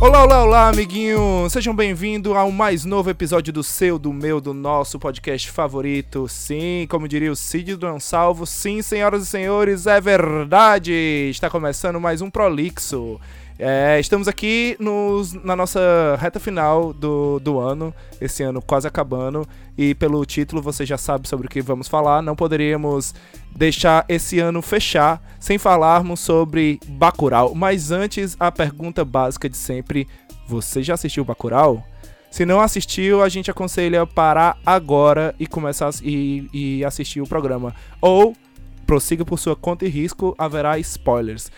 Olá, olá, olá, amiguinhos! Sejam bem-vindos ao mais novo episódio do seu, do meu, do nosso podcast favorito. Sim, como diria o Cid do Salvo, sim, senhoras e senhores, é verdade! Está começando mais um Prolixo. É, estamos aqui nos, na nossa reta final do, do ano, esse ano quase acabando, e pelo título você já sabe sobre o que vamos falar. Não poderíamos deixar esse ano fechar sem falarmos sobre Bacurau. Mas antes, a pergunta básica de sempre: você já assistiu Bacurau? Se não assistiu, a gente aconselha parar agora e começar e, e assistir o programa. Ou prossiga por sua conta e risco, haverá spoilers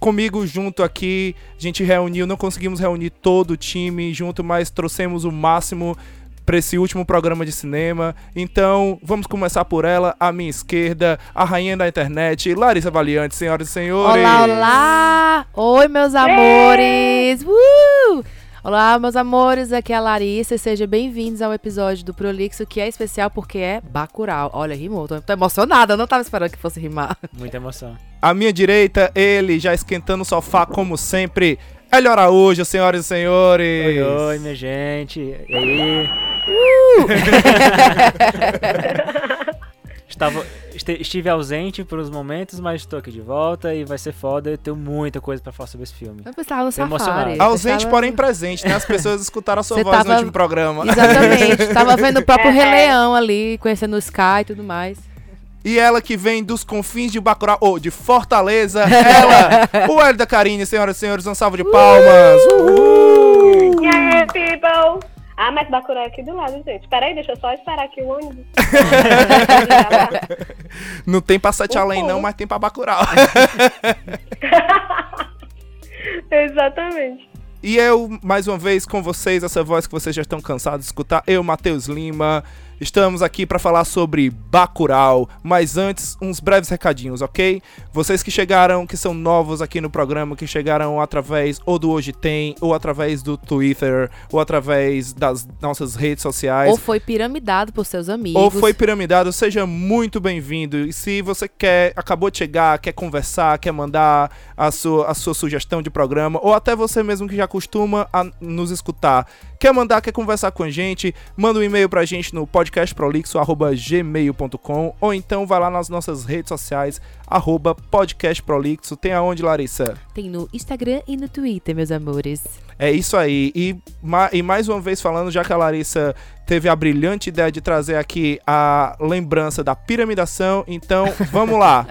comigo junto aqui. A gente reuniu, não conseguimos reunir todo o time junto, mas trouxemos o máximo para esse último programa de cinema. Então, vamos começar por ela, à minha esquerda, a rainha da internet, Larissa Valiante, senhoras e senhores. Olá, olá! Oi, meus amores! Uh! Olá, meus amores, aqui é a Larissa e sejam bem-vindos ao episódio do Prolixo, que é especial porque é Bacurau. Olha, rimou, tô, tô emocionada, eu não tava esperando que fosse rimar. Muita emoção. À minha direita, ele, já esquentando o sofá como sempre, Hélio Araújo, senhoras e senhores. Oi, oi, minha gente. E aí? Uh! Estava, estive ausente por uns momentos, mas estou aqui de volta e vai ser foda. Eu tenho muita coisa para falar sobre esse filme. Eu pensava no safari. Ausente, porém presente, né? As pessoas escutaram a sua Você voz tava... no último programa. Exatamente. Tava vendo o próprio Rei Leão ali, conhecendo o Sky e tudo mais. E ela que vem dos confins de Bacurau, ou de Fortaleza, ela, o Hélio da Carine, senhoras e senhores, um salve de palmas. Uhul! Uhul. Yeah, people! Ah, mas Bacurau é aqui do lado, gente. Peraí, deixa eu só esperar aqui o ônibus. não tem pra Sete Além não, mas tem pra Bacurau. Exatamente. E eu, mais uma vez, com vocês, essa voz que vocês já estão cansados de escutar, eu, Matheus Lima, Estamos aqui para falar sobre Bacurau, mas antes uns breves recadinhos, ok? Vocês que chegaram, que são novos aqui no programa, que chegaram através ou do Hoje Tem, ou através do Twitter, ou através das nossas redes sociais. Ou foi piramidado por seus amigos. Ou foi piramidado, seja muito bem-vindo. E se você quer, acabou de chegar, quer conversar, quer mandar a sua, a sua sugestão de programa, ou até você mesmo que já costuma nos escutar, quer mandar, quer conversar com a gente, manda um e-mail pra gente no podcast podcastprolixo.gmail.com ou então vai lá nas nossas redes sociais, arroba podcastprolixo. Tem aonde, Larissa? Tem no Instagram e no Twitter, meus amores. É isso aí. E, e mais uma vez falando, já que a Larissa teve a brilhante ideia de trazer aqui a lembrança da piramidação. Então, vamos lá.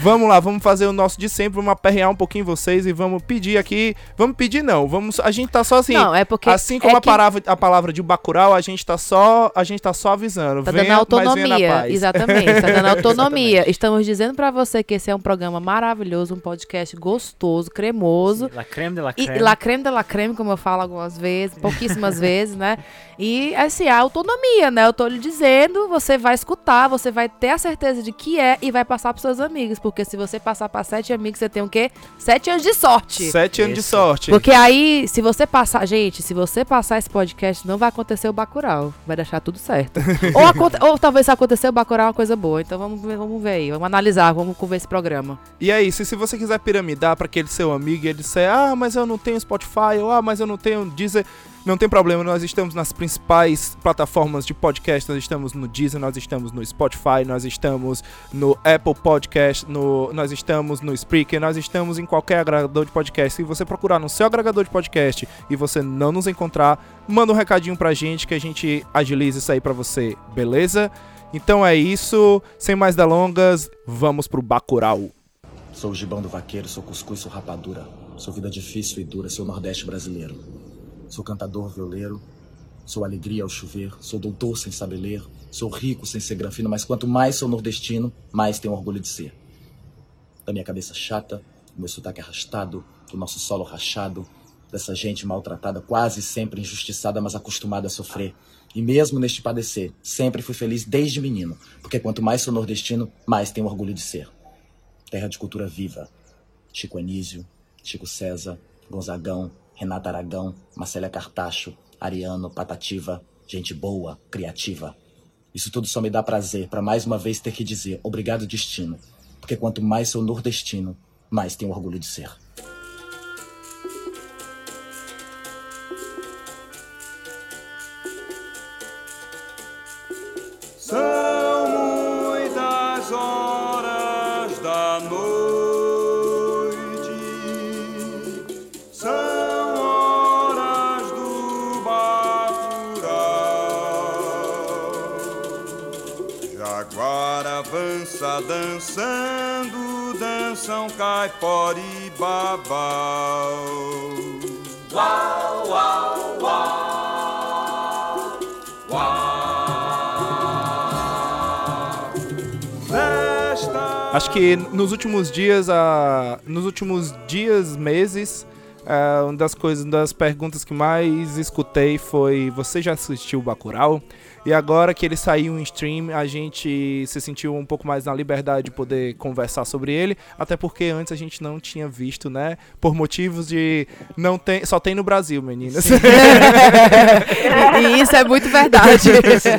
vamos lá, vamos fazer o nosso de sempre, vamos aperrear um pouquinho vocês e vamos pedir aqui. Vamos pedir não, vamos a gente tá só assim, não, é porque assim como é a, palavra, a palavra de Bacurau, a gente tá só, a gente tá só avisando. Tá venha, dando autonomia, exatamente, tá dando autonomia. Estamos dizendo para você que esse é um programa maravilhoso, um podcast gostoso, cremoso. Sim, la creme de la creme. E la creme de la creme, como eu falo algumas vezes, pouquíssimas vezes, né? E assim, a autonomia, né? Eu tô lhe dizendo, você vai escutar, você vai ter a certeza de que é e vai passar pros seus amigos. Porque se você passar pra sete amigos, você tem o quê? Sete anos de sorte. Sete anos de sorte. Porque aí, se você passar, gente, se você passar esse podcast, não vai acontecer o Bacurau. Vai deixar tudo certo. ou, ou talvez se acontecer o Bacurau é uma coisa boa. Então vamos ver, vamos ver aí. Vamos analisar, vamos ver esse programa. E é isso. E se você quiser piramidar para aquele seu amigo e ele disser, ah, mas eu não tenho Spotify, ou ah, mas eu não tenho Deezer. Não tem problema, nós estamos nas principais plataformas de podcast, nós estamos no Deezer, nós estamos no Spotify, nós estamos no Apple Podcast, no, nós estamos no Spreaker, nós estamos em qualquer agregador de podcast. Se você procurar no seu agregador de podcast e você não nos encontrar, manda um recadinho pra gente que a gente agiliza isso aí pra você, beleza? Então é isso, sem mais delongas, vamos pro Bacurau. Sou o gibão do vaqueiro, sou cuscuz, sou rapadura. Sou vida difícil e dura, sou nordeste brasileiro. Sou cantador violeiro, sou alegria ao chover, sou doutor sem saber ler, sou rico sem ser granfino, mas quanto mais sou nordestino, mais tenho orgulho de ser. Da minha cabeça chata, do meu sotaque arrastado, do nosso solo rachado, dessa gente maltratada, quase sempre injustiçada, mas acostumada a sofrer. E mesmo neste padecer, sempre fui feliz desde menino, porque quanto mais sou nordestino, mais tenho orgulho de ser. Terra de cultura viva. Chico Anísio, Chico César, Gonzagão, Renata Aragão, Marcela Cartacho, Ariano, Patativa, gente boa, criativa. Isso tudo só me dá prazer para mais uma vez ter que dizer obrigado, destino, porque quanto mais sou nordestino, mais tenho orgulho de ser. Dançando, dançam caipora e babau. Uau, uau, uau, uau. Acho que nos últimos dias, a, nos últimos dias, meses, é, uma das coisas, uma das perguntas que mais escutei foi: você já assistiu Bacurau? E agora que ele saiu em stream, a gente se sentiu um pouco mais na liberdade de poder conversar sobre ele, até porque antes a gente não tinha visto, né? Por motivos de não tem, só tem no Brasil, meninas. e isso é muito verdade.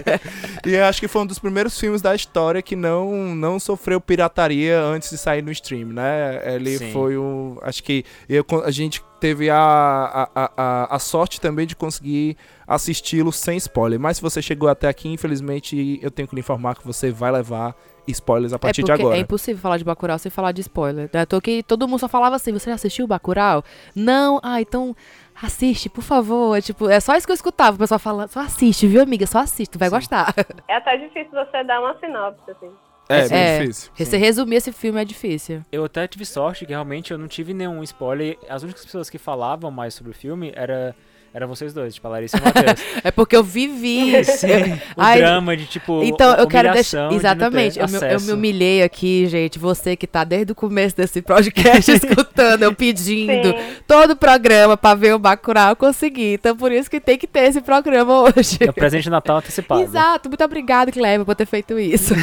e acho que foi um dos primeiros filmes da história que não não sofreu pirataria antes de sair no stream, né? Ele Sim. foi um, acho que eu, a gente teve a, a, a, a sorte também de conseguir assisti-lo sem spoiler. Mas se você chegou até aqui, infelizmente, eu tenho que lhe informar que você vai levar spoilers a partir é de agora. É impossível falar de Bacurau sem falar de spoiler. Né? Tô que todo mundo só falava assim, você já assistiu Bacurau? Não? Ah, então assiste, por favor. É, tipo, é só isso que eu escutava, o pessoal falando, só assiste, viu, amiga? Só assiste, tu vai Sim. gostar. É até difícil você dar uma sinopse, assim. É, bem É. difícil. Você resumir esse filme é difícil. Eu até tive sorte que realmente eu não tive nenhum spoiler. As únicas pessoas que falavam mais sobre o filme era, eram vocês dois, tipo a Larissa e o Matheus. É porque eu vivi. Sim, o Ai, drama de tipo. Então, eu quero deixar. de Exatamente. ter Eu me, eu me humilhei aqui, gente. Você que tá desde o começo desse podcast escutando, eu pedindo Sim. todo o programa pra ver o Bacurau, eu consegui. Então, por isso que tem que ter esse programa hoje. É o presente de Natal antecipado. Exato. Muito obrigada, Cleber, por ter feito isso.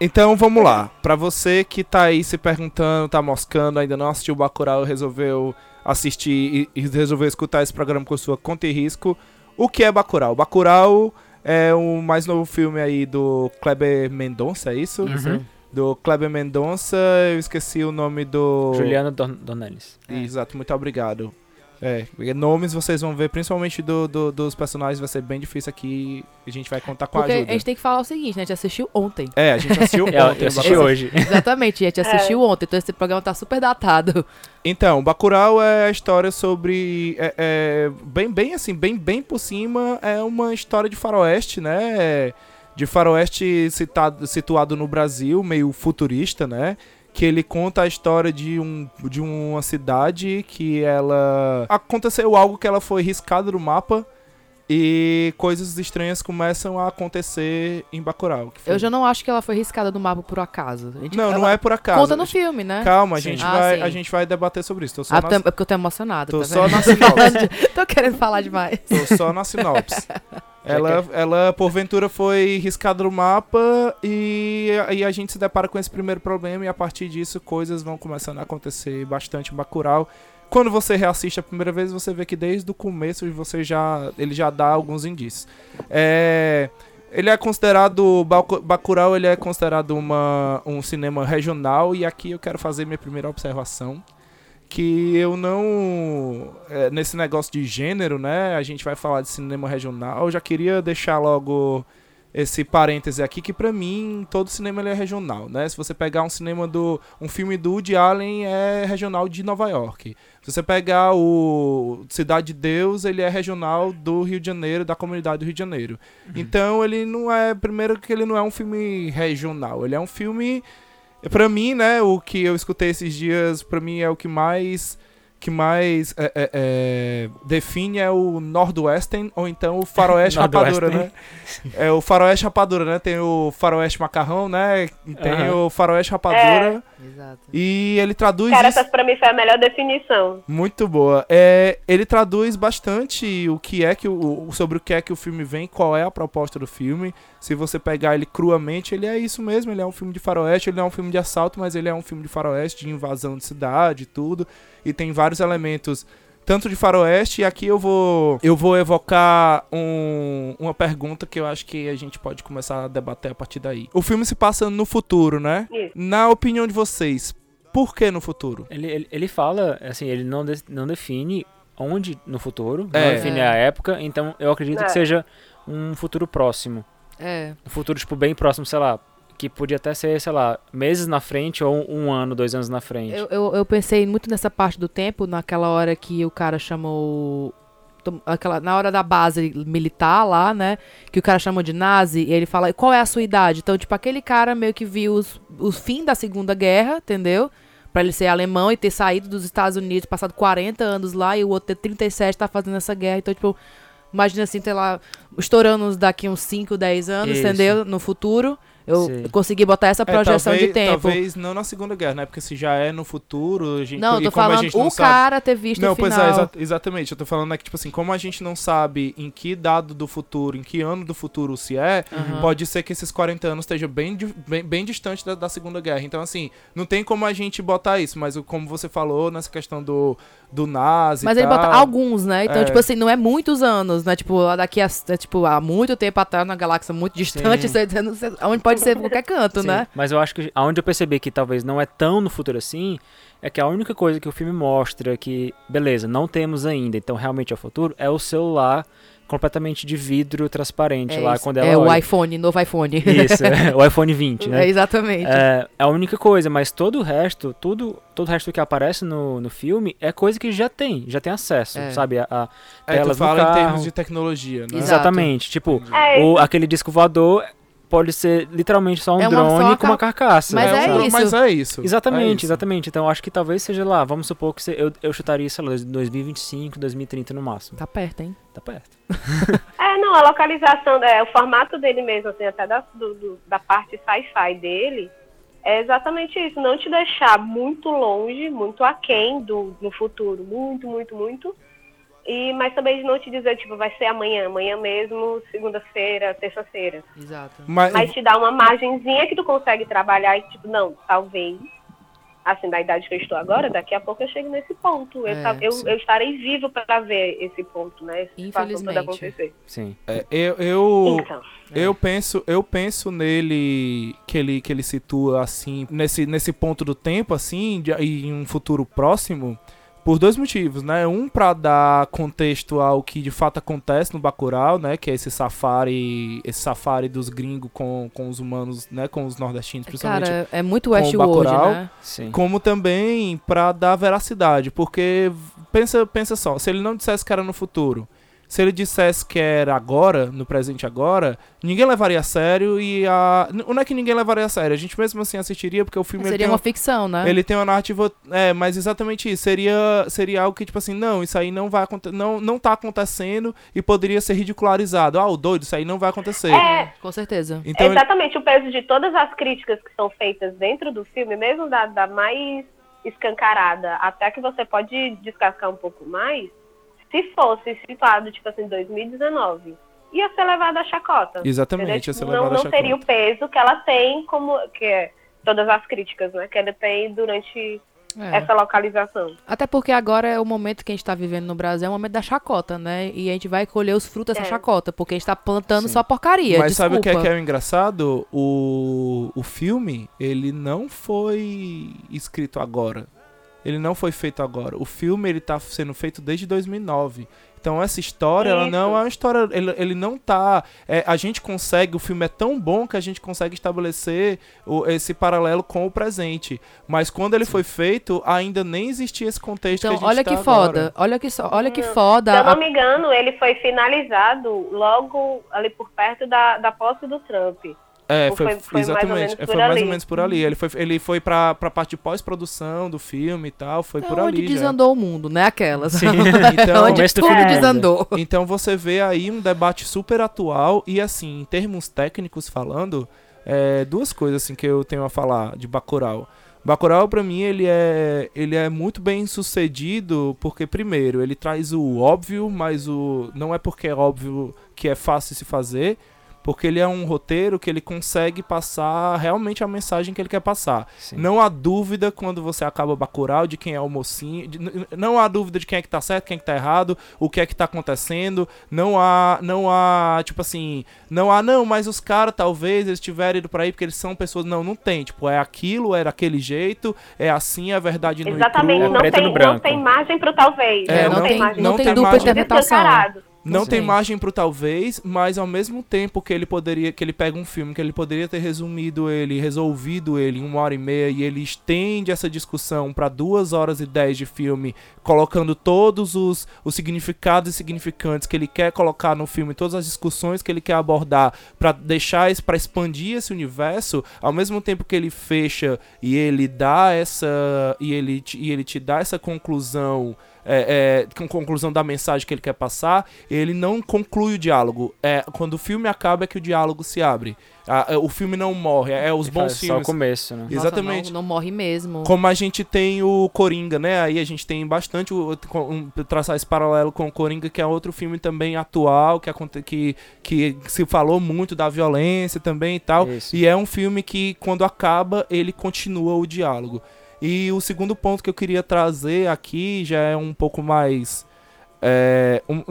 Então vamos lá. Pra você que tá aí se perguntando, tá moscando, ainda não assistiu o Bacurau e resolveu assistir e, e resolveu escutar esse programa com sua conta e risco, o que é Bacurau? Bacurau é o mais novo filme aí do Kleber Mendonça, é isso? Uhum. Do Kleber Mendonça, eu esqueci o nome do... Juliano Don Donelis. Exato, muito obrigado. É, nomes vocês vão ver, principalmente do, do- dos personagens, vai ser bem difícil aqui. A gente vai contar com a Porque a ajuda. gente tem que falar o seguinte, né? A gente assistiu ontem. É, a gente assistiu É, ontem. eu assisti hoje. Exatamente, a gente assistiu ontem. Então esse programa tá super datado. Então, Bacurau é a história sobre. É, é, bem, bem assim, bem, bem por cima, é uma história de faroeste, né? De faroeste citado, situado no Brasil, meio futurista, né? Que ele conta a história de, um, de uma cidade que ela. Aconteceu algo que ela foi riscada do mapa e coisas estranhas começam a acontecer em Bacurau. Eu já não acho que ela foi riscada do mapa por acaso. Gente- Não, não é por acaso. Conta no filme, né? Calma, a gente, Ah, vai, sim. a gente vai debater sobre isso. Tô só Ah, na- é porque eu tô emocionada. Tô tá só na sinopse. tô querendo falar demais. Tô só na sinopse. ela, ela, porventura, foi riscada no mapa e aí a gente se depara com esse primeiro problema e a partir disso coisas vão começando a acontecer bastante em Bacurau. Quando você reassiste a primeira vez, você vê que desde o começo você já, ele já dá alguns indícios. É, ele é considerado, Bacu- Bacurau ele é considerado uma, um cinema regional e aqui eu quero fazer minha primeira observação que eu não. é, nesse negócio de gênero, né? A gente vai falar de cinema regional. Eu já queria deixar logo esse parêntese aqui, que pra mim todo cinema ele é regional, né? Se você pegar um cinema do. um filme do Woody Allen é regional de Nova York. Se você pegar o Cidade de Deus, ele é regional do Rio de Janeiro, da comunidade do Rio de Janeiro. Então ele não é. Primeiro que ele não é um filme regional, ele é um filme. Pra mim, né, o que eu escutei esses dias, pra mim é o que mais que mais é, é, é, define é o Nordwestern ou então o Faroeste Rapadura, né? É o Faroeste Rapadura, né? Tem o Faroeste Macarrão, né? Tem Aham. o Faroeste Rapadura Exato. e ele traduz Cara, isso essa pra mim foi a melhor definição. muito boa. É, ele traduz bastante o que é que o, sobre o que é que o filme vem, qual é a proposta do filme. Se você pegar ele cruamente, ele é isso mesmo. Ele é um filme de faroeste, ele é um filme de assalto, mas ele é um filme de faroeste, de invasão de cidade, e tudo. E tem vários elementos tanto de faroeste. E aqui eu vou eu vou evocar um- uma pergunta que eu acho que a gente pode começar a debater a partir daí. O filme se passa no futuro, né? Isso. Na opinião de vocês, por que no futuro? Ele, ele, ele fala, assim, ele não, de- não define onde no futuro, É. não define É. a época, então eu acredito É. que seja um futuro próximo. É. Um futuro, tipo, bem próximo, sei lá, que podia até ser, sei lá, meses na frente ou um ano, dois anos na frente. Eu, eu, eu pensei muito nessa parte do tempo, naquela hora que o cara chamou aquela, na hora da base militar lá, né? Que o cara chama de nazi, e ele fala, qual é a sua idade? Então, tipo, aquele cara meio que viu os, o fim da Segunda Guerra, entendeu? Pra ele ser alemão e ter saído dos Estados Unidos, passado 40 anos lá, e o outro ter 37 tá fazendo essa guerra. Então, tipo, imagina assim, sei lá, estourando daqui uns 5, 10 anos, Isso. entendeu? No futuro. Eu Sim. consegui botar essa É, projeção talvez, de tempo. Talvez não na Segunda Guerra, né? Porque se já é no futuro, a gente, Não, e tô falando não o sabe... cara ter visto Não, o pois final. é, exa- exatamente. Eu tô falando é que, tipo assim, como a gente não sabe em que dado do futuro, em que ano do futuro se é, Aham. pode ser que esses 40 anos estejam bem, bem, bem distante da, da Segunda Guerra. Então, assim, não tem como a gente botar isso, mas como você falou nessa questão do, do nazi Mas ele tal, bota alguns, né? Então, É. tipo assim, não é muitos anos, né? Tipo, daqui a, é, tipo, há muito tempo atrás, na galáxia muito distante, você, não onde pode ser por qualquer canto, Sim, né? Mas eu acho que aonde eu percebi que talvez não é tão no futuro assim, é que a única coisa que o filme mostra que, beleza, não temos ainda, então realmente é o futuro, é o celular completamente de vidro transparente É, lá isso. quando ela é o olha. iPhone, novo iPhone. Isso, é, o iPhone 20, né? É, exatamente. É, é a única coisa, mas todo o resto, tudo, todo o resto que aparece no, no filme é coisa que já tem, já tem acesso, É. sabe? A, a É, tu fala em termos de tecnologia, né? Exato. Exatamente, tipo, É, o, aquele disco voador pode ser literalmente só um É uma- só drone uma com uma ca- carcaça. Mas é um- isso. Mas é isso. Exatamente, é isso. exatamente. Então acho que talvez seja lá, vamos supor que eu, eu chutaria, sei lá, 2025, 2030 no máximo. Tá perto, hein? Tá perto. É, não, a localização, é, o formato dele mesmo, assim, até da, do- do- da parte sci-fi dele, é exatamente isso, não te deixar muito longe, muito aquém do, no futuro, muito, muito, muito, e, mas também de não te dizer, tipo, vai ser amanhã, amanhã mesmo, segunda-feira, terça-feira. Exato. Mas, Mas te dá uma margenzinha que tu consegue trabalhar e, tipo, não, talvez, assim, da idade que eu estou agora, daqui a pouco eu chego nesse ponto. Eu, É, eu, eu estarei vivo para ver esse ponto, né? Infelizmente. acontecer. Sim. é, eu, eu, Então. eu penso, eu penso nele que ele que ele situa assim nesse nesse ponto do tempo assim, de, em um futuro próximo, por dois motivos, né? Um pra dar contexto ao que de fato acontece no Bacurau, né, que é esse safari, esse safari dos gringos com, com os humanos, né, com os nordestinos, principalmente Cara, é muito Westworld, né? Sim. como também pra dar veracidade, porque pensa, pensa só, se ele não dissesse que era no futuro, se ele dissesse que era agora, no presente agora, ninguém levaria a sério e a não é que ninguém levaria a sério, a gente mesmo assim assistiria porque o filme ele Seria uma uma, ficção, né? ele tem uma narrativa, é, mas exatamente isso, seria seria algo que tipo assim, não, isso aí não vai acontecer, não não tá acontecendo e poderia ser ridicularizado. Ah, o doido, isso aí não vai acontecer. É, Com certeza. Então, exatamente o peso de todas as críticas que são feitas dentro do filme, mesmo da, da mais escancarada, até que você pode descascar um pouco mais, se fosse situado, tipo assim, 2019, ia ser levado a chacota. exatamente, ia ser levado não, a não teria chacota. o peso que ela tem como que é todas as críticas, né? Que ela tem durante É. essa localização. Até porque agora é o momento que a gente tá vivendo no Brasil, é o momento da chacota, né? E a gente vai colher os frutos dessa É. chacota, porque a gente tá plantando Sim. só porcaria. Mas sabe o que é, desculpa. que é o engraçado? O, o filme, ele não foi escrito agora. Ele não foi feito agora. O filme, ele tá sendo feito desde 2009. Então essa história, ela Isso. não é uma história... Ele, ele não tá... é, a gente consegue... O filme é tão bom que a gente consegue estabelecer o- esse paralelo com o presente. Mas quando ele foi feito, ainda nem existia esse contexto Então, que a gente olha tá que foda. agora. Olha que, só, olha que Se foda. eu não me engano, ele foi finalizado logo ali por perto da, da posse do Trump. É, foi, foi- foi mais ou exatamente. menos é, por foi mais ou ali. menos por ali. Ele foi, ele foi pra, pra parte de pós-produção do filme e tal. Foi É por onde ali. já. desandou o mundo, né? Aquelas. Sim. Então- onde Começo do tudo mundo. desandou. Então você vê aí um debate super atual e assim, em termos técnicos falando, é, duas coisas assim que eu tenho a falar de Bacurau. Bacurau pra mim ele é ele é muito bem sucedido porque primeiro ele traz o óbvio, mas o não é porque é óbvio que é fácil se fazer, porque ele é um roteiro que ele consegue passar realmente a mensagem que ele quer passar. Sim. Não há dúvida quando você acaba Bacurau de quem é o mocinho. de- não há dúvida de quem é que tá certo, quem é que tá errado, o que é que tá acontecendo. Não há, não há, tipo assim, não há, não, mas os caras talvez eles tiverem ido pra aí porque eles são pessoas. Não, não tem. Tipo, é aquilo, é daquele jeito, é assim, a verdade não Exatamente, É não preto tem, no não branco. tem margem pro talvez. É, né? não tem- margem não tem talvez. dupla Tudo interpretação. Não tem margem pro talvez, mas ao mesmo tempo que ele poderia, que ele pega um filme que ele poderia ter resumido ele, resolvido ele em uma hora e meia e ele estende essa discussão pra duas horas e dez de filme, colocando todos os, os significados e significantes que ele quer colocar no filme, todas as discussões que ele quer abordar pra deixar isso, para expandir esse universo, ao mesmo tempo que ele fecha e ele dá essa e ele e ele te dá essa conclusão é, é, com conclusão da mensagem que ele quer passar, ele não conclui o diálogo. É, quando o filme acaba é que o diálogo se abre. Ah, é, o filme não morre, é, os Ele bons faz Só o filmes. começo, né? Nossa, Exatamente. não, não morre mesmo. Como a gente tem o Coringa, né? Aí a gente tem bastante o, um, traçar esse paralelo com o Coringa, que é outro filme também atual, que, aconte, que, que se falou muito da violência também e tal. Isso. E é um filme que, quando acaba, ele continua o diálogo. E o segundo ponto que eu queria trazer aqui já é um pouco mais. é, um-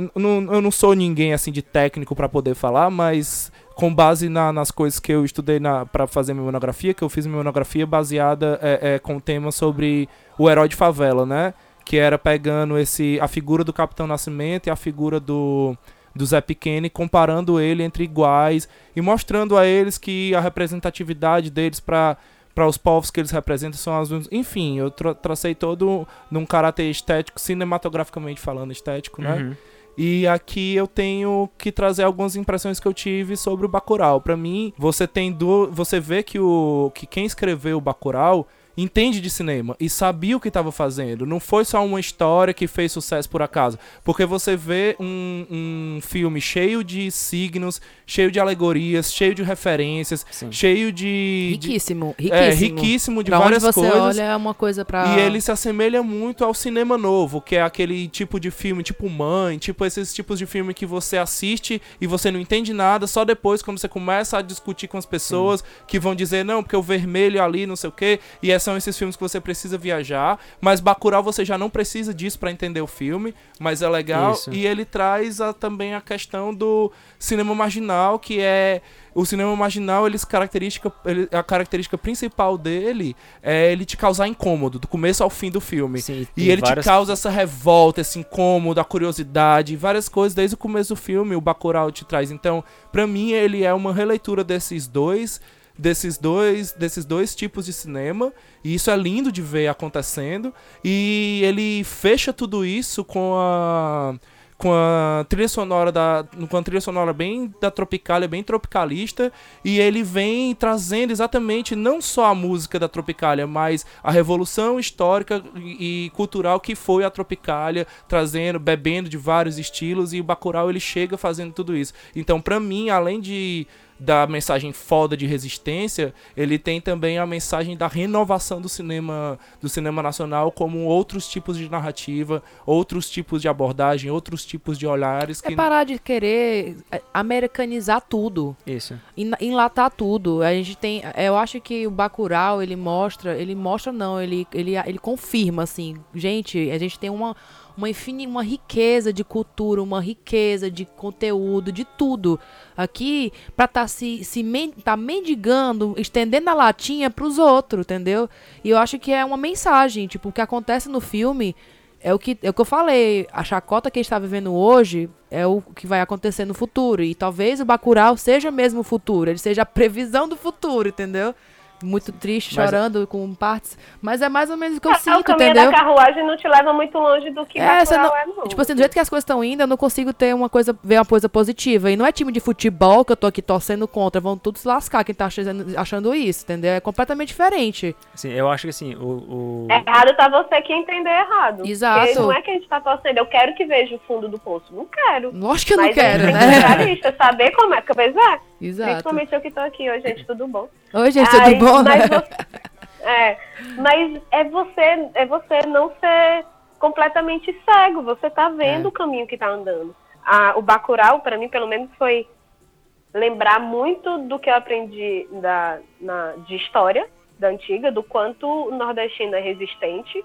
eu não sou ninguém assim de técnico para poder falar, mas com base na- nas coisas que eu estudei para fazer minha monografia, que eu fiz minha monografia baseada é, é, com o tema sobre o herói de favela, né? Que era pegando esse a figura do Capitão Nascimento e a figura do do Zé Pequeno comparando ele entre iguais e mostrando a eles que a representatividade deles para para os povos que eles representam são as. Enfim, eu tra- tracei todo num caráter estético, cinematograficamente falando estético, né? Uhum. E aqui eu tenho que trazer algumas impressões que eu tive sobre o Bacurau. Pra mim, você tem do, você vê que o que quem escreveu o Bacurau entende de cinema e sabia o que estava fazendo. Não foi só uma história que fez sucesso por acaso. Porque você vê um, um filme cheio de signos, cheio de alegorias, cheio de referências, Sim. cheio de, de Riquíssimo, riquíssimo. é, riquíssimo de pra várias onde você coisas. olha é uma coisa pra... E ele se assemelha muito ao cinema novo, que é aquele tipo de filme, tipo Mãe, tipo esses tipos de filme que você assiste e você não entende nada, só depois quando você começa a discutir com as pessoas que vão dizer, não, porque o vermelho ali, não sei o quê, e é- são esses filmes que você precisa viajar, mas Bacurau você já não precisa disso pra entender o filme, mas é legal, Isso. e ele traz a- também a questão do cinema marginal, que é o cinema marginal, eles característica, ele- a característica principal dele é ele te causar incômodo, do começo ao fim do filme. Sim, E ele várias- te causa essa revolta, esse incômodo, a curiosidade, várias coisas desde o começo do filme, o Bacurau te traz. Então, pra mim ele é uma releitura desses dois, desses dois, desses dois tipos de cinema, e isso é lindo de ver acontecendo, e ele fecha tudo isso com a com a trilha sonora da com a trilha sonora bem da Tropicália, bem tropicalista, e ele vem trazendo exatamente não só a música da Tropicália, mas a revolução histórica e, cultural que foi a Tropicália, trazendo, bebendo de vários estilos e o Bacurau ele chega fazendo tudo isso. Então, pra mim, além de da mensagem foda de resistência, ele tem também a mensagem da renovação do cinema do cinema nacional como outros tipos de narrativa, outros tipos de abordagem, outros tipos de olhares É que parar de querer é, americanizar tudo. Isso. en- enlatar tudo. A gente tem, eu acho que o Bacurau, ele mostra, ele mostra não, ele ele, ele confirma assim, gente, a gente tem uma uma infini, uma riqueza de cultura, uma riqueza de conteúdo, de tudo aqui pra tá se se men, tá mendigando, estendendo a latinha pros outros, entendeu? E eu acho que é uma mensagem, tipo, o que acontece no filme é o que, é o que eu falei. A chacota que a gente tá vivendo hoje é o que vai acontecer no futuro. E talvez o Bacurau seja mesmo o futuro. Ele seja a previsão do futuro, entendeu? Muito triste, Mas- chorando com partes. Mas é mais ou menos o que eu É, o sinto, caminho entendeu? da carruagem não te leva muito longe do que É, você Bacurau não- é, não. Tipo assim, do jeito que as coisas estão indo, eu não consigo ter uma coisa, ver uma coisa positiva. E não é time de futebol que eu tô aqui torcendo contra. Vão todos se lascar quem tá achando, achando isso, entendeu? É completamente diferente. Assim, eu acho que assim, o. o- Errado tá você que entender errado. Exato. Porque não é que a gente tá torcendo, eu quero que veja o fundo do poço. Não quero. Lógico que eu não Mas quero, né? que realista, saber como é. Porque, pois é, Exato. principalmente eu que tô aqui. Oi, gente, tudo bom? Oi, gente, tudo bom, mas você- é, mas é você, é você não ser completamente cego. Você tá vendo É. o caminho que tá andando. Ah, o Bacurau, pra mim, pelo menos, foi lembrar muito do que eu aprendi da, na, de história da antiga, do quanto o nordestino é resistente,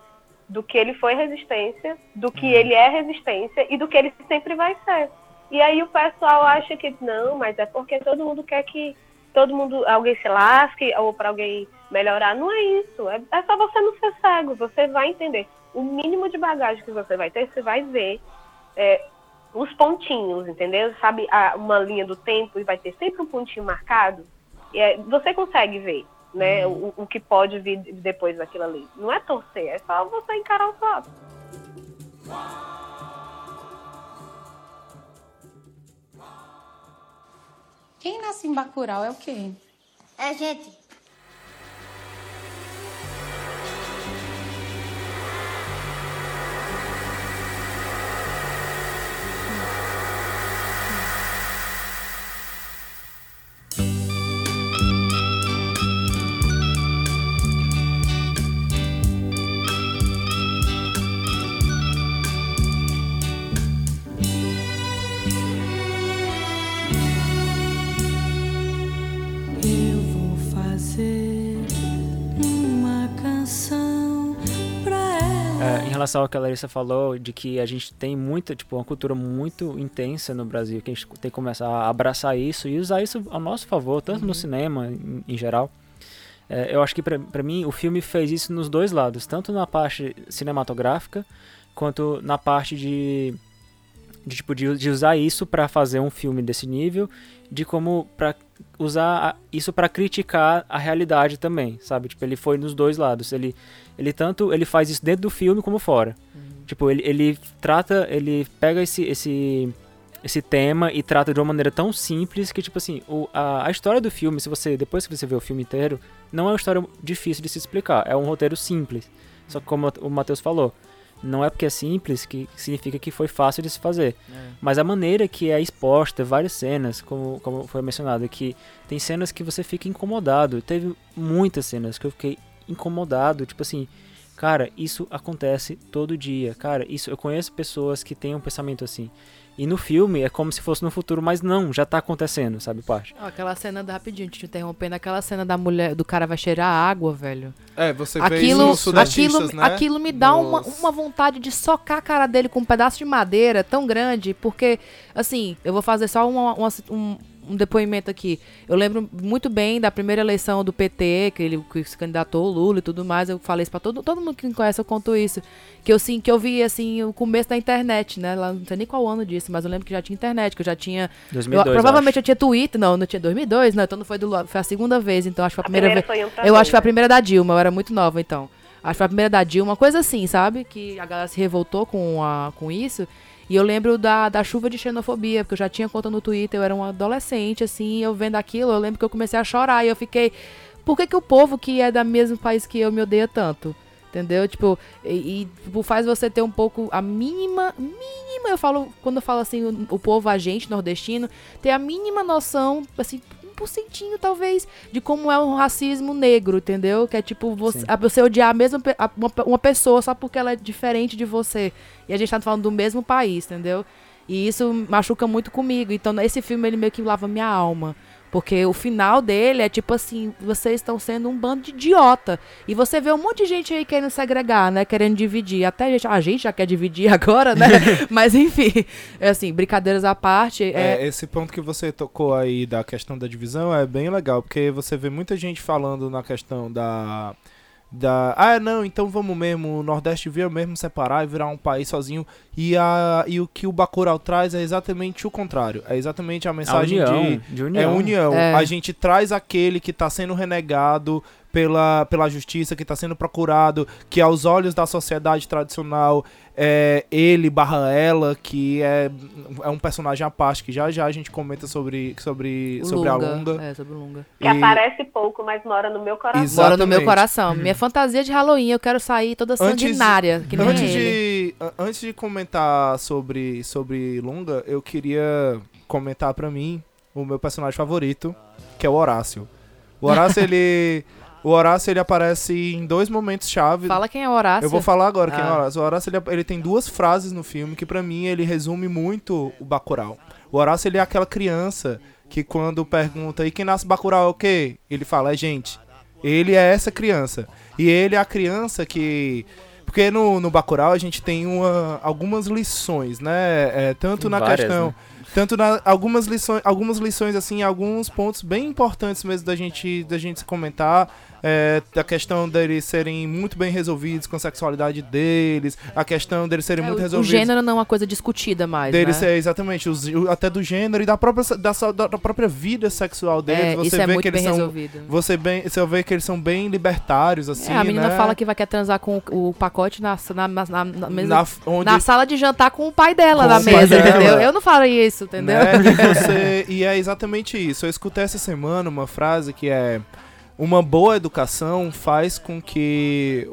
do que ele foi resistência, do que ele é resistência e do que ele sempre vai ser. E aí o pessoal acha que não, mas é porque todo mundo quer que todo mundo, alguém se lasque ou para alguém melhorar. Não é isso. É, é só você não ser cego. Você vai entender. O mínimo de bagagem que você vai ter, você vai ver é, os pontinhos, entendeu? Sabe, a- uma linha do tempo e vai ter sempre um pontinho marcado. E é- você consegue ver, né, o, o que pode vir depois daquilo ali. Não é torcer, é só você encarar o fato. Quem nasce em Bacurau é o quê? É, gente. Relação ao que a Larissa falou, de que a gente tem muita, tipo, uma cultura muito intensa no Brasil, que a gente tem que começar a abraçar isso e usar isso ao nosso favor, tanto no cinema, em, em geral. É, eu acho que pra mim o filme fez isso nos dois lados, tanto na parte cinematográfica, quanto na parte de, de, tipo, de, de usar isso pra fazer um filme desse nível, de como pra usar isso pra criticar a realidade também, sabe? Tipo, ele foi nos dois lados. Ele, ele tanto ele faz isso dentro do filme como fora. Tipo, ele, ele trata, ele pega esse, esse esse tema e trata de uma maneira tão simples que tipo assim, o, a, a história do filme, se você depois que você vê o filme inteiro, não é uma história difícil de se explicar, é um roteiro simples. Só que como o Matheus falou, não é porque é simples que significa que foi fácil de se fazer. Mas a maneira que é exposta, várias cenas, como, como foi mencionado, que tem cenas que você fica incomodado. Teve muitas cenas que eu fiquei incomodado, tipo assim, cara, isso acontece todo dia. Cara, isso eu conheço pessoas que têm um pensamento assim. E no filme é como se fosse no futuro, mas não, já tá acontecendo, sabe, parte. Ó, aquela cena da rapidinho, te interrompendo, aquela cena da mulher, do cara vai cheirar água, velho. É, você vê Aquilo, isso nos sudatistas, aquilo, né? aquilo me dá uma, uma vontade de socar a cara dele com um pedaço de madeira tão grande, porque, assim, eu vou fazer só uma- uma- um, um depoimento aqui. Eu lembro muito bem da primeira eleição do PT, que ele que se candidatou o Lula e tudo mais. Eu falei isso pra todo, todo mundo que me conhece, eu conto isso. Que eu, sim, que eu vi, assim, o começo da internet, né? Lá, não sei nem qual ano disso, mas eu lembro que já tinha internet, que eu já tinha 2002, eu- eu provavelmente acho. eu tinha Twitter, não, não tinha 2002, não, então não foi do Lula, foi a segunda vez, então acho que foi a primeira, primeira vez. foi Eu acho que foi a né? primeira da Dilma, eu era muito nova então. Acho que foi a primeira da Dilma, uma coisa assim, sabe? Que a galera se revoltou com, a, com isso. E eu lembro da, da chuva de xenofobia, porque eu já tinha conta no Twitter, eu era um adolescente, assim, eu vendo aquilo, eu lembro que eu comecei a chorar e eu fiquei. Por que, que o povo que é do mesmo país que eu me odeia tanto? Entendeu? Tipo, e, e, tipo, faz você ter um pouco a mínima, mínima, eu falo, quando eu falo assim, o, o povo, a gente, nordestino, ter a mínima noção, assim, um porcentinho talvez, de como é um racismo negro, entendeu? Que é tipo, você, a- você odiar a mesma, a- uma, uma pessoa só porque ela é diferente de você. E a gente tá falando do mesmo país, entendeu? E isso machuca muito comigo. Então, esse filme, ele meio que lava minha alma. Porque o final dele é tipo assim, vocês estão sendo um bando de idiota. E você vê um monte de gente aí querendo segregar, né? Querendo dividir. Até a gente, a gente já quer dividir agora, né? Mas enfim, é assim, brincadeiras à parte. É, É, esse ponto que você tocou aí da questão da divisão é bem legal, porque você vê muita gente falando na questão da. Da, ah, não, então vamos mesmo, o Nordeste vir mesmo separar e virar um país sozinho. E, a, e o que o Bacurau traz é exatamente o contrário. É exatamente a A mensagem união, de. de É união. união. É. A gente traz aquele que está sendo renegado pela, pela justiça, que está sendo procurado, que aos olhos da sociedade tradicional é ele barra ela, que é, é um personagem à parte, que já já a gente comenta sobre, sobre, o sobre Lunga. a Lunga. É, sobre o Lunga. Que E- aparece pouco, mas mora no meu coração. Exato. Mora no meu Exatamente. coração. Minha fantasia de Halloween, eu quero sair toda Antes- sanguinária, que nem Antes ele. de, antes de comentar sobre, sobre Lunga, eu queria comentar pra mim o meu personagem favorito, que é o Horácio. O Horácio, ele. O Horácio, ele aparece em dois momentos chave. Fala quem é o Horácio. Eu vou falar agora quem é o Ah. Horácio. O Horácio, ele, ele tem duas frases no filme que pra mim ele resume muito o Bacurau. O Horácio, ele é aquela criança que quando pergunta, e quem nasce Bacurau é o quê? Ele fala, é gente. Ele é essa criança. E ele é a criança que... Porque no, no Bacurau a gente tem uma, algumas lições, né? É, tanto na Várias, questão... né? Tanto na, algumas lições, algumas lições assim, alguns pontos bem importantes mesmo da gente da gente comentar. É, a questão deles serem muito bem resolvidos com a sexualidade deles, a questão deles serem É, muito o- o resolvidos. gênero não é uma coisa discutida mais, Deles né? é exatamente, os- o- até do gênero e da própria, da, da própria vida sexual deles. É, você isso é vê muito que eles bem são. resolvido. Você, bem, você vê que eles são bem libertários, assim. É, a menina né? fala que vai quer transar com o, o pacote na, na, na, na, na mesa- Na, onde, na sala de jantar com o pai dela Com na o mesa, dela. Eu não faria isso, entendeu? Né? E, você- e é exatamente isso. Eu escutei essa semana uma frase que é. Uma boa educação faz com que.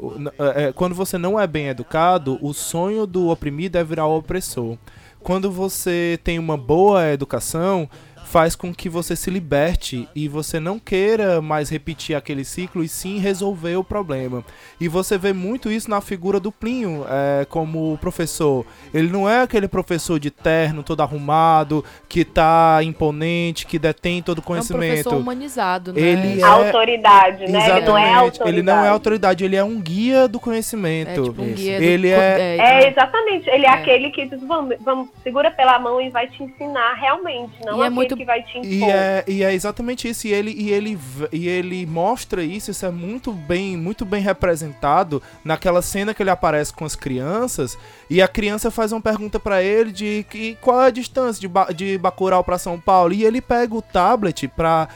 é, é, quando você não é bem educado, o sonho do oprimido é virar o opressor. Quando você tem uma boa educação, faz com que você se liberte e você não queira mais repetir aquele ciclo e sim resolver o problema. E você vê muito isso na figura do Plinho, é, como professor. Ele não é aquele professor de terno, todo arrumado, que tá imponente, que detém todo o É um conhecimento. professor humanizado, né? Ele A é- autoridade, né? Ele não é Exatamente. autoridade. Ele não é autoridade, ele é um guia do É conhecimento. tipo um guia do- Ele é- É, exatamente. Ele é, É. aquele que diz, vamos, vamos, segura pela mão e vai te ensinar realmente, não E é muito- que vai te E impor. é, e é exatamente isso. E ele, e, ele, e ele mostra isso, isso é muito bem, muito bem representado naquela cena que ele aparece com as crianças. E a criança faz uma pergunta pra ele de que, qual é a distância de, ba de Bacurau pra São Paulo. E ele pega o tablet pra,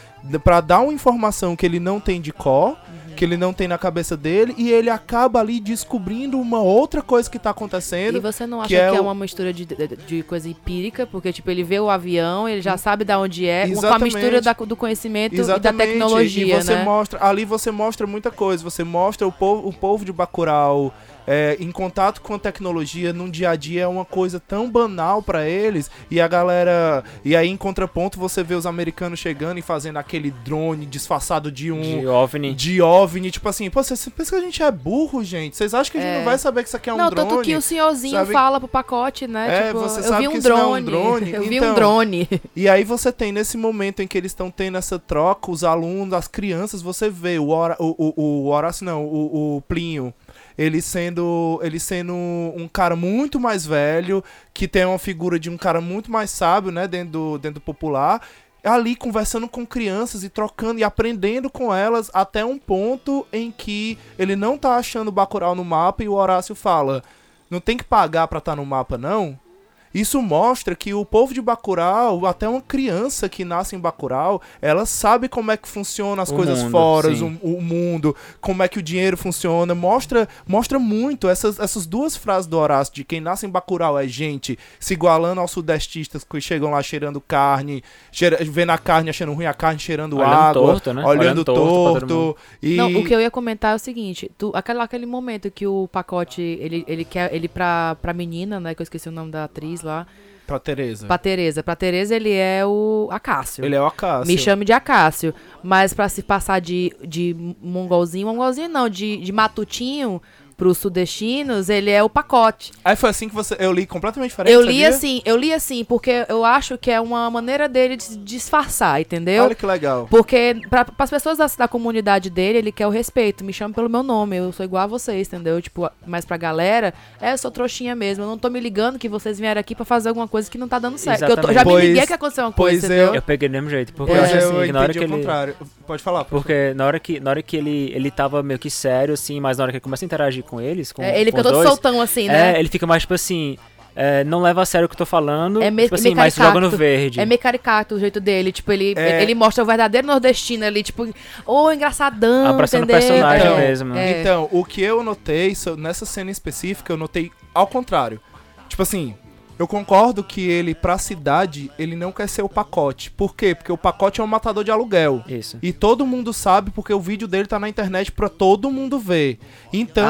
pra dar uma informação que ele não tem de cor. Que ele não tem na cabeça dele, e ele acaba ali descobrindo uma outra coisa que tá acontecendo. E você não acha que que é é, o- uma mistura de, de, de coisa empírica? Porque, tipo, ele vê o avião, ele já sabe da onde é, com a Exatamente. mistura da- do conhecimento e da Exatamente, tecnologia, e você né? mostra, ali você mostra muita coisa. Você mostra o povo, o povo de Bacurau é, em contato com a tecnologia num dia a dia é uma coisa tão banal pra eles. E a galera. E aí, em contraponto, você vê os americanos chegando e fazendo aquele drone disfarçado de um. De OVNI. De OVNI, tipo assim, pô, vocês pensam que a gente é burro, gente? Vocês acham que a gente É. não vai saber que isso aqui é um não, drone? tanto que o senhorzinho sabe? fala pro pacote, né? É, tipo, você eu sabe vi que um isso não é um drone. drone, Eu vi então. um drone. E aí você tem nesse momento em que eles estão tendo essa troca, os alunos, as crianças, você vê o, Hora, o, o, o Horácio, não, o, o Plinho, ele sendo, ele sendo um cara muito mais velho, que tem uma figura de um cara muito mais sábio, né, dentro do, dentro do popular, ali conversando com crianças e trocando e aprendendo com elas até um ponto em que ele não tá achando Bacurau no mapa e o Horácio fala, não tem que pagar pra estar no mapa não? Isso mostra que o povo de Bacurau, até uma criança que nasce em Bacurau, ela sabe como é que funciona as O coisas mundo, fora, o, o mundo, como é que o dinheiro funciona. Mostra, mostra muito essas, essas duas frases do Horácio de quem nasce em Bacurau é gente se igualando aos sudestistas que chegam lá cheirando carne, cheira, vendo a carne achando ruim a carne, cheirando Olhando água, torto, né? olhando, Olhando torto torto. e Não, o que eu ia comentar é o seguinte, tu, aquele, aquele momento que o pacote, ele, ele quer, ele pra, pra menina, né, que eu esqueci o nome da atriz lá, pra Tereza. pra Tereza. Pra Tereza ele é o Acácio. Ele é o Acácio. Me chame de Acácio. Mas pra se passar de, de mongolzinho, mongolzinho não, de, de matutinho pros sudestinos, ele é o pacote. Aí foi assim que você. Eu li completamente diferente. Eu li sabia? assim, eu li assim, porque eu acho que é uma maneira dele de se disfarçar, entendeu? Olha que legal. Porque para as pessoas da, da comunidade dele, ele quer o respeito. Me chama pelo meu nome, eu sou igual a vocês, entendeu? Tipo, mas pra galera, é, eu sou trouxinha mesmo. Eu não tô me ligando que vocês vieram aqui pra fazer alguma coisa que não tá dando certo. Eu tô- já me Pois- liguei que aconteceu uma coisa, pois entendeu? Eu peguei do mesmo jeito. Porque É. eu Mas acho eu assim, que na hora entendi que o ele. contrário. Pode falar. pode Porque na hora que, na hora que ele, ele tava meio que sério, assim, mas na hora que ele começa a interagir com eles, com, É, ele com fica todo dois, soltão assim, né? É, ele fica mais tipo assim. é, não leva a sério o que eu tô falando. É me- tipo assim, meio mas joga no caricato. verde. É meio caricato o jeito dele. Tipo, ele, É. ele mostra o verdadeiro nordestino ali, tipo, ô, engraçadão, Abraçando o personagem É, mesmo. é. Então, o que eu notei nessa cena específica, eu notei ao contrário. Tipo assim, eu concordo que ele, pra cidade, ele não quer ser o pacote. Por quê? Porque o pacote é um matador de aluguel. Isso. E todo mundo sabe porque o vídeo dele tá na internet pra todo mundo ver. Então.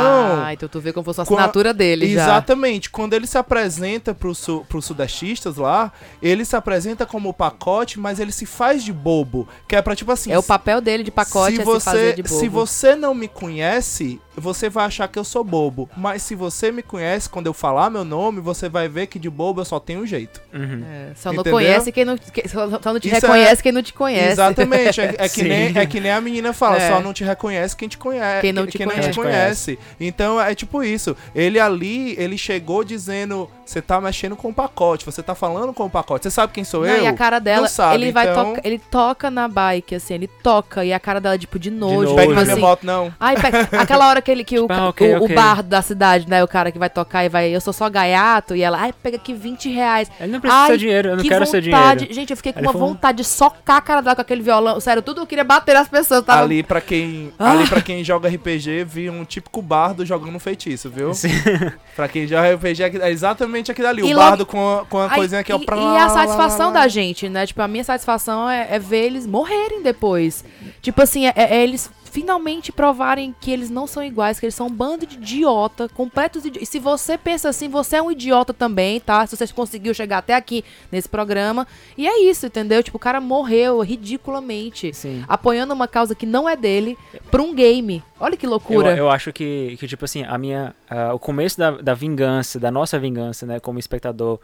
Ah, então tu vê como fosse a assinatura dele já. Exatamente. Quando ele se apresenta pros, su pros sudestistas lá, ele se apresenta como pacote, mas ele se faz de bobo. Que é pra tipo assim. É o papel dele de pacote se é você, se fazer de bobo. Se você não me conhece, você vai achar que eu sou bobo. Mas se você me conhece, quando eu falar meu nome, você vai ver que de bobo eu só tenho um jeito. Uhum. É, só não Entendeu? conhece quem não, que- só, só não te Isso é- reconhece quem não te conhece. Exatamente. É, é que nem, é que nem a menina fala, É. só não te reconhece quem te conhece. Quem não te conhece. conhece. Então é tipo isso. Ele ali, ele chegou dizendo: você tá mexendo com o pacote, você tá falando com o pacote. Você sabe quem sou Não, eu? e a cara dela, Não sabe, ele vai então- toca, ele toca na bike, assim, ele toca, e a cara dela, tipo, de nojo. nojo. Pega tipo na assim, minha moto, não. Ai, pega- aquela hora que ele que o, Tipo, ah, ok, o, o ok. bar da cidade, né? O cara que vai tocar e vai, eu sou só gaiato, e ela, ai, pega aqui 20 reais. Ele não precisa Ai, ser dinheiro, eu não que quero ser vontade. dinheiro. Gente, eu fiquei com Ele uma falou- vontade de socar a cara dela com aquele violão. Sério, tudo eu queria bater nas pessoas. Tava... Ali pra quem, Ah. ali para quem joga RPG, vi um típico bardo jogando um feitiço, viu? Pra quem joga RPG é é exatamente aquilo ali, E o logo- bardo com a, com a Ai, coisinha aqui, ó. e, pra e lá, a lá, satisfação lá, lá. da gente, né? Tipo, a minha satisfação é, é ver eles morrerem depois. Tipo assim, é, é eles finalmente provarem que eles não são iguais, que eles são um bando de idiota, completos idiotas. E se você pensa assim, você é um idiota também, tá? Se você conseguiu chegar até aqui nesse programa. E é isso, entendeu? Tipo, o cara morreu ridiculamente, Sim. apoiando uma causa que não é dele pra um game. Olha que Eu, loucura. eu acho que, que, tipo assim, a minha. ah, o começo da, da vingança, da nossa vingança, né, como espectador,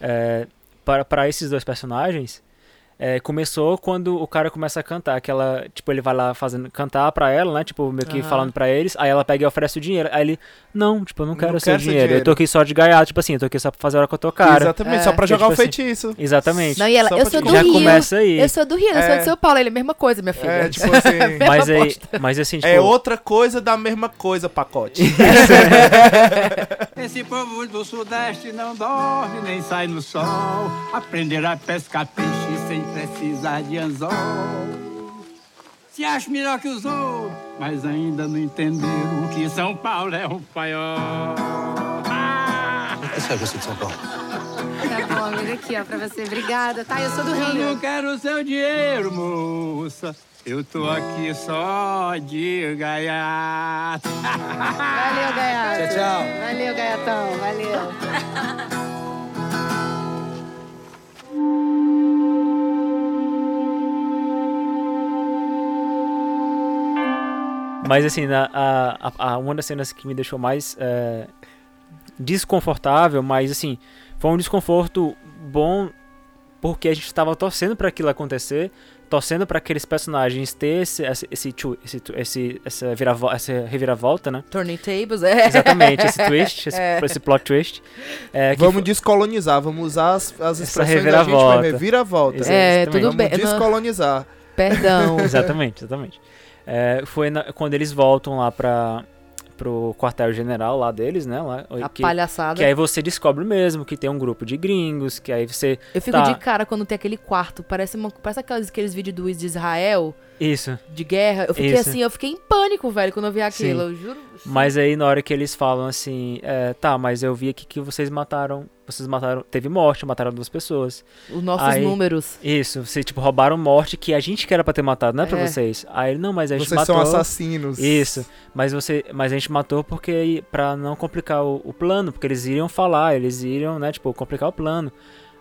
é, para, para esses dois personagens, é, começou quando o cara começa a cantar. Aquela. Tipo, ele vai lá fazendo cantar pra ela, né? Tipo, meio que falando pra eles. Aí ela pega e oferece o dinheiro. Aí ele. Não, tipo, eu não quero Não seu quero seu dinheiro. Eu tô dinheiro. aqui só de gaiato. Tipo assim, eu tô aqui só pra fazer a hora que eu tô cara. Exatamente, É. só pra Que, jogar tipo o assim, feitiço. Exatamente. Não, e ela, Só eu sou do Já Rio. começa aí. Eu sou do Rio, eu sou É. de São Paulo. Ele, mesma coisa, minha filha. É, tipo assim. Mas aí. Mas assim, tipo. É outra coisa da mesma coisa, pacote. Esse povo do Sudeste não dorme nem sai no sol. Aprender a pescar peixe sem precisar de anzol. Se acha melhor que os outros, mas ainda não entenderam que São Paulo é um paiol. Ah! Essa é você de São Paulo. Tá bom, amiga, aqui, ó, pra você. Obrigada, tá? Eu sou do Eu não Rio. quero seu dinheiro, moça. Eu tô aqui só de gaiato. Valeu, gaiato. Tchau, tchau. Valeu, gaiatão. Valeu. Mas assim, na- a, a- uma das cenas que me deixou mais é, desconfortável, mas assim, foi um desconforto bom porque a gente estava torcendo para aquilo acontecer, torcendo para aqueles personagens ter esse, esse, esse, esse, esse- essa, viravol- essa reviravolta, né? Turning tables, é. Exatamente, esse twist, esse, É. esse plot twist. É, Vamos descolonizar, vamos usar as, as expressões da gente reviravolta. reviravolta. É, Exatamente. tudo Vamos bem. não- descolonizar. Perdão. Exatamente, exatamente. É, foi na- quando eles voltam lá para pro quartel-general lá deles, né? Lá, A que, palhaçada. que aí você descobre mesmo que tem um grupo de gringos, que aí você. Eu fico tá, de cara quando tem aquele quarto. Parece, uma, parece aqueles, aqueles vídeos do Israel, Isso. de guerra. Eu fiquei Isso. assim, eu fiquei em pânico, velho, quando eu vi aquilo. Eu juro. Mas aí na hora que eles falam assim, é, tá, mas eu vi aqui que vocês mataram. Vocês mataram. Teve morte, mataram duas pessoas. Os nossos Aí- números. Isso, vocês tipo roubaram morte que a gente que era pra ter matado, não é pra É. vocês. Aí ele, não, mas a gente Vocês matou. são assassinos. Isso, mas você, mas a gente matou porque para não complicar o, o plano, porque eles iriam falar, eles iriam, né, tipo, complicar o plano.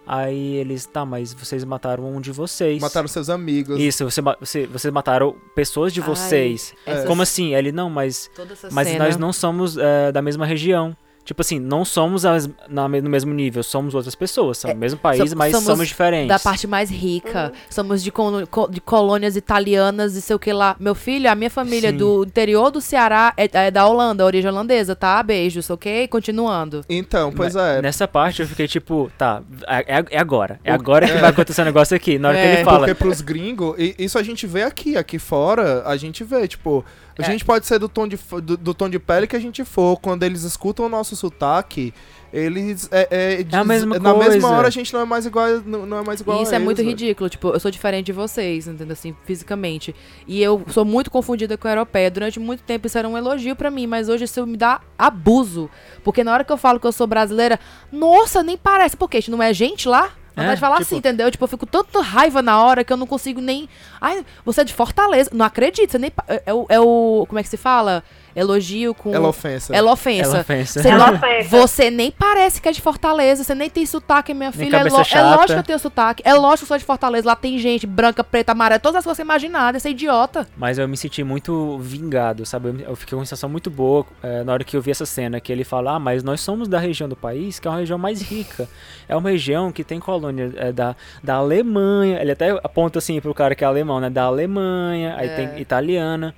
Aí eles, tá, mas vocês mataram um de vocês. Mataram seus amigos. Isso, você, você, vocês mataram pessoas de Ai, vocês. essas- Como assim? Ele, não, mas, Toda essa mas cena. nós não somos é, da mesma região. Tipo assim, não somos as, na, no mesmo nível, somos outras pessoas, são É, o mesmo país, so- mas somos somos diferentes. Da parte mais rica. Somos de, colo- de colônias italianas e sei o que lá. Meu filho, a minha família Sim. do interior do Ceará é, é da Holanda, origem holandesa, tá? Beijos, ok? Continuando. Então, pois é. Nessa parte eu fiquei tipo, tá, é, é agora. É agora que vai acontecer o negócio aqui. Na hora que É. ele fala. Porque pros gringos, e isso a gente vê aqui, aqui fora, a gente vê, tipo, a É. gente pode ser do tom, de, do, do tom de pele que a gente for, quando eles escutam o nosso sotaque, eles. É, é, diz- a mesma na mesma coisa. hora a gente não é mais igual, não, não é mais igual isso é muito eles, ridículo, tipo, eu sou diferente de vocês, entendeu? Assim, fisicamente. E eu sou muito confundida com a europeia. Durante muito tempo isso era um elogio pra mim, mas hoje isso me dá abuso. Porque na hora que eu falo que eu sou brasileira, nossa, nem parece. Por quê? A gente não é gente lá? Vontade É, de falar tipo- assim, entendeu? Tipo, eu fico tanta raiva na hora que eu não consigo nem. Ai, você é de Fortaleza. Não acredito, você nem. É, é o, é o. Como é que se fala? Elogio com. Ela ofensa. Ela ofensa. Ela ofensa. Você, Ela não- ofensa. você nem parece que é de Fortaleza, você nem tem sotaque, minha Nem filha. É, lo- é lógico que eu tenho sotaque. É lógico que eu sou de Fortaleza. Lá tem gente branca, preta, amarela, todas as coisas imaginadas. Você é idiota. Mas eu me senti muito vingado, sabe? Eu- Eu fiquei com uma sensação muito boa eh, na hora que eu vi essa cena, que ele fala, ah, mas nós somos da região do país, que é uma região mais rica. É uma região que tem colônia eh, da, da Alemanha. Ele até aponta assim pro cara que é alemão, né? Da Alemanha, aí É. tem italiana.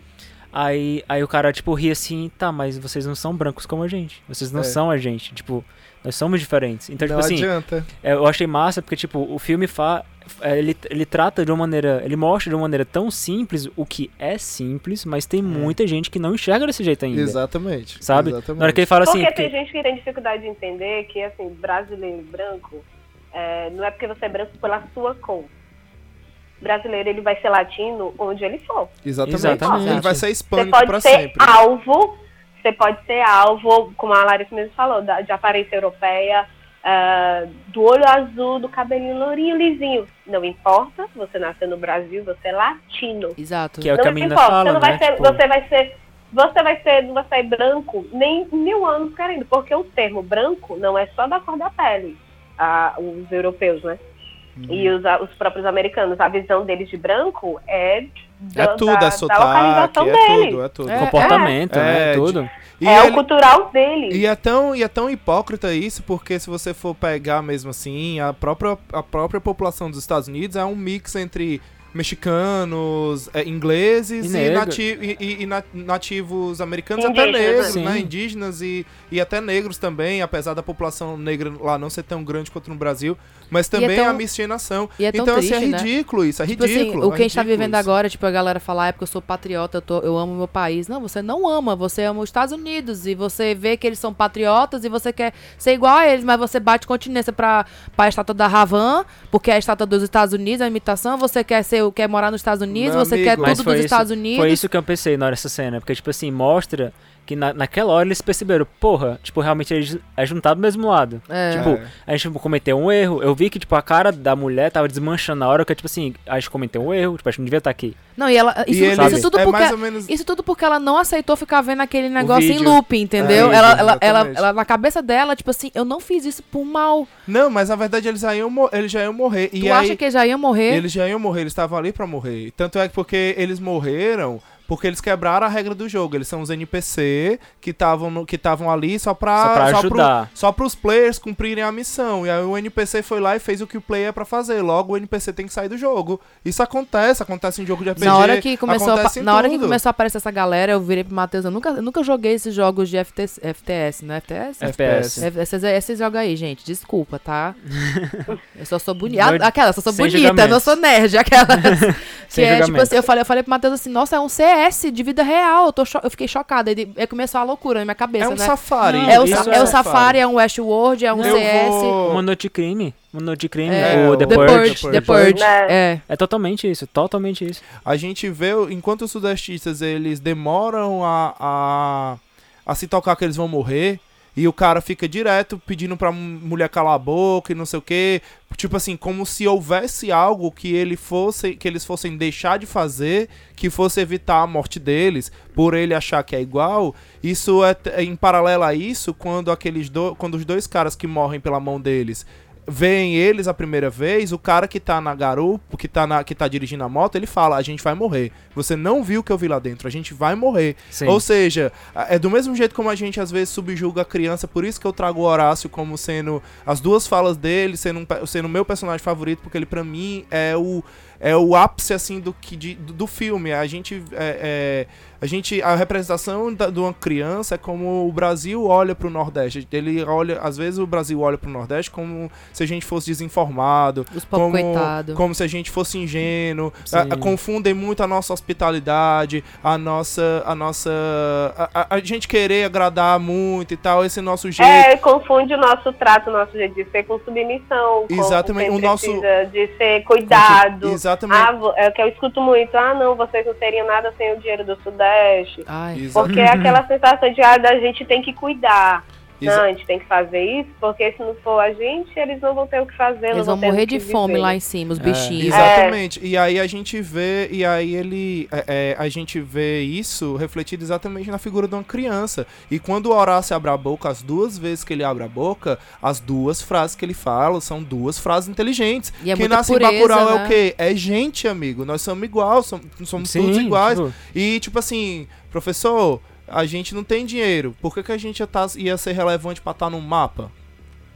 Aí, aí o cara, tipo, ri assim, tá, mas vocês não são brancos como a gente. Vocês não É. são a gente. Tipo, nós somos diferentes. Então, não tipo assim, adianta. é, eu achei massa porque, tipo, o filme fa é, ele, ele trata de uma maneira. Ele mostra de uma maneira tão simples o que é simples, mas tem muita gente que não enxerga desse jeito ainda. Exatamente. Sabe? Exatamente. Na hora que ele fala assim. Porque porque- tem gente que tem dificuldade de entender que, assim, brasileiro branco, é, não é porque você é branco pela sua cor. Brasileiro, ele vai ser latino onde ele for. Exatamente. Exatamente. Ele vai ser Você hispânico pode pra ser sempre. alvo, você pode ser alvo, como a Larissa mesmo falou, da- de aparência europeia, ah, do olho azul, do cabelinho lourinho, lisinho. Não importa, você nasceu no Brasil, você é latino. Exato. Que é o que a não menina importa, fala, você não vai né? ser, Tipo, você vai ser, você vai ser, não vai sair branco nem mil anos querendo, porque o termo branco não é só da cor da pele, ah, os europeus, né? Uhum. E os, os próprios americanos, a visão deles de branco é É da, tudo, da, é sotaque, localização é deles. tudo, é tudo. É, comportamento, né? É, Tudo. E é ele- o cultural deles. E é, tão, e é tão hipócrita isso, porque se você for pegar mesmo assim, a própria, a própria população dos Estados Unidos é um mix entre mexicanos, é, ingleses E e, nati e- e- e na- nativos americanos, e Indígenas, até negros, né? né? Sim. Indígenas e, e até negros também, apesar da população negra lá não ser tão grande quanto no Brasil, mas é também tão- a miscigenação. e é tão então, assim, é triste, né? ridículo isso, é Tipo ridículo. assim, o que é a gente tá vivendo isso. agora, tipo, a galera falar, é porque eu sou patriota, eu, tô- eu amo meu país. Não, você não ama, você ama os Estados Unidos. E você vê que eles são patriotas e você quer ser igual a eles, mas você bate continência pra, pra estátua da Havan, porque é a estátua dos Estados Unidos, a imitação. Você quer ser, quer morar nos Estados Unidos, Meu você amigo. quer tudo dos isso, Estados Unidos. Foi isso que eu pensei na hora dessa cena. Porque, tipo assim, mostra que na, naquela hora eles perceberam, porra, tipo, realmente eles é juntado do mesmo lado. É. Tipo, É. a gente cometeu um erro. Eu vi que, tipo, a cara da mulher tava desmanchando na hora que, tipo assim, a gente cometeu um erro, tipo, a gente não devia estar aqui. Não, e ela. E Isso, eles, isso tudo é porque. mais ou menos... Isso tudo porque ela não aceitou ficar vendo aquele negócio em vídeo. loop, entendeu? É, ela, ela, ela, ela, na cabeça dela, tipo assim, eu não fiz isso por mal. Não, mas na verdade eles já iam, eles já iam morrer. E tu aí, acha que já ia morrer? Eles já iam morrer, eles estavam ali pra morrer. Tanto é que porque eles morreram porque eles quebraram a regra do jogo. Eles são os NPC que estavam que estavam ali só pra, Só pra pro- ajudar. só pros players cumprirem a missão. E aí o NPC foi lá e fez o que o player é pra fazer. Logo o NPC tem que sair do jogo. Isso acontece, acontece em jogo de RPG. Na hora que começou, a, na hora que começou a aparecer essa galera, eu virei pro Matheus, eu nunca, eu nunca joguei esses jogos de FTS, FTS, né? FTS? FPS. Esses, esses jogos aí, gente, desculpa, tá? eu só sou bonita. Aquela, só sou sem bonita, não sou nerd, aquela. que é, tipo assim, eu falei, eu falei pro Matheus assim, nossa, é um CS de vida real. Eu, tô cho- eu fiquei chocada. Ele, aí começou a loucura na minha cabeça, É um né? safari. Não, É o, sa- é o é Safari, é um Westworld, é um Eu CS. vou- Uma noite crime. Uma noite crime. É, o The, The Purge. Purge, The Purge. Né? É. É totalmente isso, totalmente isso. A gente vê, enquanto os sudestistas eles demoram a, a, a se tocar que eles vão morrer, e o cara fica direto pedindo pra mulher calar a boca e não sei o que. Tipo assim, como se houvesse algo que ele fosse, que eles fossem deixar de fazer, que fosse evitar a morte deles, por ele achar que é igual. Isso é, em paralelo a isso, quando aqueles do, quando os dois caras que morrem pela mão deles veem eles a primeira vez, o cara que tá na garupa, que tá, na, que tá dirigindo a moto, ele fala: A gente vai morrer. Você não viu o que eu vi lá dentro, a gente vai morrer. Sim. Ou seja, é do mesmo jeito como a gente às vezes subjuga a criança, por isso que eu trago o Horácio como sendo as duas falas dele, sendo, um, sendo o meu personagem favorito, porque ele pra mim é o é o ápice assim do que de- do, filme. A gente é, é, a gente a representação da, de uma criança é como o Brasil olha pro Nordeste. Ele olha, às vezes o Brasil olha pro Nordeste como se a gente fosse desinformado, como, coitados. como se a gente fosse ingênuo. A- a- confundem muito a nossa hospitalidade, a nossa. A nossa. A, a- a gente querer agradar muito e tal, esse nosso jeito. É, confunde o nosso trato, o nosso jeito de ser com submissão. com Exatamente, quem o nosso- De ser cuidado. Exatamente. Ah, vo- é o que eu escuto muito. Ah, não, vocês não seriam nada sem o dinheiro do Sudeste. Ai. Porque é aquela sensação de, ah, da gente tem que cuidar. Exa- Não, a gente tem que fazer isso, porque se não for a gente, eles não vão ter o que fazer. Eles não vão morrer de fome viver. lá em cima, os É. bichinhos. Exatamente. E aí a gente vê, e aí ele. é, é, a gente vê isso refletido exatamente na figura de uma criança. E quando o Horácio abre a boca, as duas vezes que ele abre a boca, as duas frases que ele fala são duas frases inteligentes. E é Quem nasce pureza, em Bacurau é né? o quê? É gente, amigo. Nós somos igual, somos, somos Sim, todos iguais. tipo- E tipo assim, professor, a gente não tem dinheiro. Por que, que a gente ia, tá- ia ser relevante pra estar no mapa?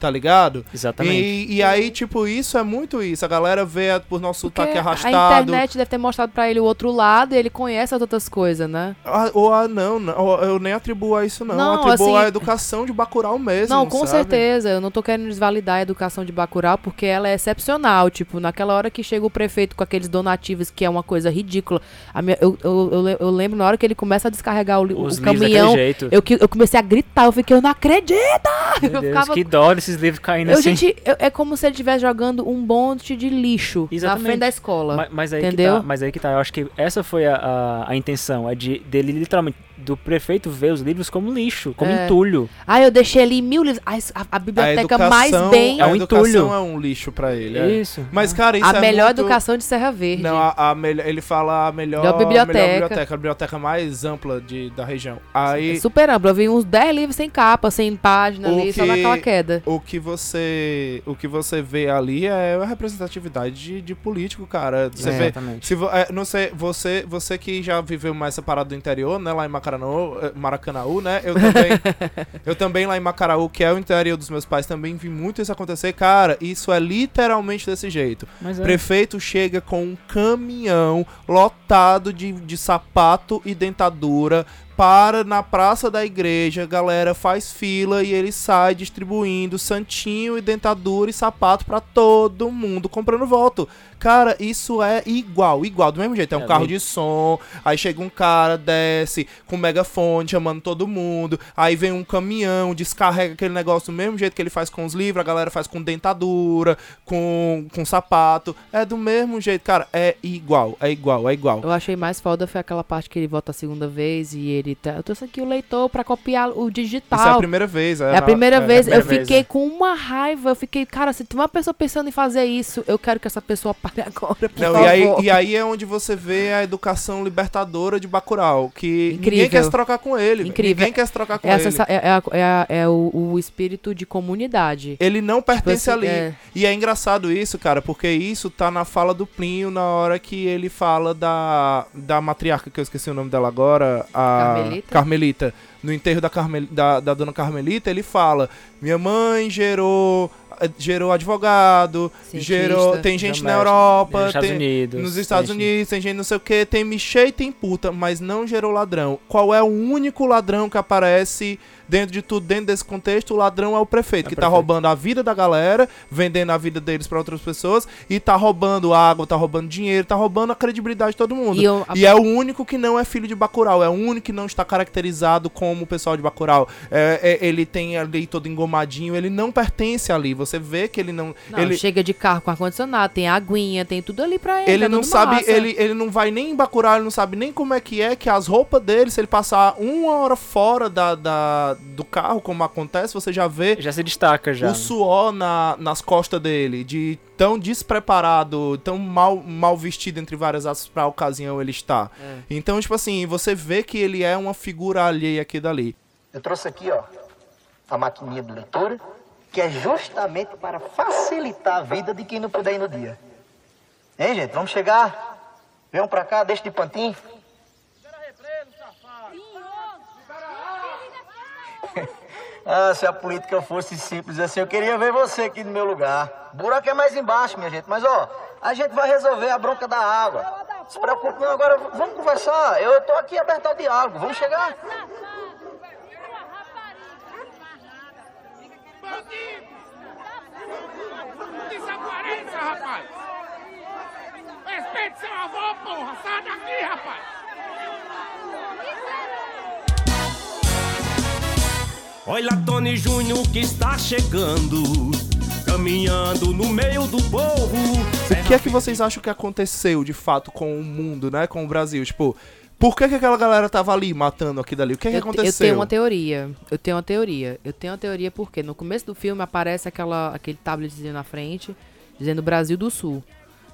Tá ligado? Exatamente. E, e aí, tipo, isso é muito isso. A galera vê por nosso Porque sotaque a arrastado. internet deve ter mostrado pra ele o outro lado e ele conhece as outras coisas, né? Ah, ou ah, não, não, eu nem atribuo a isso, não. Não, eu atribuo assim- a educação de Bacurau mesmo. Não, com sabe? certeza. Eu não tô querendo desvalidar a educação de Bacurau, porque ela é excepcional. Tipo, naquela hora que chega o prefeito com aqueles donativos, que é uma coisa ridícula. A minha- eu, eu, eu, eu lembro na hora que ele começa a descarregar o, Os o caminhão. Eu, que- eu comecei a gritar, eu fiquei, eu não acredito! Meu eu Deus, ficava que dó desses livros caindo Eu, assim. gente, eu- é como se ele estivesse jogando um bonde de lixo na Exatamente. frente da escola. Ma- Mas, aí entendeu? Que tá, mas aí que tá, eu acho que essa foi a, a, a intenção, é de dele literalmente, do prefeito ver os livros como lixo, como É. entulho. Ah, eu deixei ali mil livros. A, a- a A biblioteca educação, mais bem. a É um educação entulho. é um lixo pra ele. é. Isso. Mas, cara, isso a é melhor muito... educação de Serra Verde. Não, a, a melhor, ele fala a melhor, Melhor biblioteca. melhor biblioteca, a biblioteca mais ampla de, da região. Aí, Super amplo. Eu vi uns 10 livros sem capa, sem página O ali, só que- naquela queda. o que você o que você vê ali é a representatividade de, de político, cara. Você É. vê, Exatamente. se vo- é, não sei, você você que já viveu mais separado do interior, né, lá em Macaranaú, eh, Maracanaú, né? Eu também eu também lá em Macaraú, que é o interior dos meus pais, também vi muito isso acontecer, cara. Isso é literalmente desse jeito. Mas é. Prefeito chega com um caminhão lotado de, de sapato e dentadura, para na praça da igreja, a galera faz fila e ele sai distribuindo santinho e dentadura e sapato pra todo mundo comprando voto. Cara, isso é igual, igual, do mesmo jeito. É um É, carro de som, aí chega um cara, desce com megafone chamando todo mundo, aí vem um caminhão, descarrega aquele negócio do mesmo jeito que ele faz com os livros, a galera faz com dentadura, com, com sapato. É do mesmo jeito, cara, é igual, é igual, é igual. Eu achei mais foda foi aquela parte que ele volta a segunda vez e ele tá. Eu trouxe aqui o leitor pra copiar o digital. Isso é a primeira vez. É a primeira é, vez, é a eu primeira fiquei vez. com uma raiva, eu fiquei, cara, se tem uma pessoa pensando em fazer isso, eu quero que essa pessoa pare agora, por Não, favor. e, aí, e aí é onde você vê a educação libertadora de Bacurau, que ninguém Incrível. quer se trocar com ele. Incrível. Ninguém quer se trocar com É, a ele. sensa- é, é a- é a- é o, o espírito de comunidade. Ele não pertence assim, ali. é. E é engraçado isso, cara, porque isso tá na fala do Plinio na hora que ele fala da, da matriarca, que eu esqueci o nome dela agora, a Carmelita? Carmelita. No enterro da, Carmel, da, da dona Carmelita, ele fala: Minha mãe gerou. Gerou advogado, Cientista. gerou. Tem gente na Europa, nos Estados tem- Unidos, nos Estados tem- Unidos, tem gente não sei o que, tem michê e tem puta, mas não gerou ladrão. Qual é o único ladrão que aparece dentro de tudo, dentro desse contexto? O ladrão é o prefeito, É que tá prefeito. roubando a vida da galera, vendendo a vida deles pra outras pessoas, e tá roubando água, tá roubando dinheiro, tá roubando a credibilidade de todo mundo. E eu- E é o único que não é filho de Bacurau, é o único que não está caracterizado como o pessoal de Bacurau. É, é, ele tem ali todo engomadinho, ele não pertence ali. Você vê que ele não. Não, ele, chega de carro com ar-condicionado, tem aguinha, tem tudo ali pra ele. ele é não sabe, massa. ele, ele não vai nem em Bacurau, ele não sabe nem como é que é que as roupas dele, se ele passar uma hora fora da, da- do carro, como acontece, você já vê Já se destaca já. o suor na, nas costas dele, de tão despreparado, tão mal, mal vestido, entre várias aspas, pra ocasião ele está. É. Então, tipo assim, você vê que ele é uma figura alheia aqui dali. Eu trouxe aqui, ó, a maquininha de leitura, que é justamente para facilitar a vida de quem não puder ir no dia. Hein, gente? Vamos chegar? Venham pra cá, deixa de pantinho. Ah, se a política fosse simples assim, eu queria ver você aqui no meu lugar. O buraco é mais embaixo, minha gente. Mas, ó, a gente vai resolver a bronca da água. Se preocupe não, agora vamos conversar. Eu tô aqui aberto ao diálogo. Vamos chegar? Desapareça, rapaz! Respeite seu avô, porra! Sai daqui, rapaz! Olha Tony Júnior que está chegando, caminhando no meio do povo. O que é que vocês acham que aconteceu de fato com o mundo, né? Com o Brasil? Tipo, Por que, que aquela galera tava ali matando aqui dali? O que, que eu, te- aconteceu? eu tenho uma teoria. Eu tenho uma teoria. Eu tenho uma teoria porque no começo do filme aparece aquela, aquele tabletzinho na frente dizendo Brasil do Sul.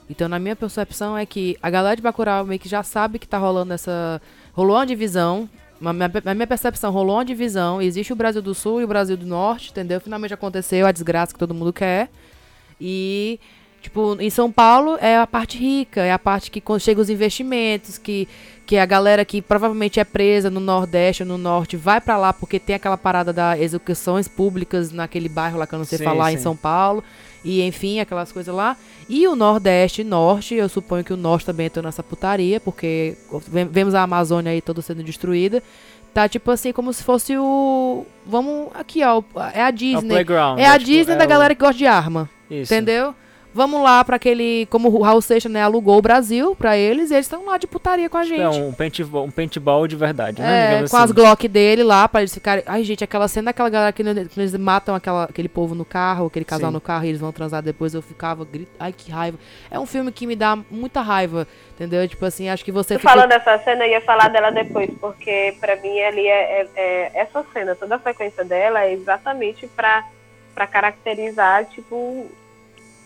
Então, na minha percepção, é que a galera de Bacurau meio que já sabe que tá rolando essa. Rolou uma divisão. Na minha, na minha percepção, rolou uma divisão. Existe o Brasil do Sul e o Brasil do Norte, entendeu? Finalmente aconteceu a desgraça que todo mundo quer. E, tipo, em São Paulo é a parte rica, é a parte que quando chega os investimentos, que, que a galera que provavelmente é presa no Nordeste ou no Norte vai pra lá porque tem aquela parada das execuções públicas naquele bairro lá que eu não sei Sim, falar, em sim. São Paulo. E enfim, aquelas coisas lá. E o Nordeste e Norte, eu suponho que o Norte também entrou nessa putaria, porque ve- vemos a Amazônia aí toda sendo destruída. Tá tipo assim, como se fosse o. Vamos. Aqui, ó. É a Disney. É a é tipo, Disney é da o- galera que gosta de arma. Isso. Entendeu? Vamos lá pra aquele. Como o Raul Seixas, né, alugou o Brasil pra eles, e eles estão lá de putaria com a gente. É um paintball, um paintball de verdade, né? É, com assim. as Glock dele lá, pra eles ficarem. Ai, gente, aquela cena daquela galera que, eles matam aquela, aquele povo no carro, aquele casal Sim. no carro e eles vão transar depois. Eu ficava. Grit... Ai, que raiva. É um filme que me dá muita raiva, entendeu? Tipo assim, acho que você Tu fica. falando dessa cena, eu ia falar dela depois, porque pra mim ali é, é- é- essa cena, toda a sequência dela é exatamente pra caracterizar, tipo,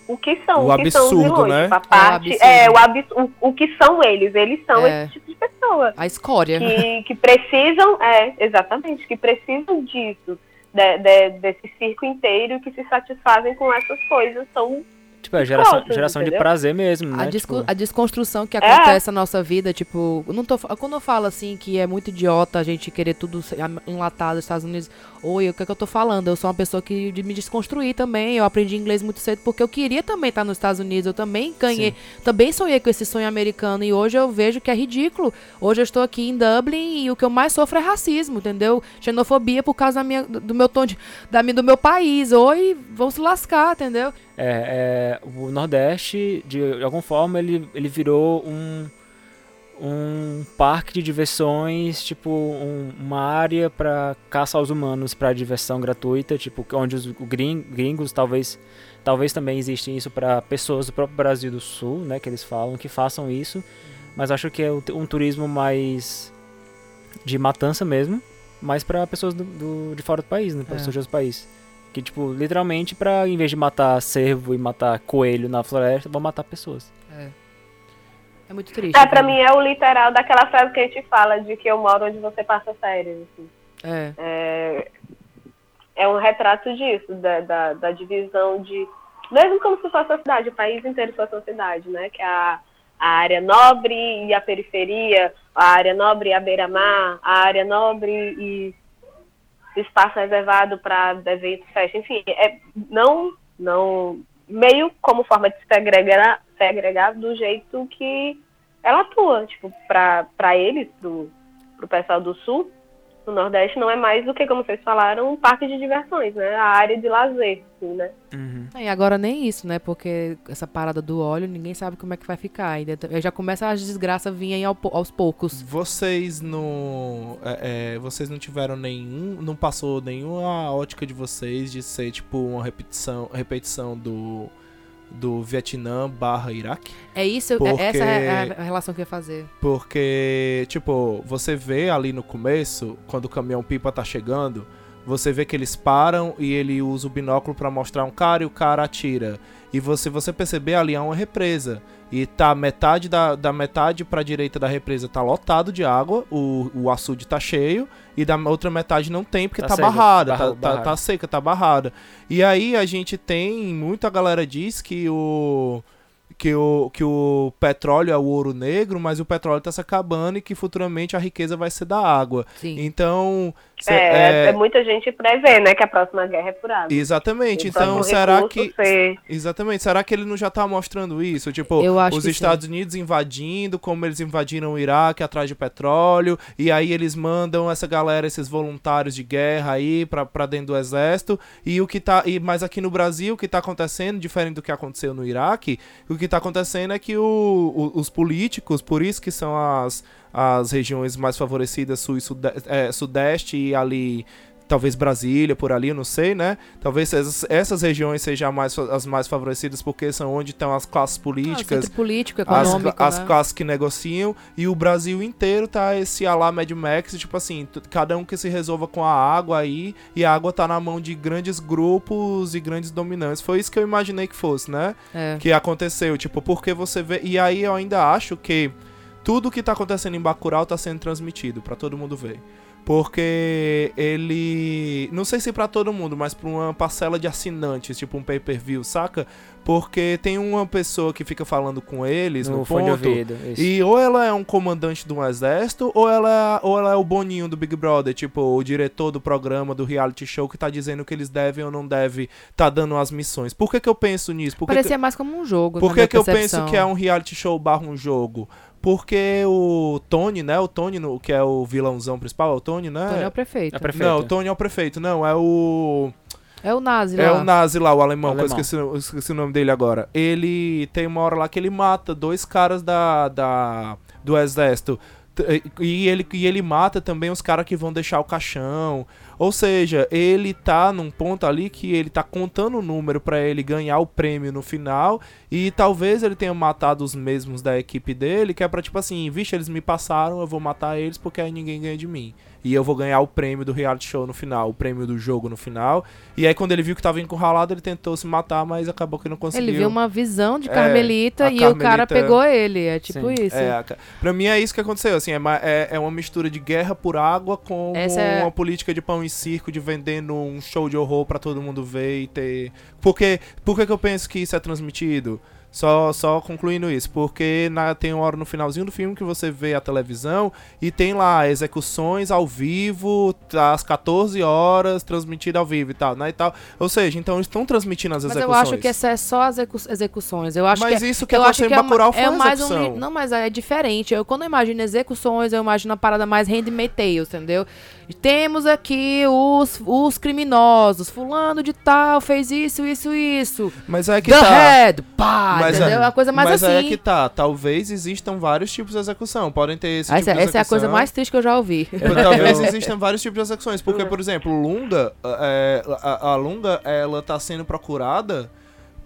o que são, O o que são os absurdo, vilões. né? Tipo, a É, o parte, absurdo. é, o, abs, o, o que são eles, eles são É. esse tipo de pessoa. A escória. Que, que precisam, é, exatamente, que precisam disso, de- de- desse circo inteiro que se satisfazem com essas coisas. São Tipo, é geração, Pronto, geração de prazer mesmo, A, né? desco- Tipo, a desconstrução que É. acontece na nossa vida, tipo, não tô, quando eu falo assim que é muito idiota a gente querer tudo enlatado nos Estados Unidos, oi, o que é que eu tô falando? Eu sou uma pessoa que de me desconstruir também, eu aprendi inglês muito cedo porque eu queria também estar nos Estados Unidos, eu também ganhei, também sonhei com esse sonho americano e hoje eu vejo que é ridículo. Hoje eu estou aqui em Dublin e o que eu mais sofro é racismo, entendeu? Xenofobia por causa da minha, do meu tom de, da minha, do meu país. Oi, vamos se lascar, entendeu? é, é, o Nordeste, de, de alguma forma, ele, ele virou um, um parque de diversões, tipo, um- uma área para caça aos humanos, para diversão gratuita, tipo, onde os gring- gringos talvez talvez também existe isso para pessoas do próprio Brasil do Sul, né, que eles falam que façam isso, mas acho que é um turismo mais de matança mesmo, mais para pessoas do, do- de fora do país, né, para É. pessoas de outros países. Que, tipo, literalmente, pra, em vez de matar cervo e matar coelho na floresta, vão matar pessoas. É muito triste. É, pra né? mim é o literal daquela frase que a gente fala de que eu moro onde você passa férias. Assim. É. É, é um retrato disso, da, da, da divisão de. Mesmo como se fosse a cidade, o país inteiro fosse uma cidade, né? Que é a, a área nobre e a periferia, a área nobre e a beira-mar, a área nobre e espaço reservado para eventos, festa, enfim, é não, não meio como forma de segregar, segregar do jeito que ela atua, tipo, para eles, pro, pro pessoal do sul, do Nordeste, não é mais do que, como vocês falaram, um parque de diversões, né? A área de lazer, assim, né? E agora nem isso, né? Porque essa parada do óleo, ninguém sabe como é que vai ficar. Ainda t- já começa as desgraças virem po- aos poucos. Vocês não. é, é, vocês não tiveram nenhum. Não passou nenhuma ótica de vocês de ser tipo uma repetição, repetição do. Do Vietnã barra Iraque? É isso, Porque- é, essa é a, a relação que eu ia fazer. Porque, tipo, você vê ali no começo, quando o caminhão pipa tá chegando, você vê que eles param e ele usa o binóculo pra mostrar um cara e o cara atira. E você você perceber ali é uma represa. E tá metade da, da metade pra direita da represa tá lotado de água, o, o açude tá cheio, e da outra metade não tem porque Tá tá, seca, barrada, barra- tá, tá, barrada. tá seca, tá barrada. E aí a gente tem, muita galera diz que o que o, que o petróleo é o ouro negro, mas o petróleo está se acabando e que futuramente a riqueza vai ser da água. Sim. Então, cê- É, é- é, muita gente prevê, né, que a próxima guerra é por água. exatamente. Então, próximo será que ser- exatamente? Será que ele não já tá mostrando isso? Tipo, Eu acho os Estados Unidos invadindo, como eles invadiram o Iraque atrás de petróleo, e aí eles mandam essa galera, esses voluntários de guerra aí pra, pra dentro do exército, e o que tá e mas aqui no Brasil o que tá acontecendo, diferente do que aconteceu no Iraque, o que tá acontecendo é que o- o- os políticos, por isso que são as as regiões mais favorecidas, sul e sude- é, sudeste e ali talvez Brasília, por ali, eu não sei, né? Talvez essas, essas regiões sejam mais, as mais favorecidas porque são onde estão as classes Ah, políticas, centro político, as, econômico, as né? classes que negociam e o Brasil inteiro tá esse alá Mad Max, tipo assim, cada um que se resolva com a água aí e a água tá na mão de grandes grupos e grandes dominantes. Foi isso que eu imaginei que fosse, né? É. Que aconteceu, tipo, porque você vê. E aí eu ainda acho que tudo que tá acontecendo em Bacurau tá sendo transmitido pra todo mundo ver. Porque ele. Não sei se pra todo mundo, mas pra uma parcela de assinantes, tipo um pay-per-view, saca? Porque tem uma pessoa que fica falando com eles no, No ponto, ouvido, isso. E ou ela é um comandante de um exército, ou ela, ou ela é o Boninho do Big Brother, tipo, o diretor do programa, do reality show, que tá dizendo que eles devem ou não devem tá dando as missões. Por que, que eu penso nisso? Parecia que- mais como um jogo. por que, que eu penso que é um reality show barra um jogo? Porque o Tony, né? O Tony, no- que é o vilãozão principal, é o Tony, né? Tony é o prefeito. É prefeito. Não, o Tony é o prefeito. Não, é o. É o Nazi É lá. o Nazi lá, o alemão, O que eu esqueci, eu esqueci o nome dele agora. Ele tem uma hora lá que ele mata dois caras da, da do exército. E ele, e ele mata também os caras que vão deixar o caixão. Ou seja, ele tá num ponto ali que ele tá contando o número pra ele ganhar o prêmio no final. E talvez ele tenha matado os mesmos da equipe dele, que é pra tipo assim, vixe, eles me passaram, eu vou matar eles porque aí ninguém ganha de mim. E eu vou ganhar o prêmio do reality show no final, o prêmio do jogo no final. E aí quando ele viu que tava encurralado, ele tentou se matar, mas acabou que não conseguiu. Ele viu uma visão de É, Carmelita a e o cara pegou ele. É tipo Sim. isso. É, a pra mim é isso que aconteceu, assim, é, é, é uma mistura de guerra por água com Essa é- uma política de pão e circo, de vendendo um show de horror pra todo mundo ver e ter... Porque, por que que eu penso que isso é transmitido? Só, só concluindo isso, porque na- tem uma hora no finalzinho do filme que você vê a televisão e tem lá execuções ao vivo, tá, às 14 horas, transmitida ao vivo e tal, né, e tal. Ou seja, então estão transmitindo as Mas execuções. eu acho que essa é só as execu- execuções. Eu acho Mas que é- isso que eu aconteceu acho em que Bacurau é, foi é mais um Não, mas é diferente. Eu, quando eu imagino execuções, eu imagino uma parada mais Handmaid's Tales, entendeu? Temos aqui os, os criminosos. Fulano de tal fez isso, isso, isso. Mas é que The tá... Head, pá, Mas entendeu? É uma coisa mais mas assim. aí é que tá. Talvez existam vários tipos de execução. Podem ter esse essa, tipo de essa é a coisa mais triste que eu já ouvi. Talvez existam vários tipos de execuções. Porque, por exemplo, Lunga, é, a, a Lunga, ela tá sendo procurada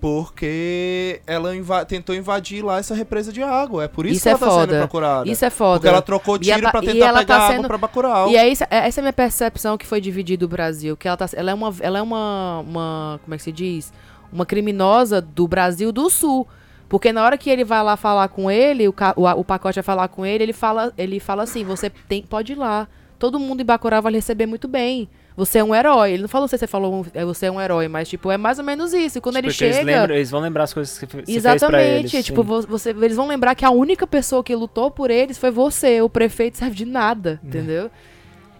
porque ela inva- tentou invadir lá essa represa de água. É por isso, Isso que é ela tá foda. sendo procurada. Isso é foda. Porque ela trocou tiro ela- pra e tentar pegar tá água sendo- pra Bacurau. E é isso, é- essa é a minha percepção que foi dividida do Brasil. Que ela, tá, ela é, uma, ela é uma, uma. Como é que se diz? Uma criminosa do Brasil do Sul. Porque na hora que ele vai lá falar com ele, o, o, o pacote vai falar com ele, ele fala, ele fala assim: você tem, pode ir lá. Todo mundo em Bacurau vai receber muito bem. Você é um herói. Ele não falou se você falou é, você é um herói, mas tipo, é mais ou menos isso. E quando ele Porque eles, chega. lembram- eles vão lembrar as coisas que você fez pra Exatamente. eles. tipo, sim. vo- você, eles vão lembrar que a única pessoa que lutou por eles foi você. O prefeito serve de nada, entendeu?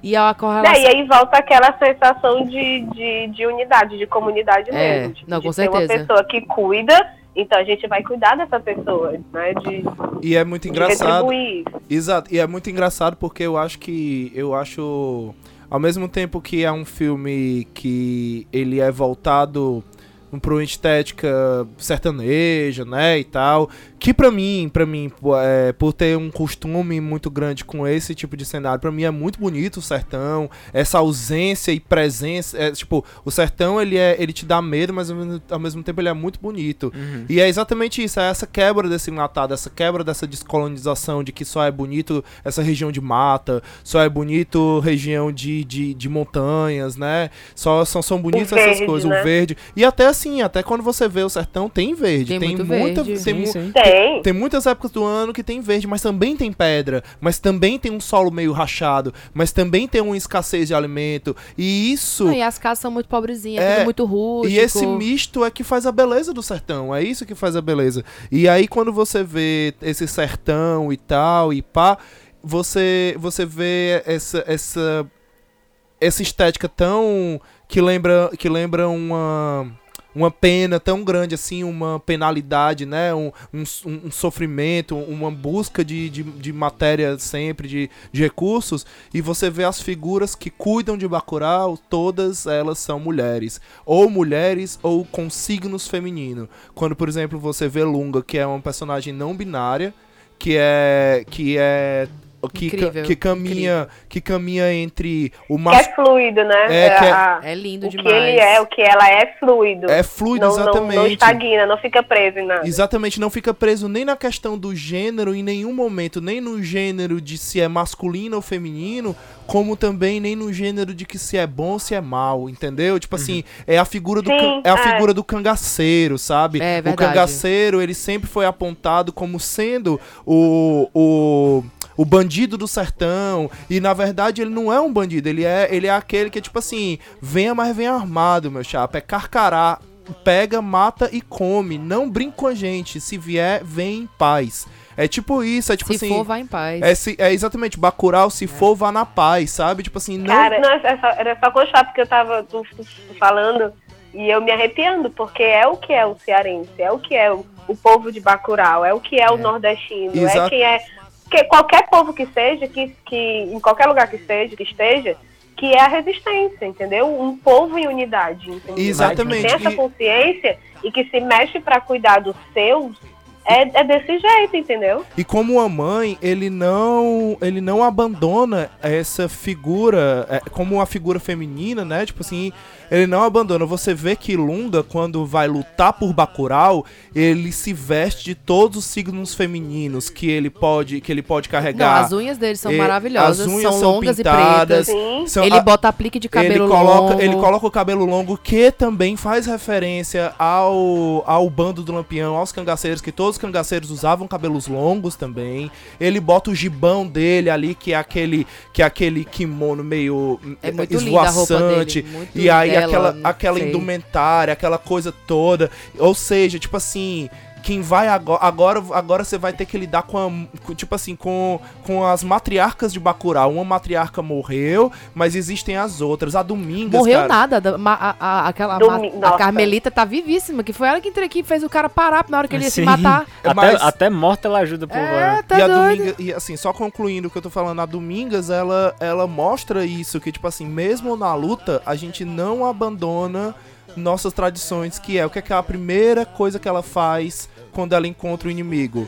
E a É, correlação. e aí volta aquela sensação de, de, de unidade, de comunidade É, mesmo. tipo, não, de com ter uma certeza. pessoa que cuida, então a gente vai cuidar dessa pessoa, né? De, E é muito engraçado. Exato, e é muito engraçado porque eu acho que. Eu acho. Ao mesmo tempo que é um filme que ele é voltado pra uma estética sertaneja, né, e tal. Que pra mim, pra mim, é, por ter um costume muito grande com esse tipo de cenário, pra mim é muito bonito o sertão, essa ausência e presença, é, tipo, o sertão ele é, ele te dá medo, mas ao mesmo, ao mesmo tempo ele é muito bonito. E é exatamente isso, é essa quebra desse enlatado, essa quebra dessa descolonização de que só é bonito essa região de mata, só é bonito região de, de, de montanhas, né? Só são, são bonitas essas coisas, né? o verde. E até assim, até quando você vê o sertão, tem verde. Tem Tem, muito muita. verde. Tem, Sim, sim. Tem. tem muitas épocas do ano que tem verde, mas também tem pedra, mas também tem um solo meio rachado, mas também tem uma escassez de alimento. E isso. Não, e as casas são muito pobrezinhas, É, tudo muito rústico. E esse misto é que faz a beleza do sertão. É isso que faz a beleza. E aí, quando você vê esse sertão e tal, e pá, você, você vê essa, essa, essa estética tão. que lembra, que lembra uma. Uma pena tão grande assim, uma penalidade, né? Um, um, um sofrimento, uma busca de, de, de matéria sempre, de, de recursos, e você vê as figuras que cuidam de Bacurau, todas elas são mulheres. Ou mulheres ou com signos feminino. Quando, por exemplo, você vê Lunga, que é uma personagem não binária, que é. que é que, Incrível, que caminha que caminha entre o Que mas é fluido, né? É, que é- a- É lindo o que demais. ele é, o que ela é fluido. é fluido não, não, exatamente. não estagna, não fica preso em nada. Exatamente, não fica preso nem na questão do gênero em nenhum momento, nem no gênero de se é masculino ou feminino, como também nem no gênero de que se é bom ou se é mal, entendeu? Tipo assim, é a figura do Sim, can- é a é. figura do cangaceiro, sabe? É o cangaceiro, ele sempre foi apontado como sendo o, o o bandido do sertão, e na verdade ele não é um bandido, ele é, ele é aquele que é tipo assim, venha, mas vem armado, meu chapa, é carcará, pega, mata e come, não brinca com a gente, se vier, vem em paz. É tipo isso, é tipo Se assim... for, vai em paz. É, se- é exatamente, Bacurau, se for, vá na paz, sabe? Tipo assim, não... Cara, não, é só- era só continuar porque eu tava tu- tu- tu falando e eu me arrepiando, porque é o que é o cearense, é o que é o, o povo de Bacurau, é o que é o nordestino, é quem é. Que qualquer povo que seja, que, que em qualquer lugar que seja, que esteja, que é a resistência, entendeu? Um povo em unidade, entendeu? Exatamente, Que tem essa e- consciência e que se mexe pra cuidar dos seus, é, é desse jeito, entendeu? E como uma mãe, ele não, ele não abandona essa figura, é, como uma figura feminina, né? Tipo assim, ele não abandona. Você vê que Lunga, quando vai lutar por Bacurau, ele se veste de todos os signos femininos que ele pode, que ele pode Não, carregar. as unhas dele são maravilhosas, as unhas são são longas pintadas, e pretas. São- ele a- bota aplique de cabelo ele coloca, longo. ele coloca o cabelo longo, que também faz referência ao, ao bando do Lampião, aos cangaceiros, que todos os cangaceiros usavam cabelos longos também. Ele bota o gibão dele ali, que é aquele, que é aquele kimono meio É eh, muito linda a roupa esvoaçante. dele, muito E aí aquela, aquela indumentária, aquela coisa toda. Ou seja, tipo assim. Quem vai agora, agora, agora você vai ter que lidar com, a, com, tipo assim, com, com as matriarcas de Bacurau. Uma matriarca morreu, mas existem as outras. A Domingas, Morreu cara, nada. da- ma- a, a- aquela, Domi- a. Carmelita tá vivíssima, que foi ela que entrou aqui e fez o cara parar na hora que ele ia se Sim. matar. Até, Mas- até morta ela ajuda povo. É, né? tá e a doido. Dominga, e assim, só concluindo o que eu tô falando, a Domingas, ela, ela mostra isso, que tipo assim, mesmo na luta, a gente não abandona nossas tradições, que é o que é, que é a primeira coisa que ela faz quando ela encontra o inimigo.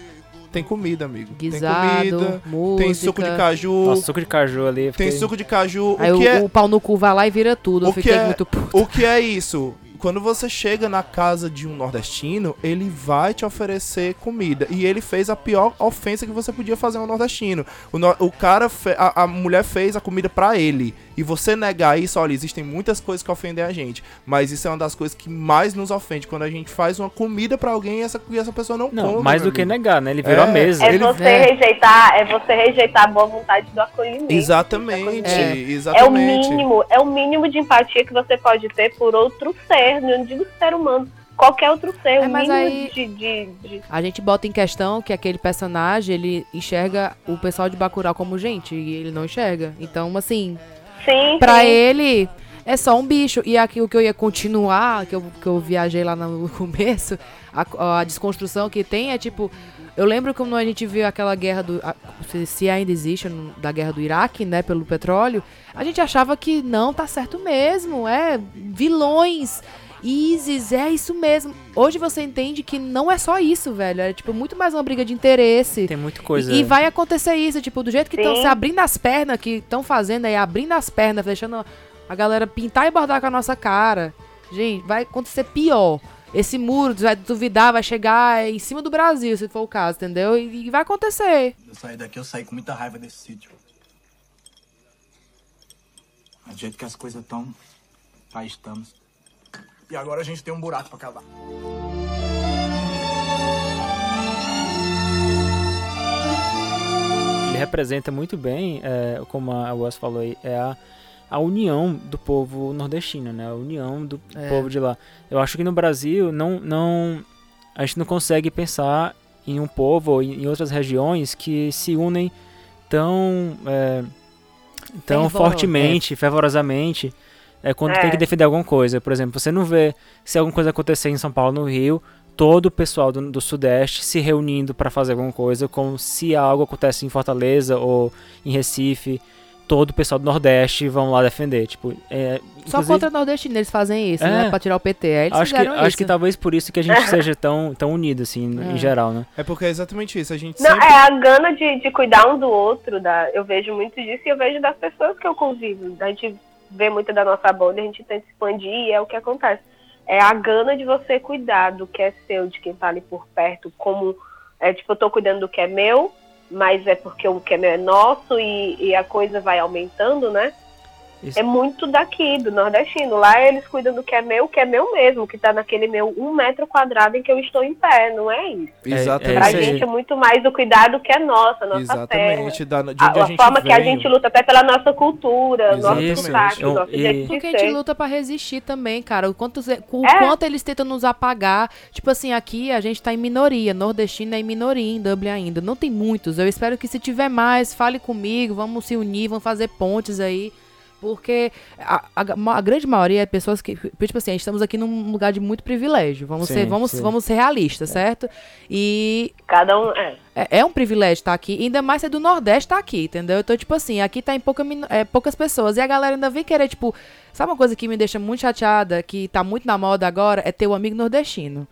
Tem comida, amigo. Guisado, tem comida, música. tem suco de caju, Nossa, suco de caju ali. eu tem fiquei- suco de caju. Aí o o, que é o pau no cu vai lá e vira tudo. Eu o que fiquei é- muito puto. O que é isso? Quando você chega na casa de um nordestino, ele vai te oferecer comida. E ele fez a pior ofensa que você podia fazer a um nordestino. O, no- o cara, fe- a, a mulher fez a comida pra ele. E você negar isso, olha, existem muitas coisas que ofendem a gente. Mas isso é uma das coisas que mais nos ofende. Quando a gente faz uma comida pra alguém e essa, e essa pessoa não, Não, come. mais meu do que amigo. negar, né? Ele virou É, a mesa. É Ele- você É. rejeitar, é você rejeitar a boa vontade do acolhimento. Exatamente, É. É o exatamente. mínimo, é o mínimo de empatia que você pode ter por outro ser, não digo ser humano, qualquer outro ser, É, o mínimo aí- de, de, de- A gente bota em questão que aquele personagem, ele enxerga o pessoal de Bacurau como gente, e ele não enxerga. Então, assim, Sim, pra sim. ele é só um bicho. E aqui o que eu ia continuar, que eu, que eu viajei lá no começo, a, a desconstrução que tem é tipo. Eu lembro quando a gente viu aquela guerra do. a- se, se ainda existe, da guerra do Iraque, né, pelo petróleo, a gente achava que não, tá certo mesmo, é vilões. ISIS, é isso mesmo. Hoje você entende que não é só isso, velho. É tipo muito mais uma briga de interesse. Tem muita coisa. E, e vai acontecer isso, tipo, do jeito que estão se abrindo as pernas, que estão fazendo aí, abrindo as pernas, deixando a galera pintar e bordar com a nossa cara. Gente, vai acontecer pior. Esse muro, vai duvidar, vai chegar em cima do Brasil, se for o caso, entendeu? E, e vai acontecer. Eu saí daqui, eu saí com muita raiva desse sítio. Do jeito que as coisas estão, aí estamos. E agora a gente tem um buraco pra cavar. Ele representa muito bem, é, como a Wes falou aí, é a, a união do povo nordestino, né? A união do É. povo de lá. Eu acho que no Brasil não, não a gente não consegue pensar em um povo ou em, outras regiões que se unem tão é, tão Fervoro- fortemente, fervorosamente, é, quando É. tem que defender alguma coisa. Por exemplo, você não vê se alguma coisa acontecer em São Paulo, no Rio, todo o pessoal do, do Sudeste se reunindo para fazer alguma coisa, como se algo acontece em Fortaleza ou em Recife. todo o pessoal do Nordeste vão lá defender. Tipo, é, Só inclusive- contra nordestino eles fazem isso, É. né? Pra tirar o PT. Aí eles acho que, fizeram acho isso. que talvez por isso que a gente seja tão, tão unido, assim, É. em geral, né? É porque é exatamente isso. A gente Não, sempre. é a gana de, de cuidar um do outro. Da, eu vejo muito disso e eu vejo das pessoas que eu convivo. A gente vê muito da nossa bolha, a gente tenta expandir e é o que acontece. É a gana de você cuidar do que é seu, de quem tá ali por perto, como. É, tipo, eu tô cuidando do que é meu, mas é porque o que é meu é nosso e, e a coisa vai aumentando, né? Isso. É muito daqui, do nordestino. Lá eles cuidam do que é meu, que é meu mesmo, que tá naquele meu um metro quadrado em que eu estou em pé, não é isso. Exatamente. Pra isso aí. gente é muito mais o cuidado que é nossa, nossa terra. Exatamente. Da, de onde A, a, a gente forma que a gente luta até pela nossa cultura, nosso Exatamente. sotaque, Eu- nosso e- jeito de Porque a gente luta pra resistir também, cara. O quanto, o É. quanto eles tentam nos apagar. Tipo assim, aqui a gente tá em minoria. Nordestino é em minoria em Dublin ainda. Não tem muitos. Eu espero que se tiver mais, fale comigo. Vamos se unir, vamos fazer pontes aí. Porque a, a- a grande maioria é pessoas que. Tipo assim, estamos aqui num lugar de muito privilégio. Vamos, Sim, ser, vamos, sim. vamos ser realistas, certo? E Cada um. É. é, é um privilégio estar aqui, ainda mais ser do Nordeste estar aqui, entendeu? Então, tipo assim, aqui tá em pouca, é, poucas pessoas. E a galera ainda vem querer, tipo. Sabe uma coisa que me deixa muito chateada, que tá muito na moda agora, é ter o amigo nordestino.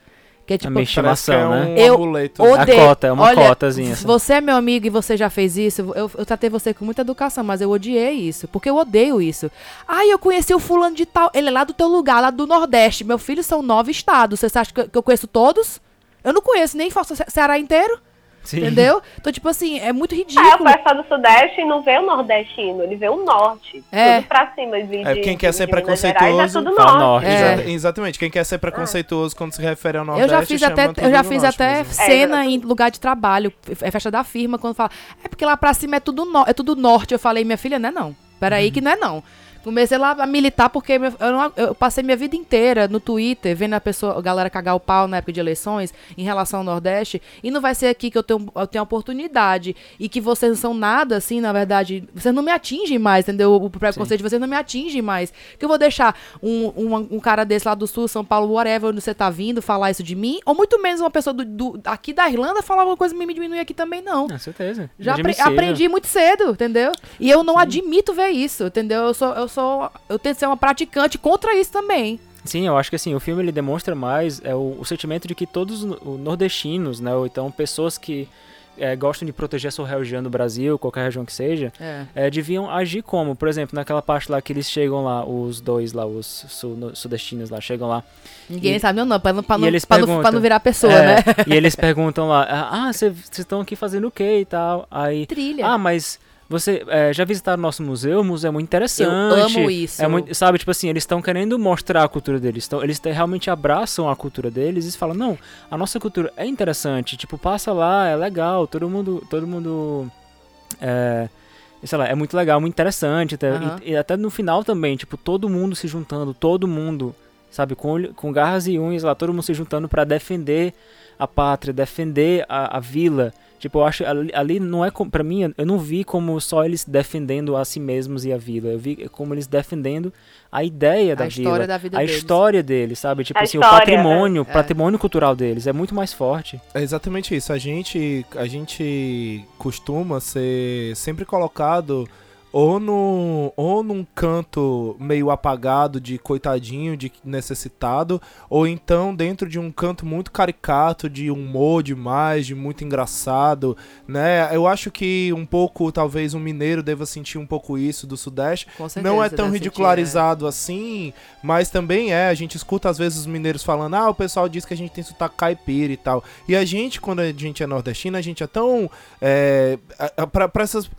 Que é tipo. minha Parece que é estimação, um né? Eu amuleto. odeio. A cota, é uma Olha, cotazinha, Se assim. você é meu amigo e você já fez isso, eu, eu tratei você com muita educação, mas eu odiei isso. Porque eu odeio isso. Ai, eu conheci o fulano de tal. Ele é lá do teu lugar, lá do Nordeste. Meu filho são nove estados. Você acha que eu- que eu conheço todos? Eu não conheço nem Ceará inteiro. Sim. Entendeu? Então, tipo assim, é muito É, o ridículo. pessoal do Sudeste não vê o nordestino, ele vê o norte. É. Tudo pra cima. De, É, de- quem quer de ser Gerais preconceituoso, É tudo norte. norte. É. Exa- Exatamente. Quem quer ser preconceituoso quando se refere ao Eu Nordeste já fiz até, eu já fiz norte até mesmo. cena É, em lugar de trabalho, é festa da firma, quando fala, é porque lá pra cima é tudo, no- é tudo norte. Eu falei, minha filha, não é não. Peraí que não é não. Comecei lá a militar porque eu, não- eu passei minha vida inteira no Twitter vendo a pessoa, a galera cagar o pau na época de eleições em relação ao Nordeste. E não vai ser aqui que eu tenho, eu tenho oportunidade. E que vocês não são nada, assim, na verdade. Vocês não me atingem mais, entendeu? O preconceito de vocês não me atinge mais. Que eu vou deixar um, um, um cara desse lá do Sul, São Paulo, whatever, onde você tá vindo, falar isso de mim. Ou muito menos uma pessoa do, do- aqui da Irlanda falar uma coisa e me diminuir aqui também, não. Com certeza. Já apre- Admissível. aprendi muito cedo, entendeu? E eu não admito ver isso, entendeu? Eu sou, eu sou, eu tento ser uma praticante contra isso também. Sim, eu acho que assim, o filme ele demonstra mais é, o, o sentimento de que todos os no- nordestinos, né, ou então pessoas que é, gostam de proteger a sua região do Brasil, qualquer região que seja, É. é, deviam agir como, por exemplo, naquela parte lá que eles chegam lá, os dois lá, os no- sudestinos lá, chegam lá. Ninguém E- sabe, não, não, pra não, pra não, eles pra não, pra não virar pessoa, é, né? E eles perguntam lá, ah, vocês estão aqui fazendo o quê e tal? Aí, Trilha. ah, mas você é, já visitaram o nosso museu? O museu é muito interessante. amo isso. É muito, sabe, tipo assim, eles estão querendo mostrar a cultura deles. Então, eles te- realmente abraçam a cultura deles e falam, não, a nossa cultura é interessante. Tipo, passa lá, é legal, todo mundo, todo mundo, é, sei lá, é muito legal, muito interessante. Até, Aham. e, e até no final também, tipo, todo mundo se juntando, todo mundo, sabe, com, com garras e unhas lá, todo mundo se juntando para defender a pátria, defender a, a vila. Tipo, eu acho ali, ali não é como, para mim, eu não vi como só eles defendendo a si mesmos e a vila. Eu vi como eles defendendo a ideia da A história vila, da vida a deles. história deles, sabe? Tipo A assim, história, o patrimônio, o é. patrimônio cultural deles é muito mais forte. É exatamente isso. A gente, a gente costuma ser sempre colocado ou, no, ou num canto meio apagado de coitadinho, de necessitado, ou então dentro de um canto muito caricato, de humor demais, de muito engraçado, né? Eu acho que um pouco, talvez um mineiro deva sentir um pouco isso do Sudeste, Com certeza, não é tão sentir, ridicularizado assim, mas também é. A gente escuta às vezes os mineiros falando, ah, o pessoal diz que a gente tem sotaque caipira e tal. E a gente, quando a gente é nordestino, a gente é tão. É, pra, pra essas,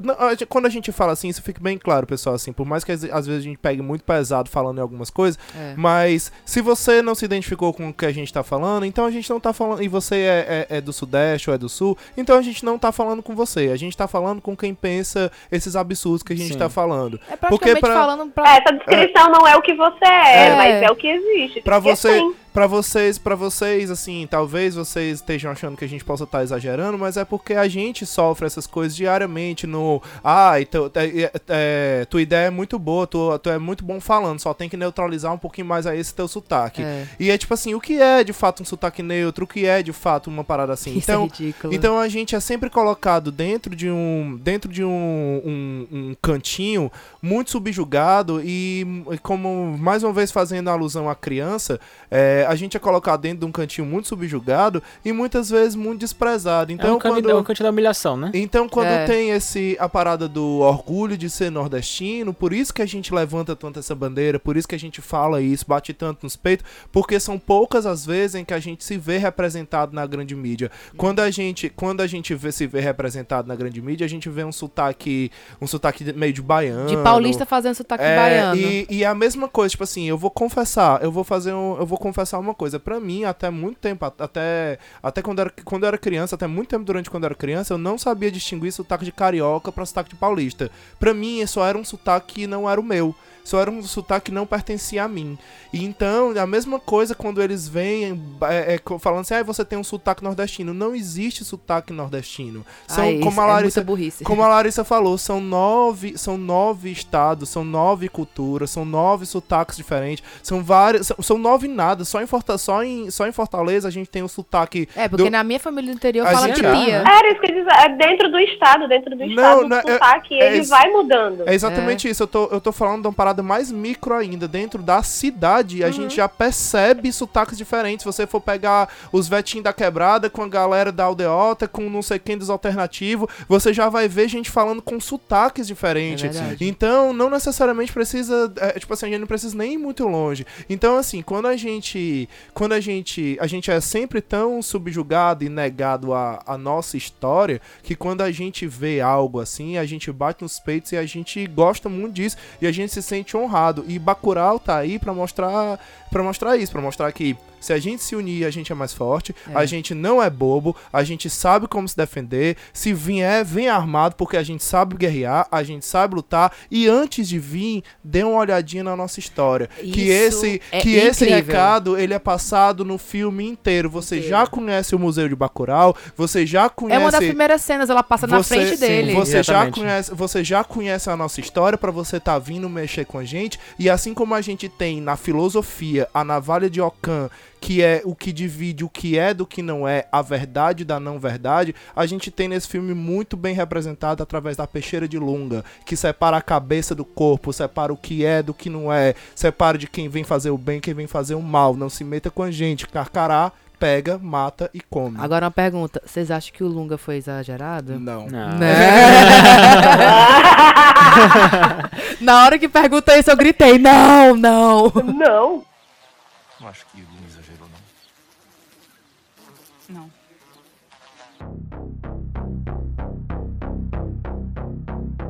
quando a gente fala assim, isso fica bem claro, pessoal, assim, por mais que às vezes a gente pegue muito pesado falando em algumas coisas, É. mas se você não se identificou com o que a gente tá falando, então a gente não tá falando. E você é, é- é do Sudeste ou é do Sul, então a gente não tá falando com você. A gente tá falando com quem pensa esses absurdos que a gente Sim. tá falando. É Porque praticamente pra- falando pra... É, essa descrição não é o que você é, É. mas é o que existe. Pra você, sim. Pra vocês, para vocês, assim, talvez vocês estejam achando que a gente possa estar exagerando, mas é porque a gente sofre essas coisas diariamente no. Ah, então, é, é, tua ideia é muito boa, tu, tu é muito bom falando, só tem que neutralizar um pouquinho mais aí esse teu sotaque. É. E é tipo assim, o que é de fato um sotaque neutro, o que é de fato uma parada assim. Isso então, é ridículo. então a gente é sempre colocado dentro de um dentro de um, um, um cantinho muito subjugado e, e como mais uma vez fazendo alusão à criança, é, a gente é colocado dentro de um cantinho muito subjugado e muitas vezes muito desprezado. Então é um canto, quando é um canto da humilhação, né? então, quando É. tem esse a parada do orgulho de ser nordestino, por isso que a gente levanta tanto essa bandeira, por isso que a gente fala isso, bate tanto nos peitos, porque são poucas as vezes em que a gente se vê representado na grande mídia. Quando a gente, quando a gente vê, se vê representado na grande mídia, a gente vê um sotaque, um sotaque de- meio de baiano. De paulista fazendo sotaque É, baiano. E, e a mesma coisa, tipo assim, eu vou confessar, eu vou fazer um, eu vou confessar uma coisa. Pra mim, até muito tempo, até, até quando, era, quando eu era criança, até muito tempo durante quando eu era criança, eu não sabia distinguir sotaque de carioca pra sotaque de paulista. Pra mim, só era um sotaque que não era o meu. Só era um sotaque que não pertencia a mim. E então, a mesma coisa quando eles vêm é, é, falando assim, ah, você tem um sotaque nordestino. Não existe sotaque nordestino. São, Ai, como a é Larissa, burrice. como a Larissa falou, são nove, são nove estados, são nove culturas, são nove sotaques diferentes, são vários, são, são nove nada. Só em, Forta, só, em, só em Fortaleza a gente tem o sotaque. É, porque do- na minha família do interior A fala gente- tia. Era isso que eu é dentro do estado, dentro do Não, estado, não, o é- sotaque, é ele vai mudando. É exatamente isso. Eu tô, eu tô falando de uma parada mais micro ainda. Dentro da cidade, a Uhum. gente já percebe sotaques diferentes. Se você for pegar os vetinhos da quebrada com a galera da aldeota, com não sei quem dos alternativos, você já vai ver gente falando com sotaques diferentes. É então, não necessariamente precisa. é, tipo assim, a gente não precisa nem ir muito longe. Então, assim, quando a gente. Quando a gente. A gente é sempre tão subjugado e negado à, à nossa história que quando a gente vê algo assim, a gente bate nos peitos e a gente gosta muito disso e a gente se sente honrado. E Bacurau tá aí pra mostrar para mostrar isso, pra mostrar que se a gente se unir, a gente é mais forte, É. a gente não é bobo, a gente sabe como se defender, se vier, vem armado, porque a gente sabe guerrear, a gente sabe lutar, e antes de vir, dê uma olhadinha na nossa história. que Isso esse, é que esse recado, ele é passado no filme inteiro. Você já conhece o Museu de Bacurau, você já conhece... É uma das primeiras cenas, ela passa na Você- frente sim, dele. Você já, conhece, você já conhece a nossa história pra você tá vindo mexer com a gente. E assim como a gente tem na filosofia a navalha de Ockham, que é o que divide o que é do que não é, a verdade da não verdade, a gente tem nesse filme muito bem representado através da peixeira de Lunga, que separa a cabeça do corpo, separa o que é do que não é, separa de quem vem fazer o bem e quem vem fazer o mal. Não se meta com a gente. Carcará, pega, mata e come. Agora uma pergunta, vocês acham que o Lunga foi exagerado? Não. Não. Na hora que pergunta isso, eu gritei, não, não. Não. Não acho que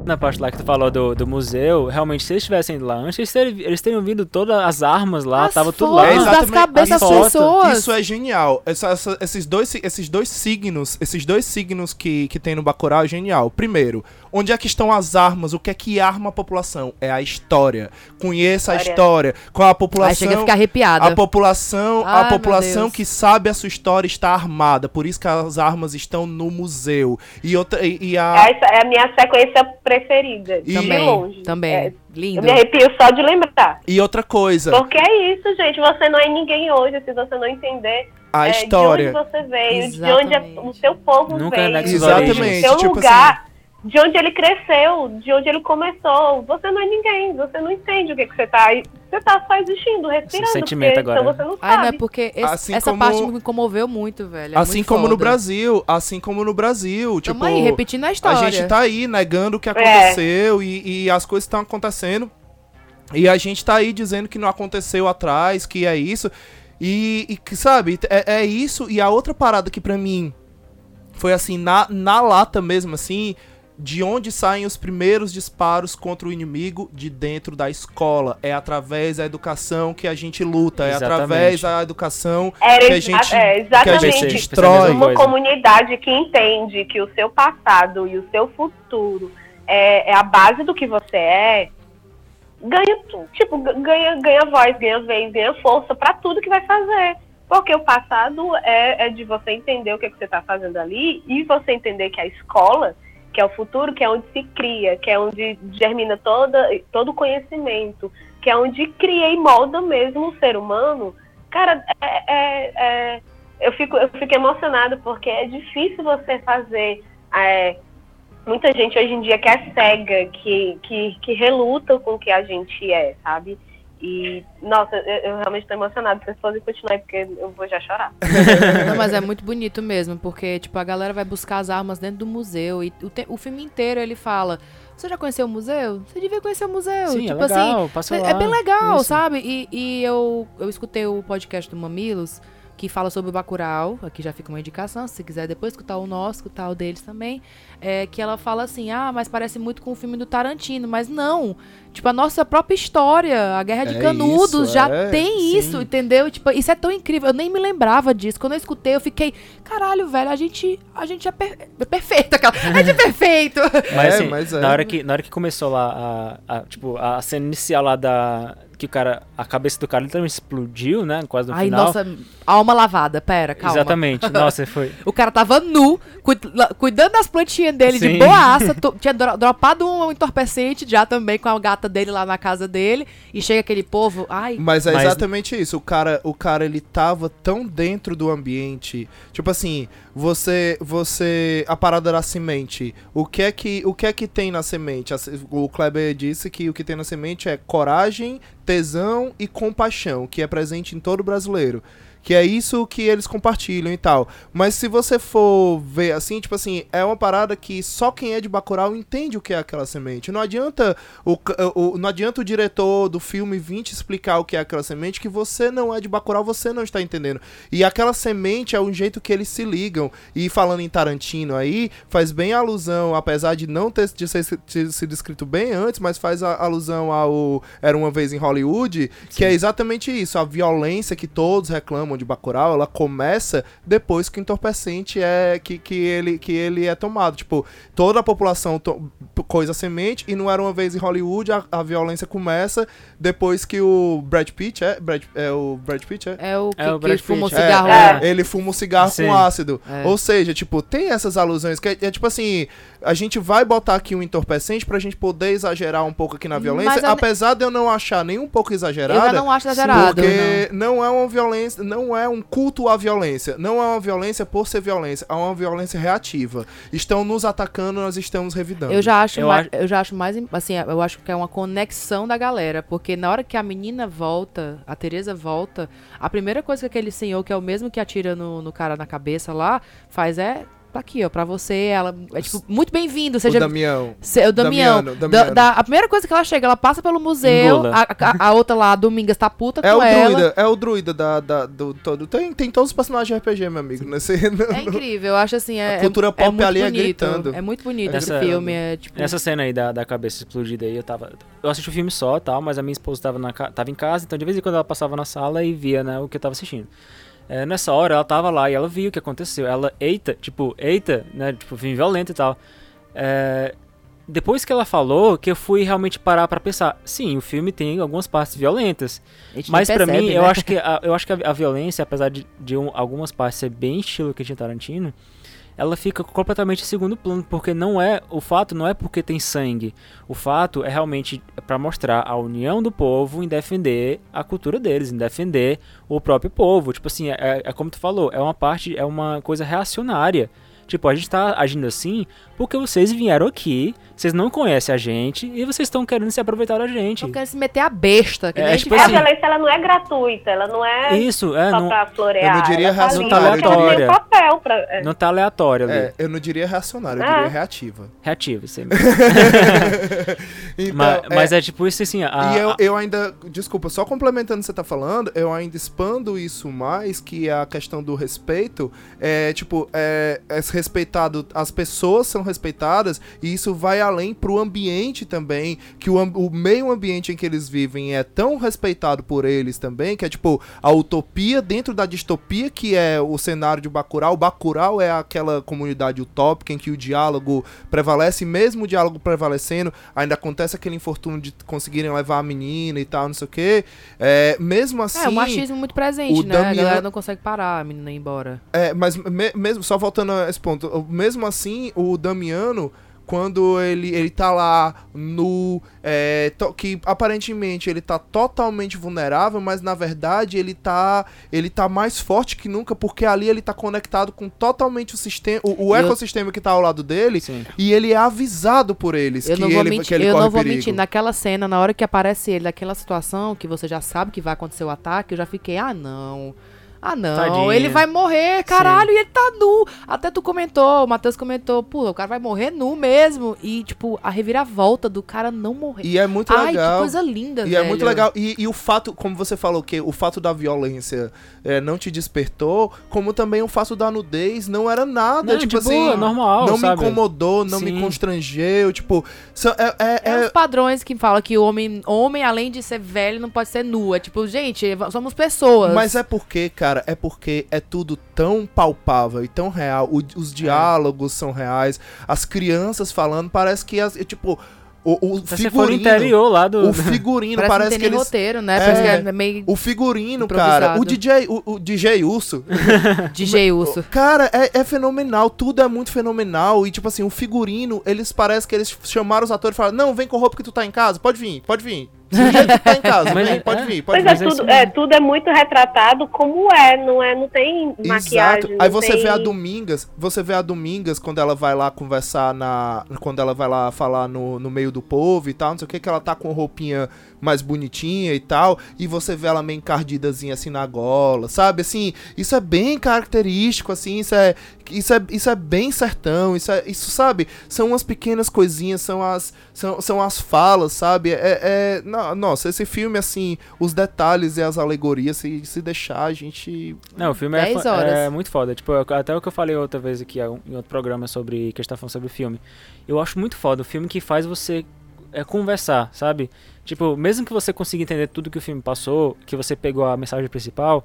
Na parte lá que tu falou do, do museu, realmente, se eles estivessem ido lá antes, eles teriam, eles teriam vindo todas as armas lá, As tava tudo lá. É das exatamente- cabeças das pessoas. Isso é genial. Essa- essa- esses, dois, esses dois signos, esses dois signos que, que tem no Bacurau é genial. Primeiro, onde é que estão as armas? O que é que arma a população? É a história. Conheça a História. história. Com a população. Aí chega a ficar arrepiada. A população, Ai, a população que sabe a sua história está armada, por isso que as armas estão no museu. E outra e, e a Essa é a minha sequência preferida. E- de Também, longe. também. É, Lindo. eu me arrepio só de lembrar. e outra coisa, Porque é isso, gente. Você não é ninguém hoje se você não entender a é, história. de onde você veio, de onde é- Exatamente. o seu povo Nunca veio, negue suas do origens. seu Tipo lugar, de onde ele cresceu, de onde ele começou. Você não é ninguém, você não entende o que, que você tá. Você tá só existindo, respirando. sentimento porque, agora. Então você não Ai, é sabe. porque esse- Assim essa como- parte me comoveu muito, velho. é Assim muito como no foda. Brasil, assim como no Brasil, Tamo tipo, aí, repetindo a A história. gente tá aí negando o que aconteceu e, e as coisas estão acontecendo. E a gente tá aí dizendo que não aconteceu atrás, que é isso. E, e que, sabe, é, é isso. E a outra parada que pra mim foi assim, na, na lata mesmo, assim, de onde saem os primeiros disparos contra o inimigo de dentro da escola. É através da educação que a gente luta, é Exatamente. através da educação Era que a gente, é, que a exatamente. gente destrói. Uma comunidade que entende que o seu passado e o seu futuro é, é a base do que você é, ganha, tu- tipo, ganha, ganha voz, ganha vez, ganha força pra tudo que vai fazer. Porque o passado é, é de você entender o que, que você está fazendo ali e você entender que a escola, que é o futuro, que é onde se cria, que é onde germina toda, todo o conhecimento, que é onde cria e molda mesmo o ser humano. Cara, é, é- é- eu, fico, eu fico emocionada porque é difícil você fazer. é, muita gente hoje em dia que é cega, que, que, que reluta com o que a gente é, sabe? E, nossa, eu, eu realmente estou emocionada. Se vocês podem continuar aí, porque eu vou já chorar. Não, mas é muito bonito mesmo, porque, tipo, a galera vai buscar as armas dentro do museu e o, te- o filme inteiro ele fala. Você já conheceu o museu? Você devia conhecer o museu. Sim, é tipo legal, assim, passa é, lá, é bem legal, isso. sabe? E, e eu, eu escutei o podcast do Mamilos, que fala sobre o Bacurau. Aqui já fica uma indicação, se quiser depois escutar o nosso, escutar o deles também. É que ela fala assim, ah, mas parece muito com o filme do Tarantino. Mas não. Tipo, a nossa própria história, a Guerra de É Canudos, isso, já é, tem sim. isso, entendeu? Tipo, isso é tão incrível. Eu nem me lembrava disso. Quando eu escutei, eu fiquei, caralho, velho, a gente, a gente é, per- é perfeito. Aquela, a gente é perfeito. Mas, É, assim, mas é. Na, hora que, na hora que começou lá, a, a- tipo, a cena inicial lá da... Que o cara, a cabeça do cara literalmente explodiu, né? Quase no Ai, final. nossa, alma lavada. Pera, calma. Exatamente. Nossa, foi... O cara tava nu, cuidando das plantinhas dele de Sim. boaça. to- tinha dro- dropado um entorpecente já também com a gata dele lá na casa dele. E chega aquele povo. Ai, Mas é Mas- exatamente isso. O cara, o cara ele tava tão dentro do ambiente. Tipo assim, você você a parada da semente. O que é que o que é que tem na semente? O Kleber disse que o que tem na semente é coragem, tesão e compaixão, que é presente em todo brasileiro. Que é isso que eles compartilham e tal. Mas se você for ver assim, tipo assim, é uma parada que só quem é de Bacurau entende o que é aquela semente. Não adianta o, o- não adianta o diretor do filme vir te explicar o que é aquela semente, que você não é de Bacurau, você não está entendendo. E aquela semente é o jeito que eles se ligam. E falando em Tarantino aí, faz bem alusão, apesar de não ter de ser, ter sido escrito bem antes, mas faz a- alusão ao Era Uma Vez em Hollywood, que é exatamente isso. A violência que todos reclamam de Bacurau, ela começa depois que o entorpecente é que, que, ele, que ele é tomado. Tipo, toda a população coisa semente e não era uma vez em Hollywood, a, a violência começa depois que o Brad Pitt, é? Brad, é o Brad Pitt, é? é o que, É o que fuma o Pitt, é. cigarro. É, lá. ele fuma um cigarro Sim. com ácido. É. Ou seja, tipo, tem essas alusões que é, é tipo assim, a gente vai botar aqui um entorpecente pra gente poder exagerar um pouco aqui na violência, apesar de eu não achar nem um pouco exagerada. Eu já não acho exagerado. Porque não é uma violência, não é um culto à violência. Não é uma violência por ser violência, é uma violência reativa. Estão nos atacando, nós estamos revidando. Eu já acho Eu mais, acho- eu já acho mais, im- assim, eu acho que é uma conexão da galera, porque na hora que a menina volta, a Teresa volta, a primeira coisa que aquele senhor, que é o mesmo que atira no, no cara na cabeça lá, faz é tá aqui, ó, pra você, ela é tipo, muito bem-vindo, o seja Damião. Se- o Damião. Damiano, Da- Damiano. da- a primeira coisa que ela chega, ela passa pelo museu. A, a- a outra lá, a Domingas, tá puta É com o ela. druida, é o druida da, da- do todo. Tem, tem todos os personagens de RPG, meu amigo. Nesse, É incrível, eu acho assim. É, A cultura é, pop muito ali é bonito. gritando. É muito bonito esse Essa- filme. É, tipo, Nessa cena aí da, da cabeça explodida aí, eu tava. Eu assisti o filme só tal, mas a minha esposa tava, na, tava em casa, então de vez em quando ela passava na sala e via, né, o que eu tava assistindo. É, nessa hora ela tava lá e ela viu o que aconteceu. Ela, eita, tipo, eita, né? Tipo, filme violento e tal. É, depois que ela falou, que eu fui realmente parar pra pensar. Sim, o filme tem algumas partes violentas. Mas percebe, mim, né? eu acho que a, eu acho que a, a violência, apesar de, de um- algumas partes ser bem estilo Quentin Tarantino, ela fica completamente em segundo plano, porque não é o fato não é porque tem sangue. O fato é realmente pra mostrar a união do povo em defender a cultura deles, em defender o próprio povo. Tipo assim, é, é como tu falou, é uma parte, é uma coisa reacionária. Tipo, a gente tá agindo assim porque vocês vieram aqui, vocês não conhecem a gente e vocês estão querendo se aproveitar da gente. Não querem se meter a besta. Que É, a tipo gente a assim- fala. violência ela não é gratuita, ela não é Isso, é, só não, pra florear. eu não diria ela tá racionária, porque ela tem aleatória. o papel pra. é. não tá aleatório ali. É, eu não diria reacionária, eu Ah. diria reativa. Reativo, isso aí mesmo. Então, mas, é, mas é tipo isso assim, a, e eu, a- eu ainda, desculpa, só complementando o que você tá falando, eu ainda expando isso mais, que a questão do respeito, é, tipo, é, esse respeitado, as pessoas são respeitadas e isso vai além pro ambiente também, que o, o meio ambiente em que eles vivem é tão respeitado por eles também, que é tipo a utopia dentro da distopia que é o cenário de Bacurau. O Bacurau é aquela comunidade utópica em que o diálogo prevalece, e mesmo o diálogo prevalecendo, ainda acontece aquele infortúnio de conseguirem levar a menina e tal, não sei o quê. É, mesmo assim... é, o machismo muito presente, né? A Damian- galera não consegue parar a menina ir embora. É, mas me- mesmo, só voltando a esse ponto, mesmo assim, o Damiano, quando ele, ele tá lá no. é, to- que aparentemente ele tá totalmente vulnerável, mas na verdade ele tá. Ele tá mais forte que nunca, porque ali ele tá conectado com totalmente o sistema. O, o Eu- ecossistema que tá ao lado dele. Sim. E ele é avisado por eles Eu que, não vou ele, que mentir, ele eu não vou perigo. mentir. Naquela cena, na hora que aparece ele, naquela situação que você já sabe que vai acontecer o ataque, eu já fiquei, ah não. Ah não, Tadinho. ele vai morrer, caralho, e ele tá nu. Até tu comentou, o Matheus comentou, pô, o cara vai morrer nu mesmo. E, tipo, a reviravolta do cara não morrer. E é muito Ai, legal. que coisa linda, E velho. é muito legal. E, e o fato, como você falou, que o fato da violência é, não te despertou, como também o fato da nudez não era nada. Não, tipo de assim, boa, normal, não sabe? me incomodou, não me Sim. constrangeu. Tipo, são- é, é- É, é- os padrões que falam que o homem, homem, além de ser velho, não pode ser nu. É tipo, gente, somos pessoas. Mas é porque, cara, é porque é tudo tão palpável e tão real. O- É. os diálogos são reais. As crianças falando, parece que as, tipo. O, o figurino. interior lá do. O figurino Parece, parece, que não que eles. roteiro, né? É. Parece que é meio O figurino, cara. O. DJ, o, o DJ Urso. DJ Urso. Cara, é, é fenomenal, tudo é muito fenomenal. E, tipo assim, o figurino, eles parecem que eles chamaram os atores e falaram: Não, vem com roupa que tu tá em casa, pode vir, pode vir. Que tu tá em casa, Mas vem, é- pode é. vir, pode Pois vir. é, Mas é tudo, mesmo. é, tudo é muito retratado como é, não é, não tem maquiagem. Exato. Aí não você tem... vê a Domingas, você vê a Domingas quando ela vai lá conversar na. Quando ela vai lá falar no, no meio do povo e tal, não sei o que, que ela tá com roupinha mais bonitinha e tal, e você vê ela meio encardidazinha assim na gola, sabe? Assim, isso é bem característico, assim, isso é. Isso é, isso é bem sertão, isso é. Isso, sabe? São umas pequenas coisinhas, são as. São, são as falas, sabe? É, é- no- nossa, esse filme, assim, os detalhes e as alegorias, se, se deixar, a gente. Não, o filme é, 10 fa- horas. é muito foda. Tipo, até o que eu falei outra vez aqui em outro programa sobre que a gente tá falando sobre o filme. Eu acho muito foda. O filme que faz você é, conversar, sabe? Tipo, mesmo que você consiga entender tudo que o filme passou, que você pegou a mensagem principal,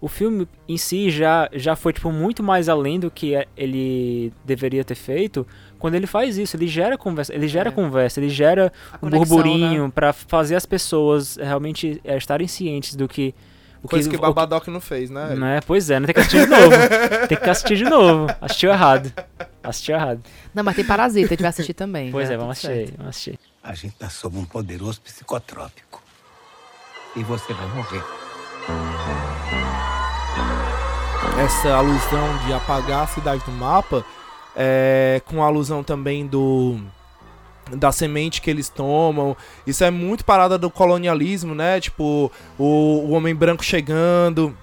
o filme em si já, já foi tipo muito mais além do que é- ele deveria ter feito. Quando ele faz isso, ele gera conversa, ele gera É. conversa, ele gera A um conexão, burburinho pra fazer as pessoas realmente é, estarem cientes do que o Coisa que o Babadoc não fez, né? não é? Pois é, não tem que assistir de novo. tem que assistir de novo. Assistiu errado. Assistiu errado. Não, mas tem Parasita, a gente vai assistir também. Pois né? é, vamos assistir, vamos assistir. A gente tá sob um poderoso psicotrópico. E você vai morrer. essa alusão de apagar a cidade do mapa, é, com a alusão também do da semente que eles tomam. Isso é muito parada do colonialismo, né? Tipo, o, o homem branco chegando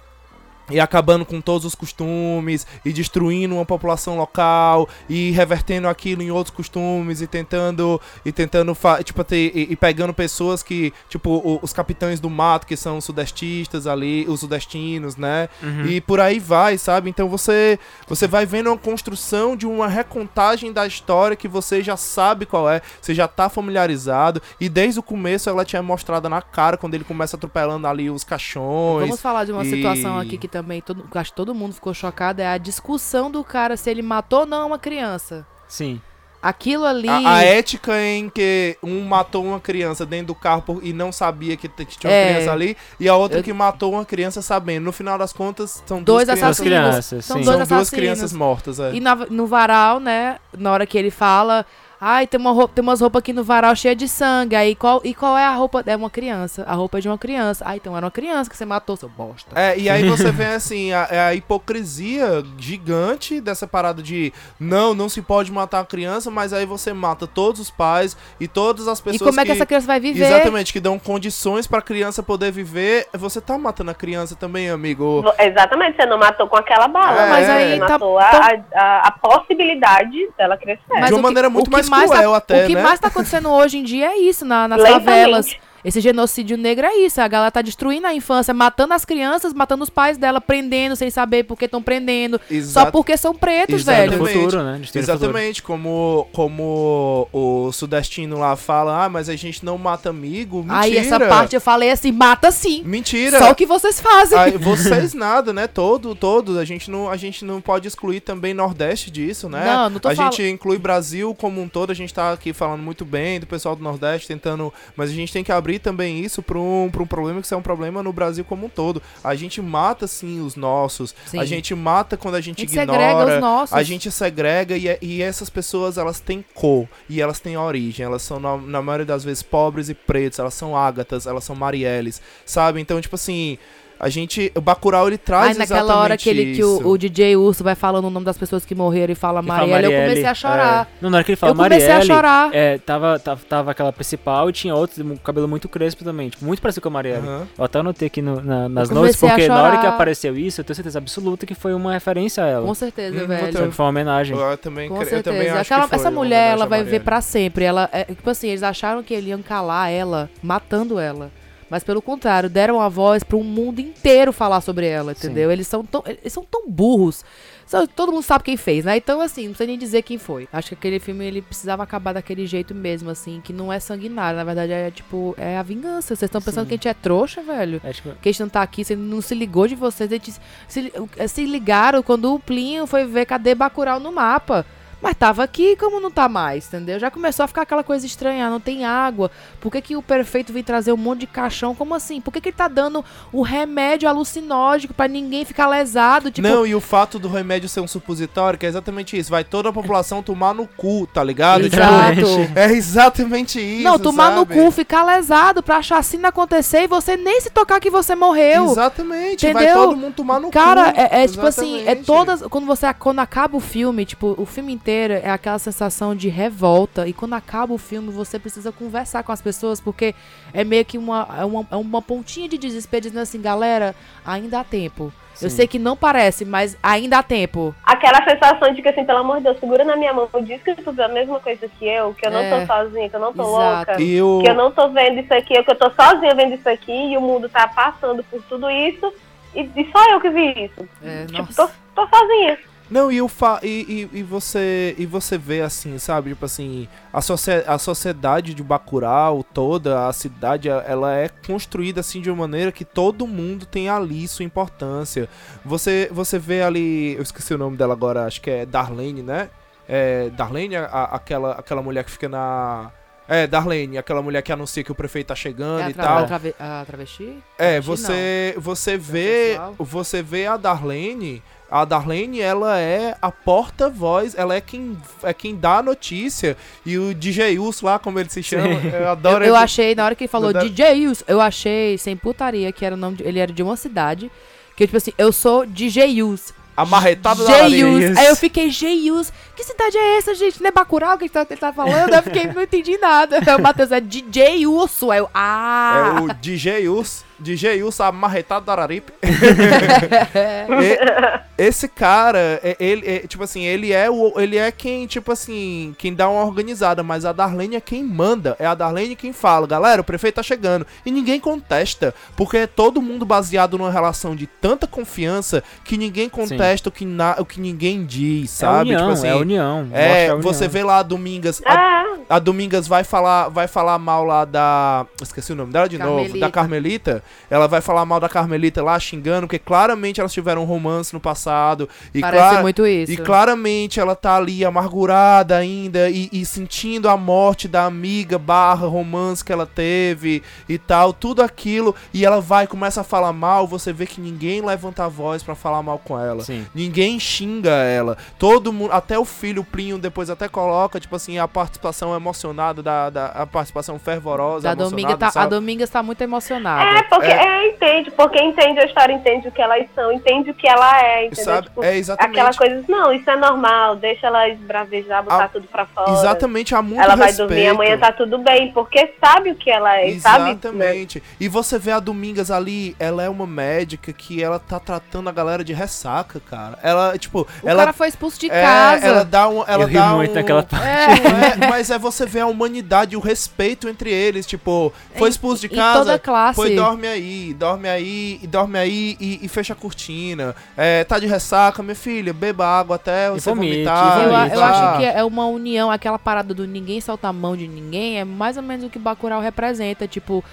e acabando com todos os costumes e destruindo uma população local e revertendo aquilo em outros costumes e tentando e tentando tipo ter, e, e pegando pessoas que tipo o- os capitães do mato que são os sudestistas ali os sudestinos né Uhum. e por aí vai sabe então você você vai vendo uma construção de uma recontagem da história que você já sabe qual é você já tá familiarizado e desde o começo ela tinha mostrado na cara quando ele começa atropelando ali os caixões Vamos falar de uma e- situação aqui que também todo, que eu acho que todo mundo ficou chocado, é a discussão do cara se ele matou ou não uma criança. Sim. Aquilo ali... A, a ética em que um matou uma criança dentro do carro por- e não sabia que, que tinha uma É. criança ali, e a outra Eu- que matou uma criança sabendo. No final das contas, são Dois duas crianças. assassinos. crianças, São sim. dois São duas assassinos. crianças mortas, é. E na- no varal, né? Na hora que ele fala, ai, tem, uma roupa, tem umas roupas aqui no varal cheia de sangue. Aí qual, e qual é a roupa? É uma criança. A roupa é de uma criança. Ah, então era uma criança que você matou, seu bosta. É, e aí você vê assim, a, é a hipocrisia gigante dessa parada de não, não se pode matar a criança, mas aí você mata todos os pais e todas as E pessoas como é que essa criança vai viver? Exatamente, que dão condições pra criança poder viver. Você tá matando a criança também, amigo. Exatamente, você não matou com aquela bala, É, mas aí você tá- matou a, a, a possibilidade dela crescer. Mas de uma que- maneira muito que mais mais tá- até, O que né? mais tá acontecendo hoje em dia é isso, na- nas Lentamente. favelas. Esse genocídio negro é isso. A galera tá destruindo a infância, matando as crianças, matando os pais dela, prendendo sem saber por que estão prendendo. Só Exato. porque são pretos, Exatamente. velho. futuro, né? Exatamente, como, como o sudestino lá fala, ah, mas a gente não mata amigo. Mentira. Aí essa parte eu falei assim, mata sim. Mentira. Só o que vocês fazem. Aí, vocês nada, né? Todo, todo. A gente, não, a gente não pode excluir também Nordeste disso, né? Não, não tô A fal- gente inclui Brasil como um todo. A gente tá aqui falando muito bem do pessoal do Nordeste, tentando. Mas a gente tem que abrir também isso pra um, pra um problema que isso é um problema no Brasil como um todo. A gente mata, sim, os nossos. Sim. A gente mata quando a gente, A gente segrega ignora. os nossos. A gente segrega e, é- e essas pessoas, elas têm cor. E elas têm origem. Elas são, na, na maioria das vezes, pobres e pretos. Elas são ágatas, elas são marielles. Sabe? Então, tipo assim. A gente. O Bacurau ele traz Aí naquela hora que, ele, que o, o DJ Urso vai falando o nome das pessoas que morreram e fala Que fala Marielle, eu Marielle, comecei a chorar. é. Não, na hora que ele fala Eu comecei a Marielle, chorar. É, tava, tava, tava aquela principal e tinha outra com cabelo muito crespo também. Tipo, muito parecido com a Marielle. Aham. Eu até anotei aqui no- na- nas Eu a porque na hora que apareceu isso, eu tenho certeza absoluta que foi uma referência a ela. Com certeza, Hum, velho. Foi uma homenagem. Eu também, Com cre- eu certeza. também acho Aquela- que foi essa mulher, ela vai ver Marielle. pra sempre. Ela, é, tipo assim, eles acharam que eles iam calar ela, matando ela. Mas pelo contrário, deram a voz para um mundo inteiro falar sobre ela, entendeu? Eles são tão, eles são tão burros. Todo mundo sabe quem fez, né? Então, assim, não sei nem dizer quem foi. Acho que aquele filme ele precisava acabar daquele jeito mesmo, assim, que não é sanguinário. Na verdade, é tipo, é a vingança. Vocês estão pensando Sim. que a gente é trouxa, velho? É, tipo, Que a gente não tá aqui, você não se ligou de vocês. A gente se, se ligaram quando o Plinho foi ver cadê Bacurau no mapa. Mas tava aqui, como não tá mais, entendeu? Já começou a ficar aquela coisa estranha, não tem água. Por que, que o prefeito vem trazer um monte de caixão? Como assim? Por que, que ele tá dando o remédio alucinógeno pra ninguém ficar lesado? Tipo, Não, e o fato do remédio ser um supositório, que é exatamente isso. Vai toda a população tomar no cu, tá ligado? Tipo, Exato. é exatamente isso. não, tomar no sabe? cu, ficar lesado pra chacina acontecer e você nem se tocar que você morreu. Exatamente. Vai Entendeu? todo mundo tomar no Cara, cu. é, é tipo assim, é todas. Quando você quando acaba o filme, tipo, o filme inteiro é aquela sensação de revolta. E quando acaba o filme, você precisa conversar com as pessoas, porque é meio que uma, é uma, é uma pontinha de desespero dizendo assim, galera, ainda há tempo. Eu Sim. sei que não parece, mas ainda há tempo. Aquela sensação de que, assim, pelo amor de Deus, segura na minha mão, diz que tu vê a mesma coisa que eu, que eu não É. tô sozinha, que eu não tô Exato. louca, E o... que eu não tô vendo isso aqui, que eu tô sozinha vendo isso aqui e o mundo tá passando por tudo isso e, e só eu que vi isso. É, Tipo, nossa. tô, tô sozinha. Não, e, o fa e, e, e você e você vê assim, sabe? Tipo assim, a, socie a sociedade de Bacurau toda, a cidade, ela é construída assim de uma maneira que todo mundo tem ali sua importância. Você você vê ali, eu esqueci o nome dela agora, acho que é Darlene, né? É, Darlene, a- aquela, aquela mulher que fica na. É, Darlene, aquela mulher que anuncia que o prefeito tá chegando É e tal. a trave- a travesti? É, Travesti, você você vê, você vê a Darlene, a Darlene, ela é a porta-voz, ela é quem é quem dá a notícia e o DJ Us lá, como ele se chama, eu Eu, adoro eu ele. achei, na hora que ele falou DJ Yus, eu achei, sem putaria, que era o nome de- ele era de uma cidade. Que tipo assim, eu sou DJ a marretada da Jeius. Aí eu fiquei, Jeius, que cidade é essa, gente? Não é Bacurau que ele tá, ele tá falando? Eu fiquei, não entendi nada. Aí o Matheus é DJ Urso. Aí eu, ah. É o DJ Us, DJ Us, a marretada da Araripe. E- esse cara, é- ele, é, tipo assim, ele é o, ele é quem, tipo assim, quem dá uma organizada, mas a Darlene é quem manda, é a Darlene quem fala, galera, o prefeito tá chegando, e ninguém contesta, porque é todo mundo baseado numa relação de tanta confiança que ninguém contesta o que, na, o que ninguém diz, É a sabe? união, tipo assim, é a união. é, união. você vê lá a Domingas, a, Ah, a Domingas vai falar, vai falar mal lá da. Esqueci o nome dela de novo. Carmelita. Da Carmelita. Ela vai falar mal da Carmelita lá, xingando, porque claramente elas tiveram um romance no passado. E Parece muito isso. E claramente ela tá ali amargurada ainda e, e sentindo a morte da amiga barra romance que ela teve e tal, tudo aquilo. E ela vai, começa a falar mal, você vê que ninguém levanta a voz pra falar mal com ela. Sim. Ninguém xinga ela. Todo mundo, até o filho o Plinho depois até coloca, tipo assim, a participação emocionada, da, da- a participação fervorosa, Da Dominga tá, a sabe? Domingas tá muito emocionada. é, porque Porque é, entende, porque entende a história, entende o que elas são, entende o que ela é, entendeu? Sabe? Tipo, É exatamente. Aquela coisa, não, isso é normal, deixa ela esbravejar, botar A- tudo pra fora. Exatamente, há muito Ela vai respeito. dormir, amanhã tá tudo bem, porque sabe o que ela é, sabe? Exatamente. E você vê a Domingas ali, ela é uma médica que ela tá tratando a galera de ressaca, cara. Ela, tipo, O ela cara foi expulso de é, casa. ela dá um, ela Eu ri dá muito um, naquela parte. Tipo, é, mas é você ver a humanidade, o respeito entre eles, tipo, foi expulso de casa, toda classe. foi dorme aí, dorme aí, e dorme aí e, e fecha a cortina. É, tá de ressaca, minha filha, beba água até você vomite, vomitar. e Eu, eu vá. acho que é uma união, aquela parada do ninguém soltar a mão de ninguém, é mais ou menos o que Bacurau representa, tipo,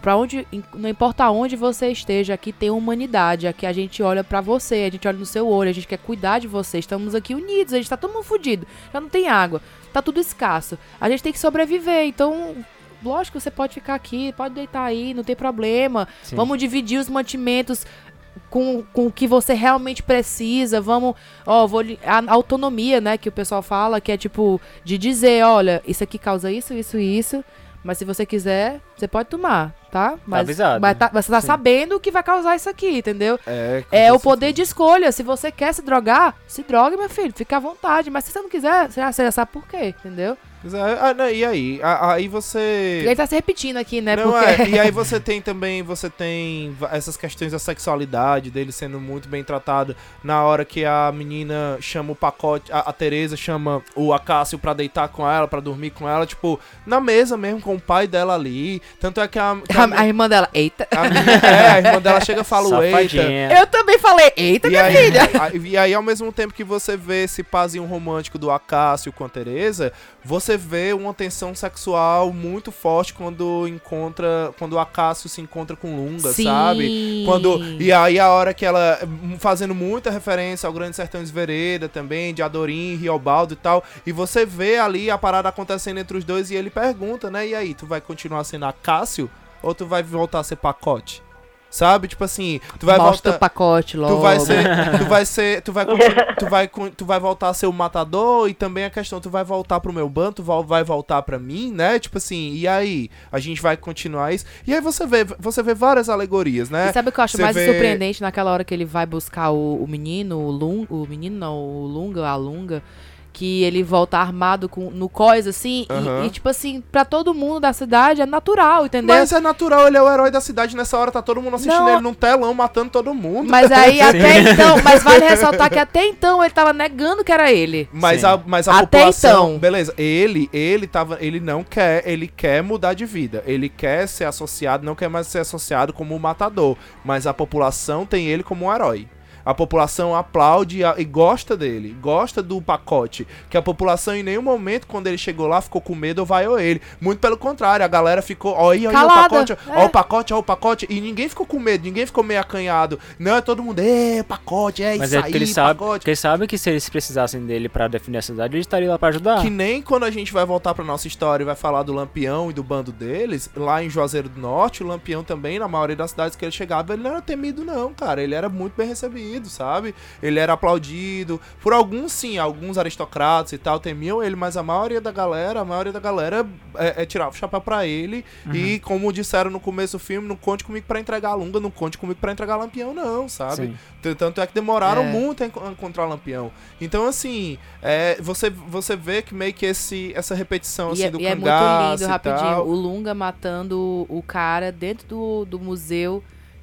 pra onde, não importa onde você esteja, aqui tem humanidade, aqui a gente olha pra você, a gente olha no seu olho, a gente quer cuidar de você, estamos aqui unidos, a gente tá todo mundo fudido, já não tem água, tá tudo escasso, a gente tem que sobreviver, então... Lógico, você pode ficar aqui, pode deitar aí, não tem problema. Sim. Vamos dividir os mantimentos com, com o que você realmente precisa. Vamos, ó, vou a autonomia, né, que o pessoal fala, que é tipo de dizer, olha, isso aqui causa isso, isso e isso, mas se você quiser, você pode tomar, tá? Mas, avisado. mas tá- você tá Sim. sabendo que vai causar isso aqui, entendeu? É, É o poder de escolha. Se você quer se drogar, se drogue, meu filho, fica à vontade. Mas se você não quiser, você já sabe por quê, entendeu? É, ah, não, e aí? A- Aí você. ele tá se repetindo aqui, né? Não, porque é, e aí você tem também, você tem essas questões da sexualidade dele sendo muito bem tratado na hora que a menina chama o pacote, a, a Tereza chama o Acácio pra deitar com ela, pra dormir com ela, tipo, na mesa mesmo, com o pai dela ali. Tanto é que a. que a, a irmã dela, eita. a menina- é, a irmã dela chega e fala, eita. Eu também falei, eita, E minha aí, filha. a- e aí, ao mesmo tempo que você vê esse pazinho romântico do Acácio com a Tereza, você vê uma tensão sexual muito forte quando encontra. Quando o Acácio se encontra com Lunga, Sim. sabe? Quando. E aí a hora que ela. Fazendo muita referência ao Grande Sertão de Vereda também, de Adorim, Riobaldo e tal. E você vê ali a parada acontecendo entre os dois e ele pergunta, né? E aí, tu vai continuar sendo Acácio? Ou tu vai voltar a ser pacote? Sabe? Tipo assim, tu vai Mostra voltar. o pacote logo. Tu vai ser, tu vai ser, tu vai, tu vai, tu vai voltar a ser o matador e também a questão, tu vai voltar pro meu bando, tu vai, vai voltar pra mim, né? Tipo assim, e aí, a gente vai continuar isso. E aí você vê, você vê várias alegorias, né? E sabe o que eu acho Você mais vê- surpreendente naquela hora que ele vai buscar o, o menino, o Lung, o menino não, o Lunga, a Lunga, que ele volta armado com, no cós, assim, e- Aham. e, tipo assim, pra todo mundo da cidade é natural, entendeu? Mas é natural, ele é o herói da cidade nessa hora, tá todo mundo assistindo Não. ele num telão, matando todo mundo. Mas aí até então, mas vale ressaltar que até então ele tava negando que era ele. Mas Sim. a, mas a Até população, então. beleza, ele, ele tava, ele não quer, ele quer mudar de vida. Ele quer ser associado, não quer mais ser associado como um matador, mas a população tem ele como um herói. A população aplaude e gosta dele, gosta do pacote. Que a população em nenhum momento, quando ele chegou lá, ficou com medo ou vaiou ele. Muito pelo contrário, a galera ficou, ó, aí, ó, aí, o pacote, ó, é. o pacote, ó, o pacote. E ninguém ficou com medo, ninguém ficou meio acanhado. Não, é todo mundo, é, pacote, é Mas isso é aí, porque eles sabem pacote. que eles sabem que se eles precisassem dele pra definir a cidade, ele estaria lá pra ajudar. Que nem quando a gente vai voltar pra nossa história e vai falar do Lampião e do bando deles, lá em Juazeiro do Norte, o Lampião também, na maioria das cidades que ele chegava, ele não era temido, não, cara. Ele era muito bem recebido, sabe? Ele era aplaudido. Por alguns, sim, alguns aristocratas e tal temiam ele, mas a maioria da galera, a maioria da galera é, é tirava o chapéu pra ele. E como disseram no começo do filme, não conte comigo pra entregar a Lunga, não conte comigo pra entregar Lampião, não, sabe? Sim. Tanto é que demoraram É. muito a enco- a encontrar o Lampião. Então, assim, é, você, você vê que meio que esse, essa repetição E, assim, é, do e é muito lindo, e rapidinho. tal. O Lunga matando o cara dentro do, do museu,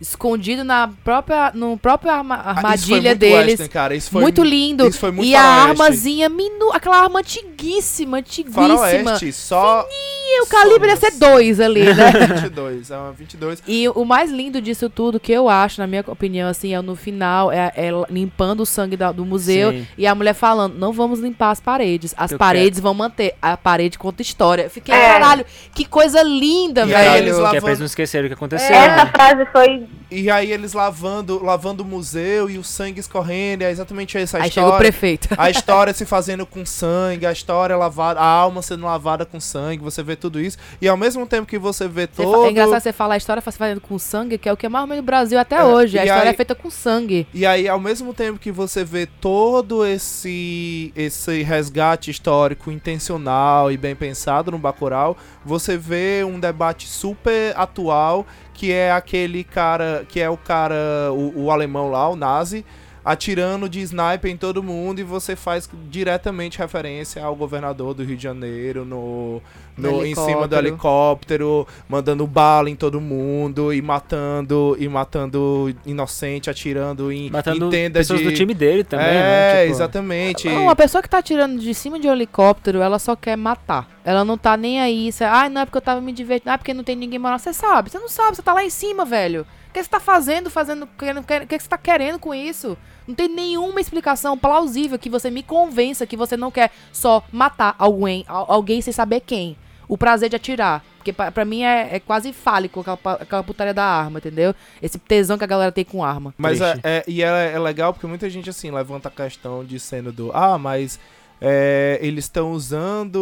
escondido na própria, no próprio arma- Ah, armadilha muito deles. western, cara. Isso foi muito mu- lindo. Isso foi muito e a armazinha, minu, aquela arma antiguíssima, antiguíssima. Faroeste, só... E o calibre ia ser dois ali, né? 22, é uma 22. E o mais lindo disso tudo, que eu acho, na minha opinião, assim, é no final, é, é limpando o sangue da- do museu Sim. e a mulher falando, não vamos limpar as paredes, as Eu paredes vão manter, a parede conta história. Eu fiquei, É. caralho, que coisa linda, E aí velho. eles Que é lavando- pra eles não esquecerem o que aconteceu. Essa né? frase foi. E aí eles lavando, lavando o museu e o sangue escorrendo, é exatamente essa a Aí chega o história. prefeito. A história se fazendo com sangue, a história lavada, a alma sendo lavada com sangue. Você vê vê tudo isso. E ao mesmo tempo que você vê Você fa- todo. É engraçado você falar a história fa- fazendo com sangue, que é o que é mais ou menos no Brasil até É, hoje. A história aí- é feita com sangue. E aí, ao mesmo tempo que você vê todo esse esse resgate histórico intencional e bem pensado no Bacurau, você vê um debate super atual, que é aquele cara, que é o cara, o, o alemão lá, o nazi, atirando de sniper em todo mundo e você faz diretamente referência ao governador do Rio de Janeiro no, No no em cima do helicóptero. mandando bala em todo mundo e matando e matando inocente, atirando em, Matando em pessoas de do time dele também, é, né? Tipo, exatamente. Não, uma pessoa que tá atirando de cima de um helicóptero, ela só quer matar. Ela não tá nem aí. Você, ah, não é porque eu tava me divertindo. Ah, porque não tem ninguém morando. Você sabe, você não sabe, você tá lá em cima, velho. O que você tá fazendo, fazendo. O que você tá querendo com isso? Não tem nenhuma explicação plausível que você me convença que você não quer só matar alguém, al- alguém sem saber quem. O prazer de atirar. Porque pra, pra mim é, é quase fálico aquela, aquela putaria da arma, entendeu? Esse tesão que a galera tem com arma. Mas é, é- e é, é legal porque muita gente assim levanta a questão de sendo do ah, mas é, eles estão usando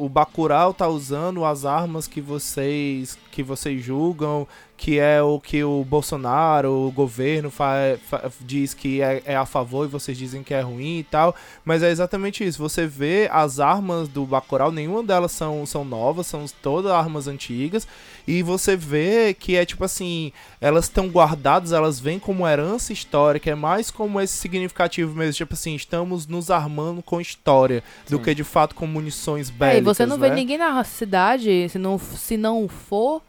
o Bacurau tá usando as armas que vocês que vocês julgam que é o que o Bolsonaro, o governo diz que é, é a favor e vocês dizem que é ruim e tal, mas é exatamente isso. Você vê as armas do Bacurau, nenhuma delas são, são novas, são todas armas antigas e você vê que é tipo assim, elas estão guardadas, elas vêm como herança histórica, é mais como esse significativo mesmo, tipo assim, estamos nos armando com história, do Sim. que de fato com munições É, e bélicas, você não vê né? ninguém na cidade, se não, se não for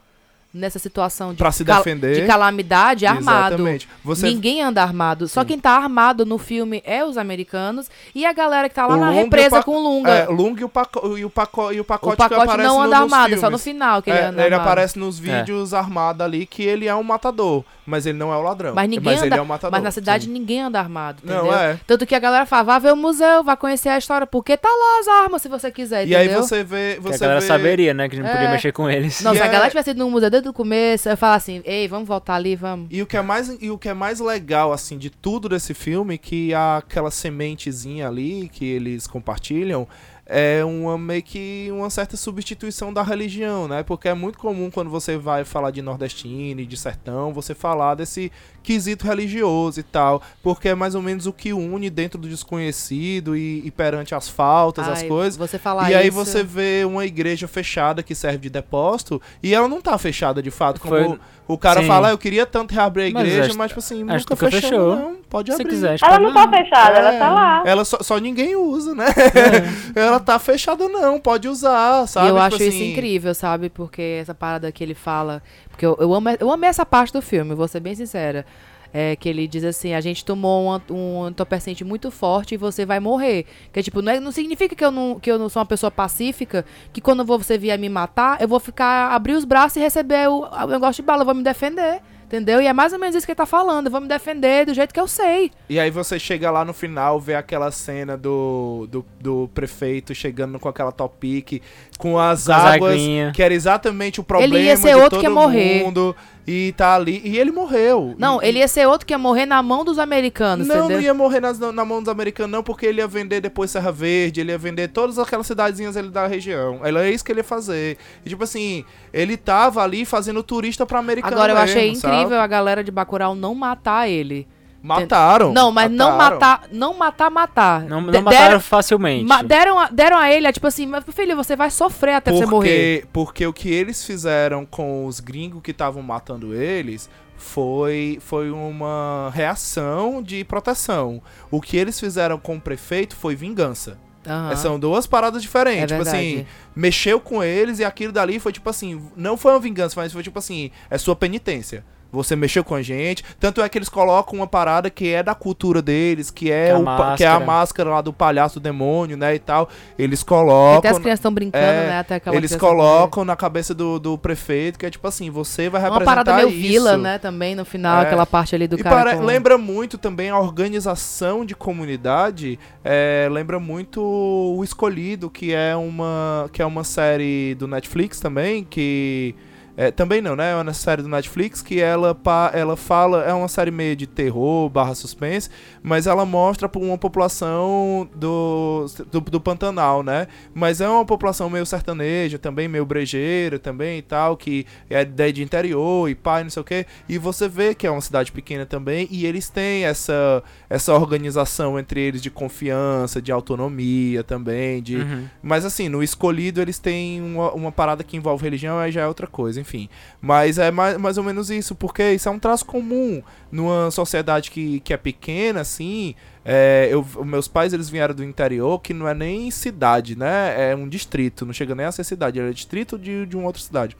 nessa situação de, Pra se cal- defender. de calamidade armado. Exatamente. Você Ninguém anda armado. Só Sim. quem tá armado no filme é os americanos e a galera que tá lá O na Lung o represa com o Lunga. É, Lung e o, paco e o, paco e o pacote, o pacote que não no- anda nos armado, só no final que ele É, anda ele armado. aparece nos vídeos armado ali que ele é um matador, mas ele não é o ladrão. Mas ninguém mas anda, ele é um matador. mas na cidade sim. ninguém anda armado, Não, entendeu? é. Tanto que a galera fala, vá ver o museu, vá conhecer a história, porque tá lá as armas se você quiser, E aí você vê, que você a galera vê saberia, né? Que a gente não podia É. mexer com eles. Não, se a é- galera tivesse ido no museu desde o começo, eu falar assim, ei, vamos voltar ali, vamos. E o que é mais e o que é mais legal assim de tudo desse filme que há aquela sementezinha ali que eles compartilham é uma meio que uma certa substituição da religião, né? Porque é muito comum quando você vai falar de nordestino e de sertão, você falar desse quesito religioso e tal, porque é mais ou menos o que une dentro do desconhecido e, e perante as faltas, as Ai, coisas. Você falar E aí isso- você vê uma igreja fechada que serve de depósito e ela não tá fechada de fato. Como Foi- o cara Sim. fala, "Ah, eu queria tanto reabrir a Mas igreja, acho- mas tipo assim, acho nunca que nunca fechou, fechou. não. Pode Se abrir. quiser, acho Ela não tá fechada, ela tá lá. Ela só, só ninguém usa, né? ela tá fechada não, pode usar, sabe? Eu Tipo acho isso assim, incrível, sabe? Porque essa parada que ele fala. Porque eu, eu, amo, eu amei essa parte do filme, vou ser bem sincera. É que ele diz assim: a gente tomou um, um entorpecente muito forte e você vai morrer. Que tipo, não, é- não significa que eu não, que eu não sou uma pessoa pacífica, que quando você vier me matar, eu vou ficar, abrir os braços e receber o, o negócio de bala, eu vou me defender. Entendeu? E é mais ou menos isso que ele tá falando. Eu vou me defender do jeito que eu sei. E aí você chega lá no final, vê aquela cena do, do, do prefeito chegando com aquela topic, com as Com as águas, que era exatamente o problema Ele ia ser de outro todo que ia morrer. mundo. E tá ali. E ele morreu. Não, E- ele ia ser outro que ia morrer na mão dos americanos, Não, entendeu? não ia morrer nas- na mão dos americanos, não, porque ele ia vender depois Serra Verde, ele ia vender todas aquelas cidadezinhas ali da região. Era isso que ele ia fazer. E, tipo assim, ele tava ali fazendo turista pra americano. Agora eu achei mesmo, sabe? incrível a galera de Bacurau não matar ele. Mataram. Não, mas não mataram. matar, não matar, matar. Não, não De- mataram deram, facilmente. ma- deram, a, deram a ele, é tipo assim, mas filho, você vai sofrer até você morrer. Porque, porque o que eles fizeram com os gringos que estavam matando eles foi, foi uma reação de proteção. O que eles fizeram com o prefeito foi vingança. Aham. São duas paradas diferentes. É tipo assim, mexeu com eles e aquilo dali foi tipo assim, não foi uma vingança, mas foi tipo assim, é sua penitência. Você mexeu com a gente. Tanto é que eles colocam uma parada que é da cultura deles, que é, Que é a o, pa- que é a máscara. máscara lá do palhaço do demônio, né? E tal. Eles Até colocam. as crianças estão brincando, é, né? Até aquela Eles colocam na cabeça do, do prefeito que é tipo assim, você vai Uma representar parada meio isso. vila, né? Também no final, É. aquela parte ali do E cara. pare- com- lembra muito também a organização de comunidade. é, lembra muito o Escolhido, que é uma que é uma série do Netflix também que É, também não, né? É uma série do Netflix que ela, ela fala. É uma série meio de terror barra suspense, mas ela mostra uma população do, do, do Pantanal, né? Mas é uma população meio sertaneja, também meio brejeira também e tal, que é de de interior e pai, não sei o quê. E você vê que é uma cidade pequena também, e eles têm essa, essa organização entre eles de confiança, de autonomia também, de. Uhum. Mas assim, no escolhido eles têm uma, uma parada que envolve religião, aí já é outra coisa, enfim. Mas é mais, mais ou menos isso, porque isso é um traço comum numa sociedade que, que é pequena, assim. É, eu, os meus pais eles vieram do interior, que não é nem cidade, né? É um distrito, não chega nem a ser cidade, é distrito de, de uma outra cidade.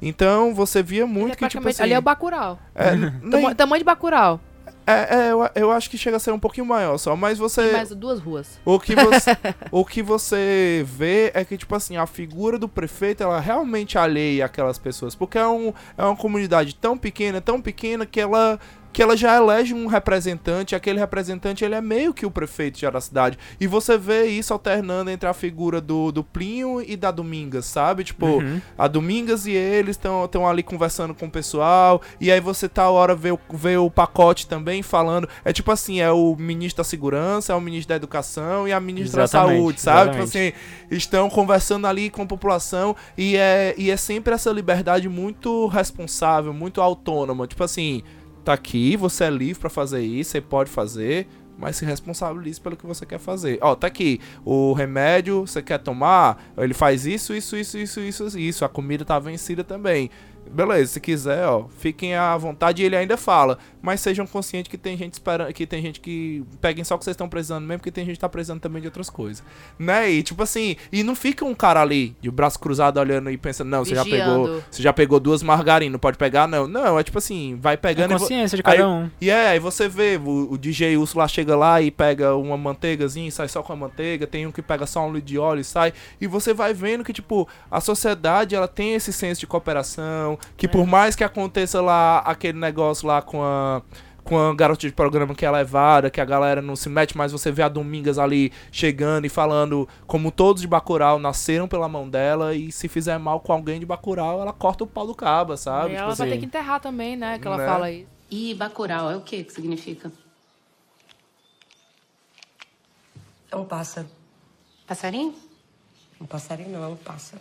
Então você via muito É que, tipo assim. Ali é o Bacurau. é, nem- Tamanho de Bacurau. É, é, eu, eu acho que chega a ser um pouquinho maior só, mas você. Mais duas ruas. O que, você, o que você vê é que, tipo assim, a figura do prefeito, ela realmente alheia aquelas pessoas. Porque é, um, é uma comunidade tão pequena, tão pequena, que ela, que ela já elege um representante. E aquele representante, ele é meio que o prefeito já da cidade. E você vê isso alternando entre a figura do, do Plinho e da Domingas, sabe? Tipo, Uhum. a Domingas e eles estão ali conversando com o pessoal. E aí você tá a hora vê o, vê o pacote também falando. É tipo assim, é o ministro da segurança, é o ministro da educação e a ministra Exatamente, da saúde, sabe? Tipo exatamente. assim, estão conversando ali com a população e é, e é sempre essa liberdade muito responsável, muito autônoma. Tipo assim, tá aqui, você é livre pra fazer isso, você pode fazer. Mas se responsabilize pelo que você quer fazer. Ó, tá aqui. O remédio, você quer tomar? Ele faz isso, isso, isso, isso, isso, isso. A comida tá vencida também. Beleza, se quiser, ó, fiquem à vontade. E ele ainda fala, mas sejam conscientes que tem gente esperando, que tem gente que peguem só o que vocês estão precisando mesmo, porque tem gente que tá precisando também de outras coisas. Né? E tipo assim, e não fica um cara ali de braço cruzado olhando e pensando, não, você já pegou, Vigiando. você já pegou duas margarinas, não pode pegar não. Não, é tipo assim, vai pegando É e vo- consciência de aí- cada um. E é, aí você vê, o, o DJ Urso lá chega lá e pega uma manteigazinha e sai só com a manteiga, tem um que pega só um litro de óleo e sai, e você vai vendo que, tipo, a sociedade, ela tem esse senso de cooperação, que por mais que aconteça lá aquele negócio lá com a com a garota de programa que é levada, que a galera não se mete, mas você vê a Domingas ali chegando e falando como todos de Bacurau nasceram pela mão dela e se fizer mal com alguém de Bacurau, ela corta o pau do caba, sabe? E Tipo ela vai assim. ter que enterrar também, né? Que ela Né? fala isso. E Bacurau é o que que significa? É um pássaro. Passarinho? Um passarinho não, é um pássaro.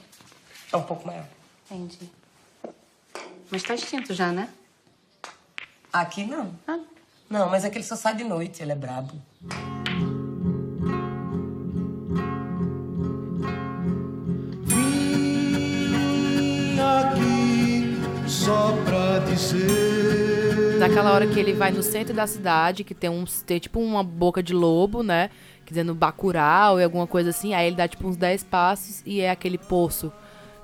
É um pouco maior. Entendi. Mas tá extinto já, né? Aqui não. Não, mas aquele só sai de noite, ele é brabo. aqui só pra dizer. Naquela hora que ele vai no centro da cidade, que tem, um, tem tipo uma boca de lobo, né? Dizendo Bacurau e alguma coisa assim. Aí ele dá tipo uns 10 passos e é aquele poço.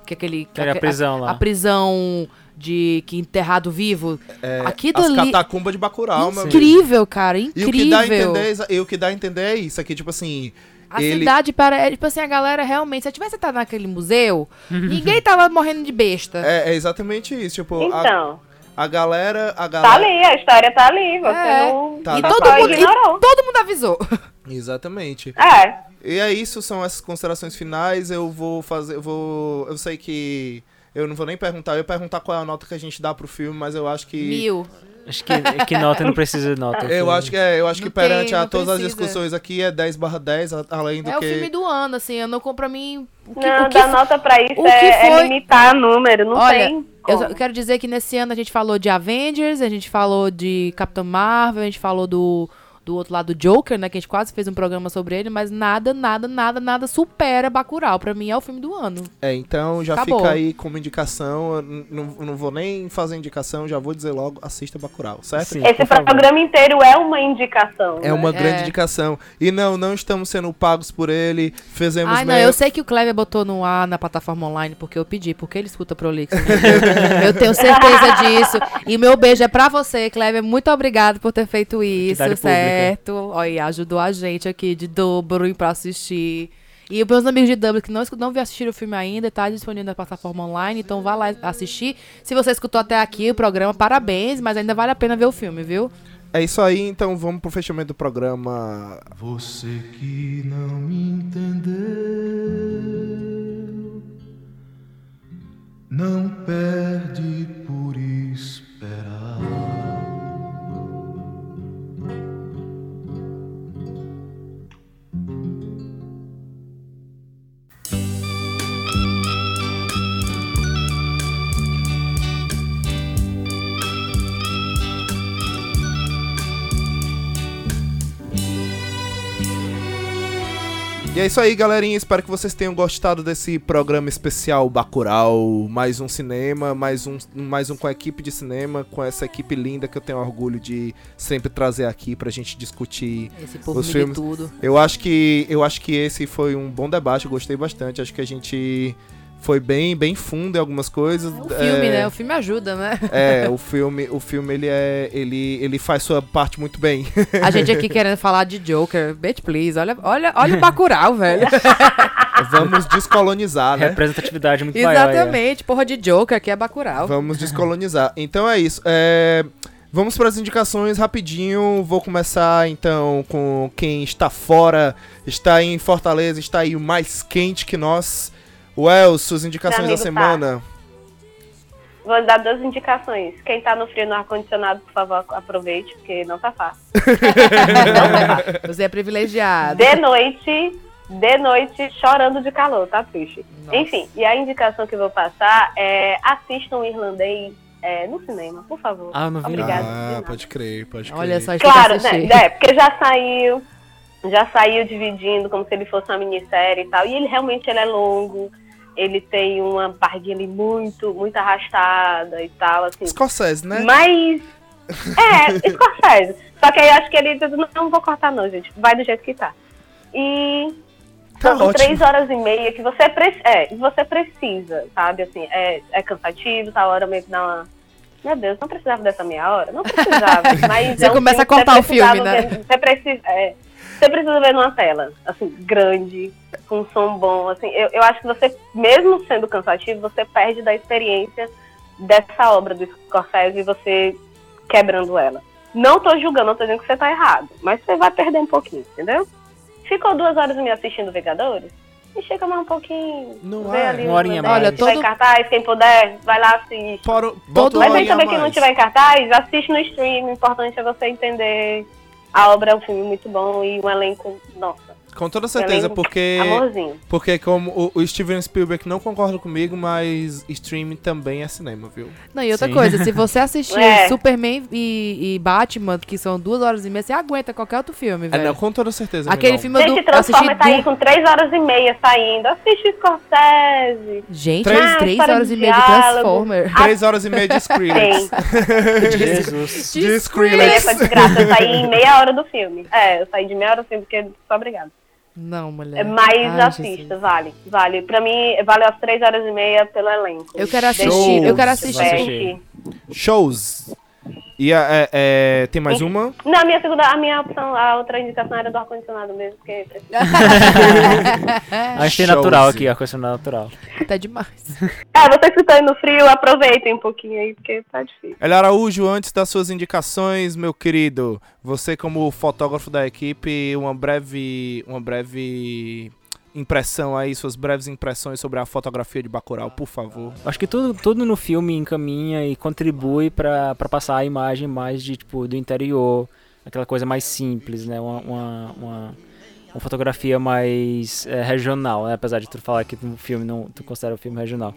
Que é aquele. Que era a aque- prisão lá. A prisão de que enterrado vivo. É, Aquilo as ali. catacumbas de Bacurau, meu amigo. Incrível, cara. E Incrível. o que dá a entender, é e o que dá a entender é isso aqui, tipo assim. A ele... cidade para. É, tipo assim, a galera realmente. Se eu tivesse estado naquele museu, ninguém tava morrendo de besta. É, é exatamente isso, tipo, a- Então. a, galera, a Tá galera ali, a história tá ali. Você É. não. Tá e, todo mundo, e todo mundo avisou. Exatamente. É. E é isso, são essas considerações finais. Eu vou fazer, eu vou, eu sei que eu não vou nem perguntar, eu ia perguntar qual é a nota que a gente dá pro filme, mas eu acho que Mil. Acho que, que nota não precisa de nota. eu acho que é, eu acho Não que perante tem, a todas as precisa. discussões aqui é 10/10, a- além do É o que filme do ano, assim. Eu não compro pra mim. O que, Não, o que dar nota pra isso o que é, é foi- limitar número, não Olha, tem. eu como. só quero dizer que nesse ano a gente falou de Avengers, a gente falou de Capitão Marvel, a gente falou do, do outro lado do Joker, né? Que a gente quase fez um programa sobre ele, mas nada, nada, nada, nada supera Bacurau. Pra mim é o filme do ano. É, então já Acabou. fica aí como indicação. Não, não vou nem fazer indicação, já vou dizer logo, assista Bacurau, certo? Sim, Esse favor. programa inteiro é uma indicação. É né? uma grande É. indicação. E não, não estamos sendo pagos por ele. Fizemos Ai, não, meio- eu sei que o Kleber botou no ar na plataforma online porque eu pedi, porque ele escuta Prolixo. eu tenho certeza disso. E meu beijo é pra você, Kleber. Muito obrigado por ter feito isso, pública. Certo? Olha, ajudou a gente aqui de dobro pra assistir. E os meus amigos de Dublin que não, não vi assistir o filme ainda, tá disponível na plataforma online, então vá lá assistir. Se você escutou até aqui o programa, parabéns, mas ainda vale a pena ver o filme, viu? É isso aí, então vamos pro fechamento do programa. Você que não me entendeu, não perde E é isso aí, galerinha. Espero que vocês tenham gostado desse programa especial Bacurau. Mais um cinema, mais um, mais um com a equipe de cinema, com essa equipe linda que eu tenho orgulho de sempre trazer aqui pra gente discutir Esse povo os me filmes. tudo. Eu acho que eu acho que esse foi um bom debate, eu gostei bastante. Acho que a gente foi bem bem fundo em algumas coisas. O filme, né? O filme ajuda, né? É, o filme, o filme ele é ele ele faz sua parte muito bem. A gente aqui querendo falar de Joker. Bitch, please. Olha, olha, olha o Bacurau, velho. Vamos descolonizar, né? Representatividade muito maior. aí, ó. Exatamente. Porra de Joker, aqui é Bacurau. Vamos descolonizar. Então é isso. É, Vamos para as indicações rapidinho. Vou começar então com quem está fora, está em Fortaleza, está aí o mais quente que nós. Well, suas indicações da amigo, semana. Vou dar duas indicações. Quem tá no frio no ar-condicionado, por favor, aproveite, porque não tá fácil. Você é privilegiado. De noite, de noite, chorando de calor, tá triste. Enfim, e a indicação que eu vou passar é assistam o irlandês é, no cinema, por favor. Ah, não vi Obrigada. Ah, pode crer, pode crer. Olha só, Claro, né? É, porque já saiu, já saiu dividindo como se ele fosse uma minissérie e tal. E ele realmente ele é longo. Ele tem uma barriguinha ali muito, muito arrastada e tal, assim. Scorsese, né? Mas. É, Scorsese. Só que aí eu acho que ele. Não, não vou cortar, não, gente. Vai do jeito que tá. E. Tá São três horas e meia que você, pre é, você precisa, sabe? Assim, é, é cansativo, tá hora meio que dá uma. Meu Deus, não precisava dessa meia hora? Não precisava. Mas Você é um começa a cortar o filme, né? Você precisa, é, você precisa ver numa tela, assim, grande, com um som bom. Assim, eu, eu acho que você, mesmo sendo cansativo, você perde da experiência dessa obra do Scorsese e você quebrando ela. Não tô julgando, não tô dizendo que você tá errado, mas você vai perder um pouquinho, entendeu? Ficou duas horas e meia assistindo Vingadores? E chega mais um pouquinho. Não vê é. ali Uma horinha mais. se tiver Olha, em cartaz, quem puder, vai lá assistir. Todo- Mas aí também quem não tiver em cartaz, assiste no stream. O importante é você entender. A obra é um filme muito bom e um elenco, nossa, Com toda certeza, porque amorzinho. porque como o, o Steven Spielberg não concorda comigo, mas streaming também é cinema, viu? Não, e outra Sim. coisa, se você assistir É. Superman e, e Batman, que são duas horas e meia, você aguenta qualquer outro filme, É, velho. não, com toda certeza. Aquele filme Gente, du- assisti Transformer tá aí com 3 horas e meia saindo. Assiste Scorsese. Gente, Três- três, três horas e meia de. Transformer. Três horas e meia de Skrillex. Jesus. de Skrillex. foi de graça. Eu saí em meia hora do filme. É, eu saí de meia hora do filme porque só obrigada. Não, mulher. É, Mas Ai, assista, Jesus. vale. Vale. Pra mim, vale as 3 horas e meia pelo elenco. Eu quero assistir, Show. eu quero assistir. assistir. Shows. E a- é, é, tem mais uma? Não, a minha segunda, a minha opção, a outra indicação era do ar-condicionado mesmo, porque precisa. A gente tem natural aqui, a questão natural. Tá demais. É, vocês que estão aí no frio, aproveitem um pouquinho aí, porque tá difícil. Eli Araújo, antes das suas indicações, meu querido, você como fotógrafo da equipe, uma breve, uma breve impressão aí, suas breves impressões sobre a fotografia de Bacurau, por favor. Acho que tudo, tudo no filme encaminha e contribui pra pra passar a imagem mais de tipo do interior, aquela coisa mais simples, né? Uma, uma, uma, uma fotografia mais é, regional, né? Apesar de tu falar que no filme não tu considera o filme regional.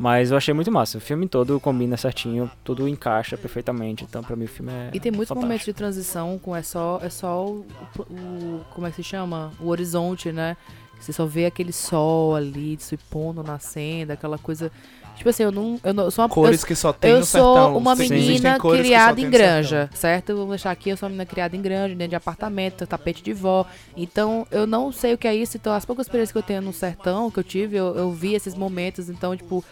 Mas eu achei muito massa. O filme todo combina certinho, tudo encaixa perfeitamente. Então pra mim o filme é E tem muitos fantástico. momentos de transição com é só, é só o, o- Como é que se chama? O horizonte, né? Você só vê aquele sol ali se pondo, nascendo, aquela coisa. Tipo assim, eu não. Eu, não, eu sou uma Cores eu, que só tem eu no sou sertão. uma Sim, menina só criada em granja, certo? Vamos deixar aqui, eu sou uma menina criada em granja, dentro de apartamento, tapete de vó. Então, eu não sei o que é isso. Então, as poucas experiências que eu tenho no sertão, que eu tive, eu, eu vi esses momentos. Então, tipo,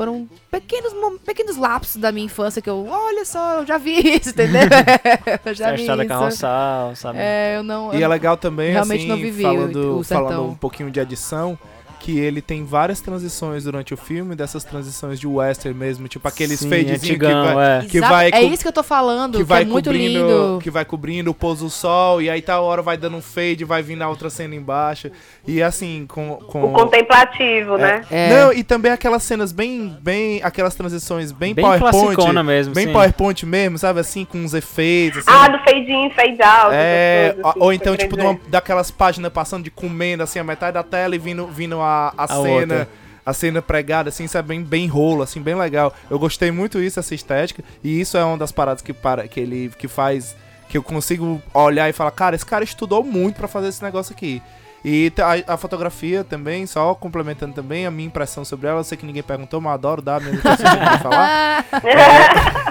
foram pequenos, pequenos lapsos da minha infância que eu, olha só, eu já vi isso, entendeu? eu já a vi isso. carroçal, sabe? É, eu não. E eu é legal também, realmente assim, não vivi falando, o, o falando um pouquinho de adição, que ele tem várias transições durante o filme, dessas transições de western mesmo, tipo aqueles Sim, fadezinhos que antigão, vai, é. que vai é isso que eu tô falando, que que, vai é muito cobrindo, lindo. que vai cobrindo o pôr do sol e aí tal hora vai dando um fade, vai vindo a outra cena embaixo. E assim, com, com O contemplativo, né? É. Não, e também aquelas cenas bem bem aquelas transições bem, Bem PowerPoint, mesmo, bem sim. PowerPoint mesmo, sabe assim, com uns efeitos assim. Ah, do fade in, fade out. É, coisas, ou assim, então, que tipo, uma- daquelas páginas passando de comendo, assim, a metade da tela e vindo, vindo a, a, A cena. outra. A cena pregada, assim, sabe, bem, bem rolo, assim, bem legal. Eu gostei muito isso, essa estética. E isso é uma das paradas que, para, que ele que faz. Que eu consigo olhar e falar, cara, esse cara estudou muito pra fazer esse negócio aqui. E a, a fotografia também, só complementando também a minha impressão sobre ela, eu sei que ninguém perguntou, mas eu adoro dar a minha impressão falar.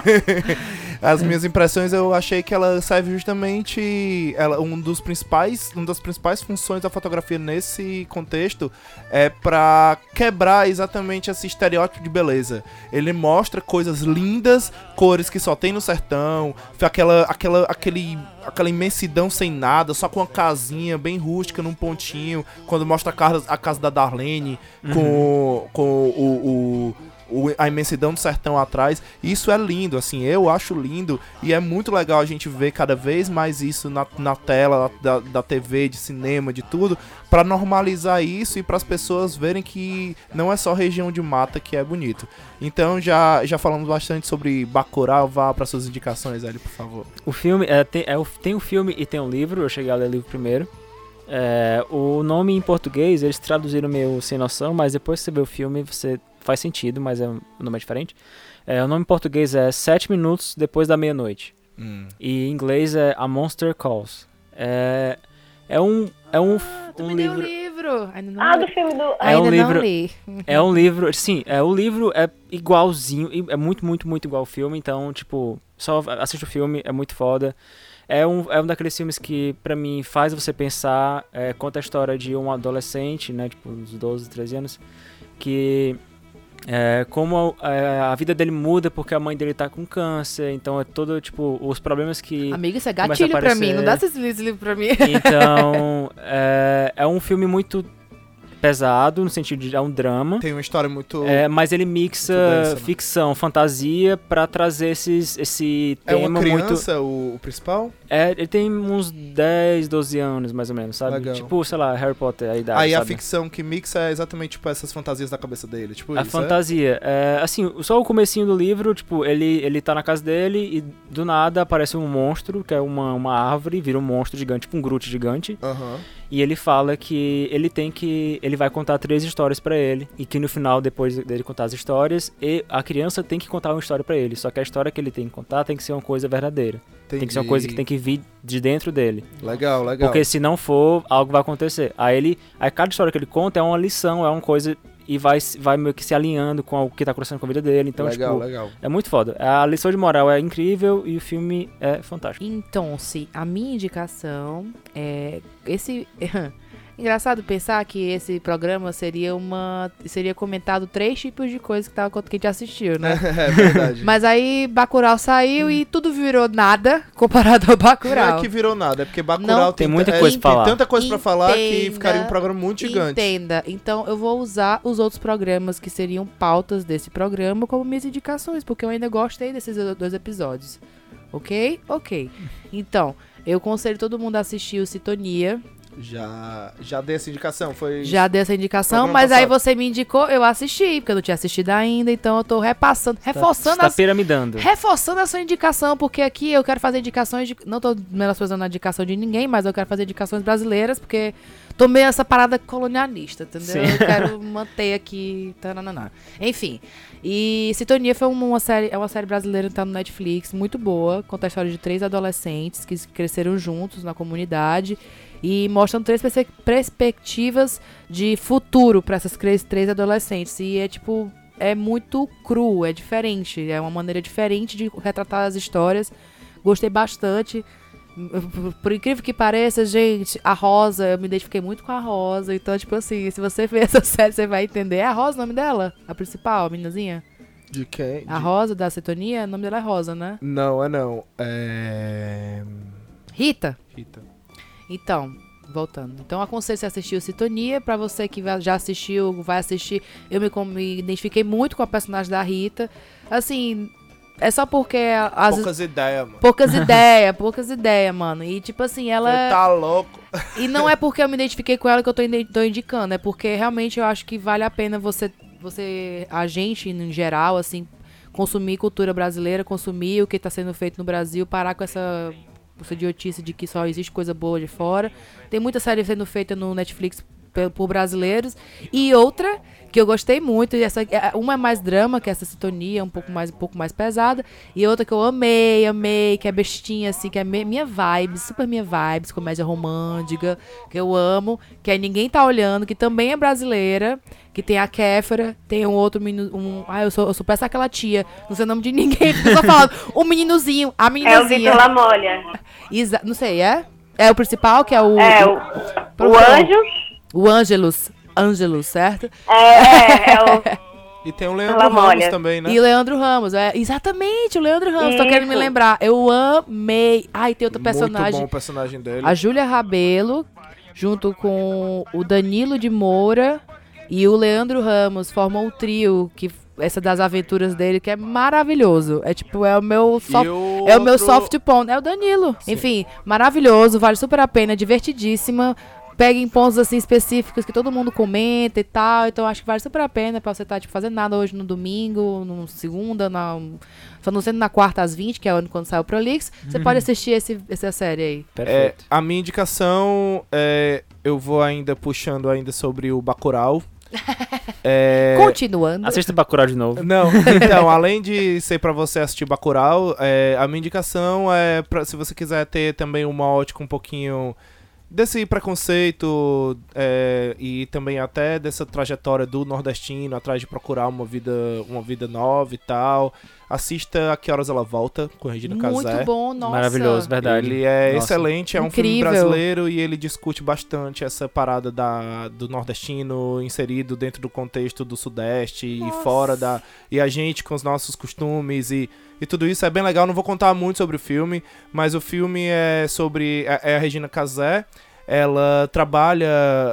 É, As minhas impressões eu achei que ela serve justamente ela um dos principais uma das principais funções da fotografia nesse contexto é pra quebrar exatamente esse estereótipo de beleza. Ele mostra coisas lindas, cores que só tem no sertão, aquela aquela aquele aquela imensidão sem nada, só com uma casinha bem rústica num pontinho, quando mostra a casa, a casa da Darlene com com o, o o- a imensidão do sertão atrás. Isso é lindo, assim, eu acho lindo. E é muito legal a gente ver cada vez mais isso na, na tela da, da TV, de cinema, de tudo, pra normalizar isso e para as pessoas verem que não é só região de mata que é bonito. Então já, já falamos bastante sobre Bacurau, vá para suas indicações, Hélio, por favor. O filme, é, tem, é, tem o filme e tem o livro, eu cheguei a ler o livro primeiro. É, o nome em português, eles traduziram meio sem noção, mas depois que você vê o filme, você faz sentido, mas é, o nome é diferente. É, o nome em português é Sete Minutos Depois da Meia-Noite. Hum. E em inglês é A Monster Calls. É, é um, é um, um Me deu livro... um livro. Ainda não Ah, do filme do. É Ainda um não livro. li. É um livro. Sim, é o livro é igualzinho. e É muito, muito, muito igual ao filme. Então, tipo, só assiste o filme, é muito foda. É um, é um daqueles filmes que, pra mim, faz você pensar. É, conta a história de um adolescente, né? Tipo, uns 12, 13 anos. Que. É, como a, é, a vida dele muda porque a mãe dele tá com câncer. Então, é todo, tipo, os problemas que. Amigo, isso é gatilho pra mim. Não dá aparecer. esse livro pra mim. Então, é, é um filme muito pesado, no sentido de é um drama. Tem uma história muito. É, mas ele mixa muito densa, né? ficção, fantasia pra trazer esses, esse É tema uma muito. criança o, o principal? É, ele tem uns 10, 12 anos, mais ou menos, sabe? Legal. Tipo, sei lá, Harry Potter, a idade. Aí a sabe? ficção que mixa é exatamente tipo essas fantasias da cabeça dele, tipo A isso, é? fantasia. É, assim, só o comecinho do livro, tipo, ele, ele tá na casa dele e do nada aparece um monstro, que é uma, uma árvore, vira um monstro gigante, tipo um Groot gigante. Aham. E ele fala que ele tem que. Ele vai contar três histórias pra ele. E que no final, depois dele contar as histórias, e a criança tem que contar uma história pra ele. Só que a história que ele tem que contar tem que ser uma coisa verdadeira. Tem que ser uma coisa que tem que vir de dentro dele. Legal, legal. Porque se não for, algo vai acontecer. Aí ele. Aí cada história que ele conta é uma lição, é uma coisa. E vai, vai meio que se alinhando com o que tá acontecendo com a vida dele. Então, Legal, tipo, legal. é muito foda. A lição de moral é incrível e o filme é fantástico. Então, se a minha indicação é esse engraçado pensar que esse programa seria uma seria comentado três tipos de coisas que tava que a gente assistiu, né? É verdade. Mas aí Bacurau saiu e tudo virou nada comparado ao Não Bacurau. é que virou nada, é porque Bacurau Não Tem ta- muita é, coisa pra tem falar. tanta coisa pra falar que ficaria um programa muito gigante. Entenda. Então eu vou usar os outros programas que seriam pautas desse programa como minhas indicações, porque eu ainda gostei desses dois episódios. Ok? Ok. Então, eu aconselho todo mundo a assistir o Sintonia. Já, já dei essa indicação, foi Já dei essa indicação, mas aí passado. você me indicou, eu assisti, porque eu não tinha assistido ainda, então eu tô repassando, reforçando Está as, piramidando. Reforçando a sua indicação, porque aqui eu quero fazer indicações de. Não tô menosprezando a indicação de ninguém, mas eu quero fazer indicações brasileiras, porque tô meio essa parada colonialista, entendeu? Sim. Eu quero manter aqui. Tananana. Enfim. E Sintonia foi uma série, é uma série brasileira que tá no Netflix, muito boa. Conta a história de três adolescentes que cresceram juntos na comunidade. E mostram três perspectivas de futuro para essas três, três adolescentes. E é tipo é muito cru, é diferente, é uma maneira diferente de retratar as histórias. Gostei bastante. Por- incrível que pareça, gente, a Rosa, eu me identifiquei muito com a Rosa. Então, tipo assim, se você ver essa série, você vai entender. É a Rosa o nome dela? A principal, a meninazinha? De quem? A De- Rosa da Cetonia? O nome dela é Rosa, né? Não, é não. É. Rita? Rita. Então, voltando. Então, aconselho você a assistir o Sintonia. Pra você que já assistiu, vai assistir. Eu me, me identifiquei muito com a personagem da Rita. Assim, é só porque as Poucas ideias, mano. poucas ideias, poucas ideias, mano. E tipo assim, ela Você tá louco. E não é porque eu me identifiquei com ela que eu tô, tô indicando, é porque realmente eu acho que vale a pena você, você, a gente em geral, assim, consumir cultura brasileira, consumir o que tá sendo feito no Brasil, parar com essa, essa idiotice de que só existe coisa boa de fora. Tem muita série sendo feita no Netflix por brasileiros. E outra que eu gostei muito, e essa, é, uma é mais drama, que é essa sintonia, um pouco mais, um pouco mais pesada. E outra que eu amei, amei, que é bestinha, assim, que é minha vibes, super minha vibes, comédia romântica, que eu amo, que é Ninguém Tá Olhando, que também é brasileira, que tem a Kéfera, tem um outro menino. Um, ah, eu sou, eu sou peça aquela tia, não sei o nome de ninguém, eu tô falando. O meninozinho, a É o. Vitor Lamolha. Exa- não sei, é? É o principal, que é o. É, o, o Anjo. O Ângelus. Ângelus, certo? É, é, é o. E tem o Leandro Lamolha. Ramos também, né? E o Leandro Ramos, é, exatamente, o Leandro Ramos, tô querendo me Isso. lembrar. Eu amei. Ai, tem outro Muito personagem. bom o personagem dele. A Júlia Rabelo, junto com o Danilo de Moura e o Leandro Ramos, formam o trio que essa das aventuras dele que é maravilhoso. É tipo, é o meu soft, o é o meu outro- soft porn, é o Danilo. Enfim, maravilhoso, vale super a pena, divertidíssima. Pega em pontos assim específicos que todo mundo comenta e tal. Então acho que vale super a pena pra você estar tipo, fazendo nada hoje no domingo, no segunda, na, só não sendo na quarta às 20, que é quando sai o Prolix. Você Uhum. pode assistir esse, essa série aí. É, a minha indicação, é, eu vou ainda puxando ainda sobre o Bacurau. É, Continuando. Assista Bacurau de novo. Não, então, além de ser pra você assistir Bacurau, é, a minha indicação é pra, se você quiser ter também uma ótica um pouquinho desse preconceito é, e também até dessa trajetória do nordestino atrás de procurar uma vida, uma vida nova e tal. Assista A Que Horas Ela Volta, com Regina Muito Casé. bom, nossa. Maravilhoso, verdade. Ele é Nossa. excelente, é um filme brasileiro e ele discute bastante essa parada da, do nordestino inserido dentro do contexto do sudeste e fora da. E a gente com os nossos costumes e, e tudo isso é bem legal. Não vou contar muito sobre o filme, mas o filme é sobre. É, é a Regina Casé. Ela trabalha,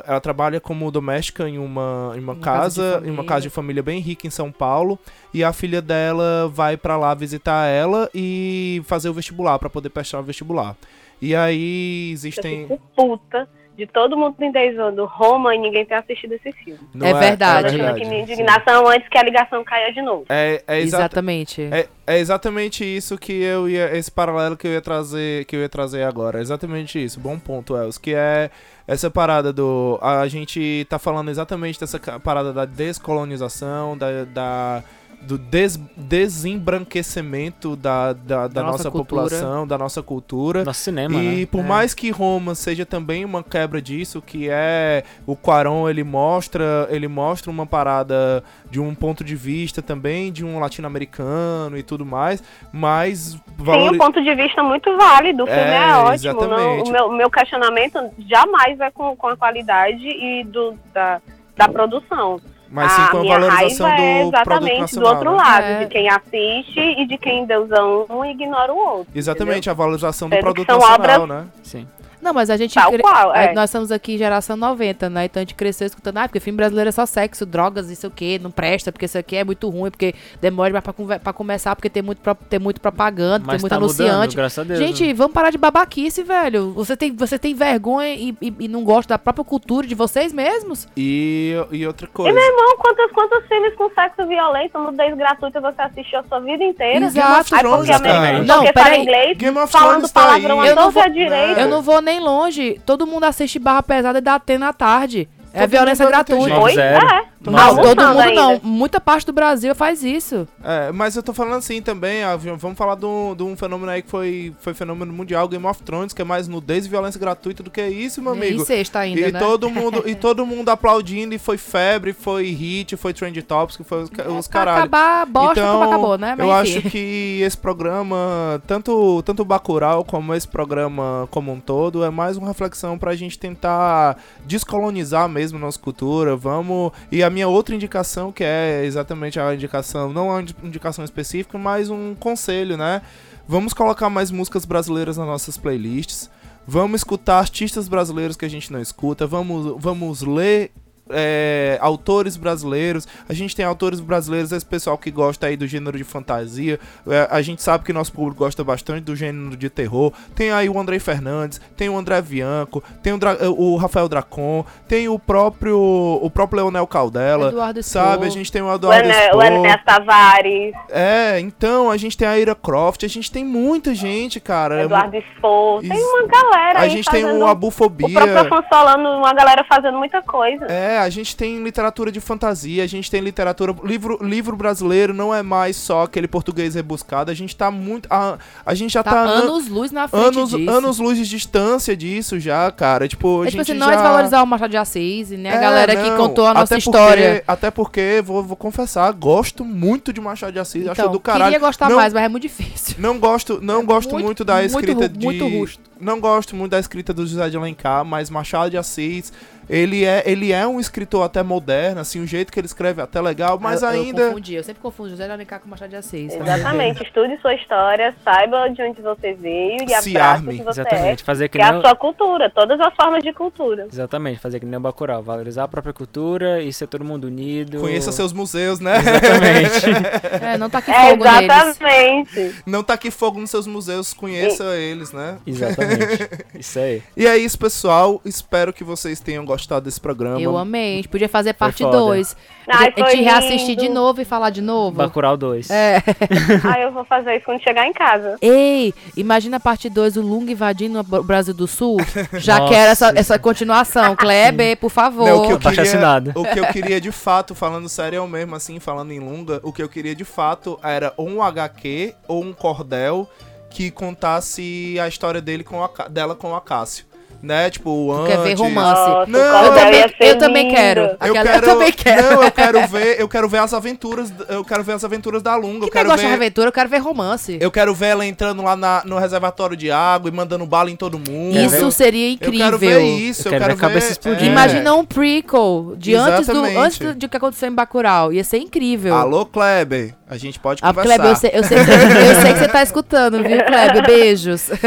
ela trabalha como doméstica em uma, em uma, Uma casa casa, em uma casa de família bem rica em São Paulo, e a filha dela vai pra lá visitar ela e fazer o vestibular pra poder prestar o vestibular. E aí existem Eu fico puta de todo mundo me zoando Roma e ninguém ter assistido esse filme. Não É verdade. É Achando verdade. que minha indignação antes que a ligação caia de novo. É, é exa- Exatamente. É, é exatamente isso que eu ia. Esse paralelo que eu ia trazer, que eu ia trazer agora. É exatamente isso. Bom ponto, Els. Que é essa parada do. A gente tá falando exatamente dessa parada da descolonização, da. da- do des, desembranquecimento da, da, da nossa nossa, cultura. população, da nossa cultura. Nosso cinema, E né? por É. mais que Roma seja também uma quebra disso, que é o Quaron, ele mostra, ele mostra uma parada de um ponto de vista também de um latino-americano e tudo mais, mas Tem valori- um ponto de vista muito válido, o filme é, É, ótimo. Não, exatamente. o meu, o meu questionamento jamais é com, com a qualidade e do, da, da produção. Mas sim com a valorização raiva é do produto exatamente nacional. do outro né? lado, É. de quem assiste e de quem deusa um e ignora o outro. Exatamente, a valorização do Sendo produto são nacional, obras- né? Sim. Não, mas a gente. Tal cre- qual, é. Nós estamos aqui em geração 90, né? Então a gente cresceu escutando, ah, porque filme brasileiro é só sexo, drogas, isso o quê, não presta, porque isso aqui é muito ruim, porque demora mais pra, conver- pra começar, porque tem muito, pro- tem muito propaganda, Mas tem muito tá mudando, anunciante. graças a Deus, gente, né? vamos parar de babaquice, velho. Você tem, você tem vergonha e, e- e não gosta da própria cultura de vocês mesmos? E, e outra E coisa. meu irmão, quantos, quantos filmes com sexo violento, nudez gratuita você assistiu a sua vida inteira? Exato. Aí porque, a- cara. porque Não, peraí. inglês, Game of falando Thrones tá palavrão aí. Eu não torta e vou- direita. Eu não vou nem longe. Todo mundo assiste Barra Pesada e dá T na tarde. É violência gratuita. Oi? Zero. É. Não, Tá todo mundo não. ainda. Muita parte do Brasil faz isso. É, mas eu tô falando assim também, ah, vamos falar de um, de um fenômeno aí que foi, foi fenômeno mundial, Game of Thrones, que é mais nudez e violência gratuita do que isso, meu amigo. E sexta ainda, e né? todo mundo e todo mundo aplaudindo e foi febre, foi hit, foi trend tops, que foi os, ca- os caralho. acabar, bosta então, como acabou, né? Mas eu enfim. acho que esse programa, tanto tanto o Bacurau como esse programa como um todo, é mais uma reflexão pra gente tentar descolonizar mesmo nossa cultura. Vamos e a minha outra indicação, que é exatamente a indicação, não uma indi- indicação específica, mas um conselho, né? Vamos colocar mais músicas brasileiras nas nossas playlists. Vamos escutar artistas brasileiros que a gente não escuta. Vamos, vamos ler é, autores brasileiros. A gente tem autores brasileiros, esse pessoal que gosta aí do gênero de fantasia. É, a gente sabe que nosso público gosta bastante do gênero de terror. Tem aí o Andrei Fernandes, tem o André Bianco, tem o, Dra- o Rafael Dracon, tem o próprio o próprio Leonel Caldela, Eduardo sabe? A gente tem o Eduardo Spoh. o Enéas Tavares, É, então, a gente tem a Ira Croft, a gente tem muita gente, cara. Eduardo Spoh. Tem uma galera A aí gente tem o Abufobia. O próprio Afonso Solano, uma galera fazendo muita coisa. É, a gente tem literatura de fantasia, a gente tem literatura. Livro, livro brasileiro não é mais só aquele português rebuscado, a gente tá muito. A, a gente já tá. Tá an- anos-luz na frente anos, disso. anos luz de distância disso já, cara. Tipo, a É tipo gente assim, não já... é desvalorizar o Machado de Assis, né? A É, galera que não, contou a nossa até porque- história. até porque, vou, vou confessar, gosto muito de Machado de Assis, acho Então, do caralho. queria gostar Não- mais, mas é muito difícil. Não gosto, não gosto muito, muito- da muito escrita ru- de muito rústico. não gosto muito da escrita do José de Alencar, mas Machado de Assis, ele é, ele é um escritor até moderno, assim, o jeito que ele escreve é até legal, mas eu, Eu ainda confundi, eu sempre confundo José de Alencar com Machado de Assis. Exatamente. Estude sua história, saiba de onde você veio e Se o que você Exatamente, é. fazer que que é nem a o- sua cultura, todas as formas de cultura. Exatamente, fazer que nem o Bacurau, valorizar a própria cultura e ser todo mundo unido. conheça seus museus, né? Exatamente. É, não tá aqui É, fogo neles. exatamente. Não tá aqui fogo nos seus museus, conheça eles, né? Exatamente. Isso aí. E é isso, pessoal. Espero que vocês tenham gostado desse programa. Eu amei. A gente podia fazer parte foda. 2. Ai, A gente reassistir de novo e falar de novo. Bacurau 2. É. ah, eu vou fazer isso quando chegar em casa. Ei, imagina a parte 2, o Lunga invadindo o Brasil do Sul. Já Nossa. quero essa, essa continuação. Kleber, por favor. Não, o, que eu queria, o que eu queria de fato, falando sério eu mesmo, assim, falando em lunga, o que eu queria de fato era ou um HQ ou um cordel que contasse a história dele com a, dela com a Cássio. Né? Tipo, o Tu antes... quer ver romance. Nossa, Não, eu também, eu também quero. Eu Aquela- quero, eu também quero. Não, eu quero ver, eu quero ver as aventuras, eu quero ver as aventuras da Lunga, eu Que quero negócio de ver aventura, eu quero ver romance. eu quero ver ela entrando lá na- no reservatório de água e mandando bala em todo mundo. Isso seria incrível. Eu quero ver isso, Eu eu quero quero, ver a cabeça ver- explodindo. é. Imagina um prequel de antes do, Exatamente. antes do, de que aconteceu em Bacurau. Ia ser incrível. Alô, Kleber, a gente pode Ah, conversar. Kleber, eu sei, eu, sei que você, eu sei que você tá escutando, viu, Kleber? Beijos.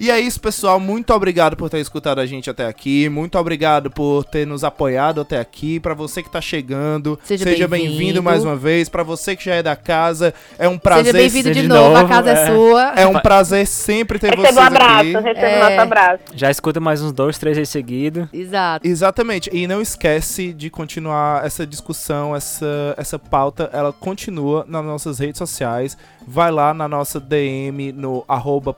E é isso, pessoal. Muito obrigado por ter escutado a gente até aqui. Muito obrigado por ter nos apoiado até aqui. Pra você que tá chegando, Seja seja bem-vindo. bem-vindo mais uma vez. Pra você que já é da casa, é um prazer. Seja bem-vindo de, de novo, a casa é, é. sua. É um prazer sempre ter Receba vocês um abraço, aqui. receba É. o nosso abraço. Já escuta mais uns dois, três aí seguido. Exato. Exatamente. E não esquece de continuar essa discussão, essa, essa pauta, ela continua nas nossas redes sociais. Vai lá na nossa DM no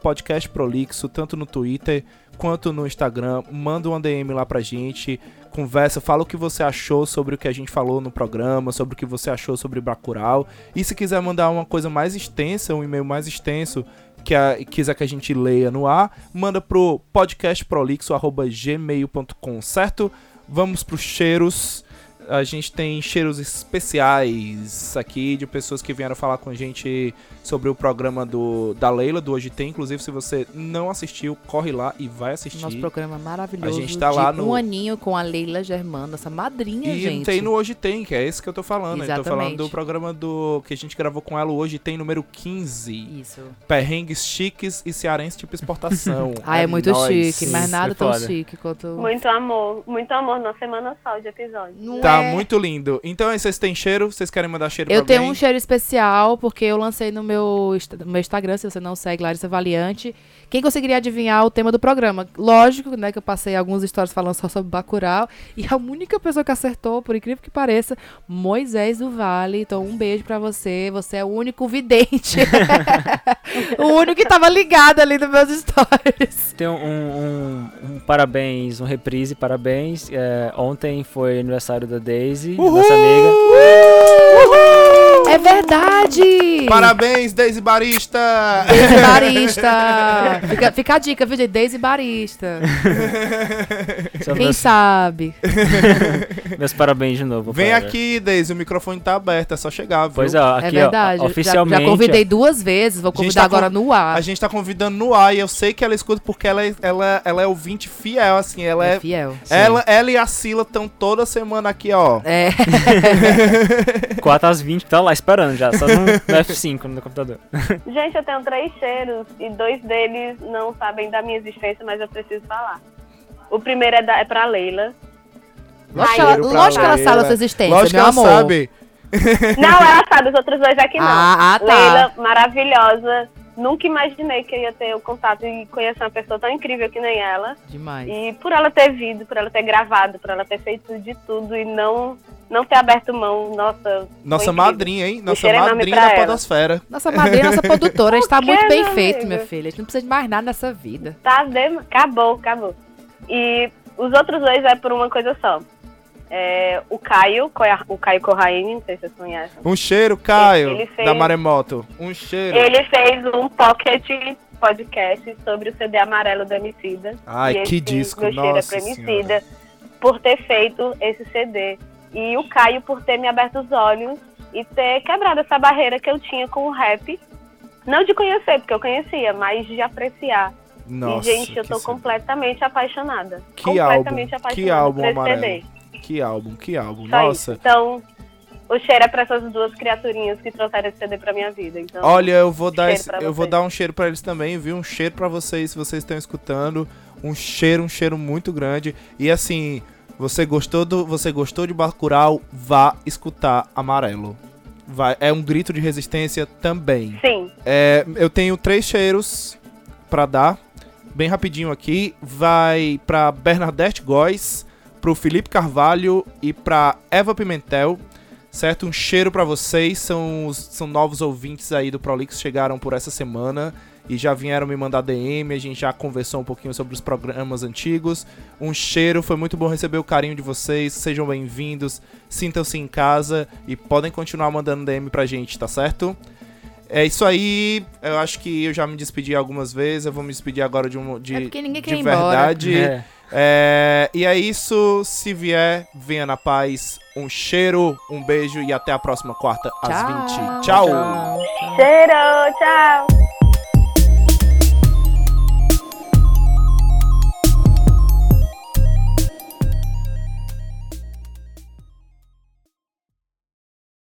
podcastprolixo, tanto no Twitter quanto no Instagram. Manda uma DM lá pra gente. Conversa, fala o que você achou sobre o que a gente falou no programa, sobre o que você achou sobre Bacurau. E se quiser mandar uma coisa mais extensa, um e-mail mais extenso, que a- quiser que a gente leia no ar, manda pro podcastprolixo.gmail.com, certo? Vamos pros cheiros. A gente tem cheiros especiais aqui de pessoas que vieram falar com a gente sobre o programa do, da Leila, do Hoje Tem. Inclusive, se você não assistiu, corre lá e vai assistir. Nosso programa maravilhoso. A gente tá de lá no- Um aninho com a Leila Germana, nossa madrinha, E gente. tem no Hoje Tem, que é esse que eu tô falando. Eu tô falando Exatamente. do programa do que a gente gravou com ela, Hoje Tem, número 15. Isso. Perrengues chiques e cearense tipo exportação. Ah, é, muito nóis. chique, mas nada foi tão foda. chique quanto. Muito amor, muito amor na semana só de episódio. Não Tá é? muito lindo. Então, aí, vocês têm cheiro? Vocês querem mandar cheiro Eu pra tenho alguém? um cheiro especial, porque eu lancei no meu, no meu Instagram, se você não segue, Larissa Valiante. Quem conseguiria adivinhar o tema do programa? Lógico, né, que eu passei algumas histórias falando só sobre Bacurau. E a única pessoa que acertou, por incrível que pareça, Moisés do Vale. Então, um beijo pra você. Você é o único vidente. o único que tava ligado ali nos meus stories. Tem um, um- um parabéns, um reprise, parabéns. É, ontem foi aniversário da Daisy, nossa amiga. É verdade! Parabéns, Deise Barista! Daisy Barista. Fica, fica a dica, viu, gente? Daisy Barista. Só Quem meus, sabe? meus parabéns de novo. Vem cara. aqui, Deise, o microfone tá aberto, é só chegar, viu? Pois é, ó, É aqui ó, verdade. Já- oficialmente. Já, convidei duas vezes, vou convidar tá agora com- no ar. A gente tá convidando no ar e eu sei que ela escuta porque ela é, ela, ela é ouvinte fiel, assim, ela é... É fiel. ela, ela e a Sila estão toda semana aqui, ó. É. 4 às 20, tá lá esperando já, só no, no F5 no computador. Gente, eu tenho três cheiros e dois deles não sabem da minha existência, mas eu preciso falar. O primeiro é, da, é pra Leila. Lógico que ela, lógico que ela sabe a sua existência, Lógico que meu ela amor. sabe. Não, ela sabe, os outros dois aqui não. Ah, ah, tá. Leila, maravilhosa. Nunca imaginei que eu ia ter o contato e conhecer uma pessoa tão incrível que nem ela. Demais. E por ela ter vindo, por ela ter gravado, por ela ter feito de tudo e não, não ter aberto mão, nossa. Nossa madrinha, hein? Nossa madrinha da podosfera. Nossa madrinha, nossa produtora, a gente tá muito bem feito, amigo? minha filha. A gente não precisa de mais nada nessa vida. Tá, dem- acabou, acabou. E os outros dois é por uma coisa só. É, o Caio, o Caio Corraine, não sei se vocês conhecem. Um cheiro, Caio, Ele fez- da Maremoto. Um cheiro. Ele fez um pocket podcast sobre o CD amarelo do Emicida. Ai, que disco, meu cheiro é nossa Emicida por ter feito esse CD. E o Caio por ter me aberto os olhos e ter quebrado essa barreira que eu tinha com o rap. Não de conhecer, porque eu conhecia, mas de apreciar. Nossa, e, gente, eu tô completamente apaixonada. Que completamente álbum, apaixonada que álbum por esse amarelo. CD. Que álbum, que álbum. Só Nossa. isso. Então, o cheiro é pra essas duas criaturinhas que trouxeram esse CD pra minha vida. Então, Olha, eu vou dar esse- eu vou dar um cheiro pra eles também, viu? Um cheiro pra vocês, se vocês estão escutando. Um cheiro, um cheiro muito grande. E assim, você gostou do, você gostou de Bacurau, vá escutar Amarelo. Vai, é um grito de resistência também. Sim. É, eu tenho três cheiros pra dar, bem rapidinho aqui. Vai pra Bernadette Góes, pro Felipe Carvalho e pra Eva Pimentel. Certo? Um cheiro pra vocês. São, os- são novos ouvintes aí do Prolix, chegaram por essa semana e já vieram me mandar DM. A gente já conversou um pouquinho sobre os programas antigos. Um cheiro, foi muito bom receber o carinho de vocês. Sejam bem-vindos, sintam-se em casa e podem continuar mandando DM pra gente, tá certo? É isso aí. Eu acho que eu já me despedi algumas vezes. Eu vou me despedir agora de um de, É porque ninguém quer de ir embora. verdade. É. É, e é isso. Se vier, venha na paz. Um cheiro, um beijo e até a próxima quarta às Tchau. 20. Tchau. Cheiro, tchau.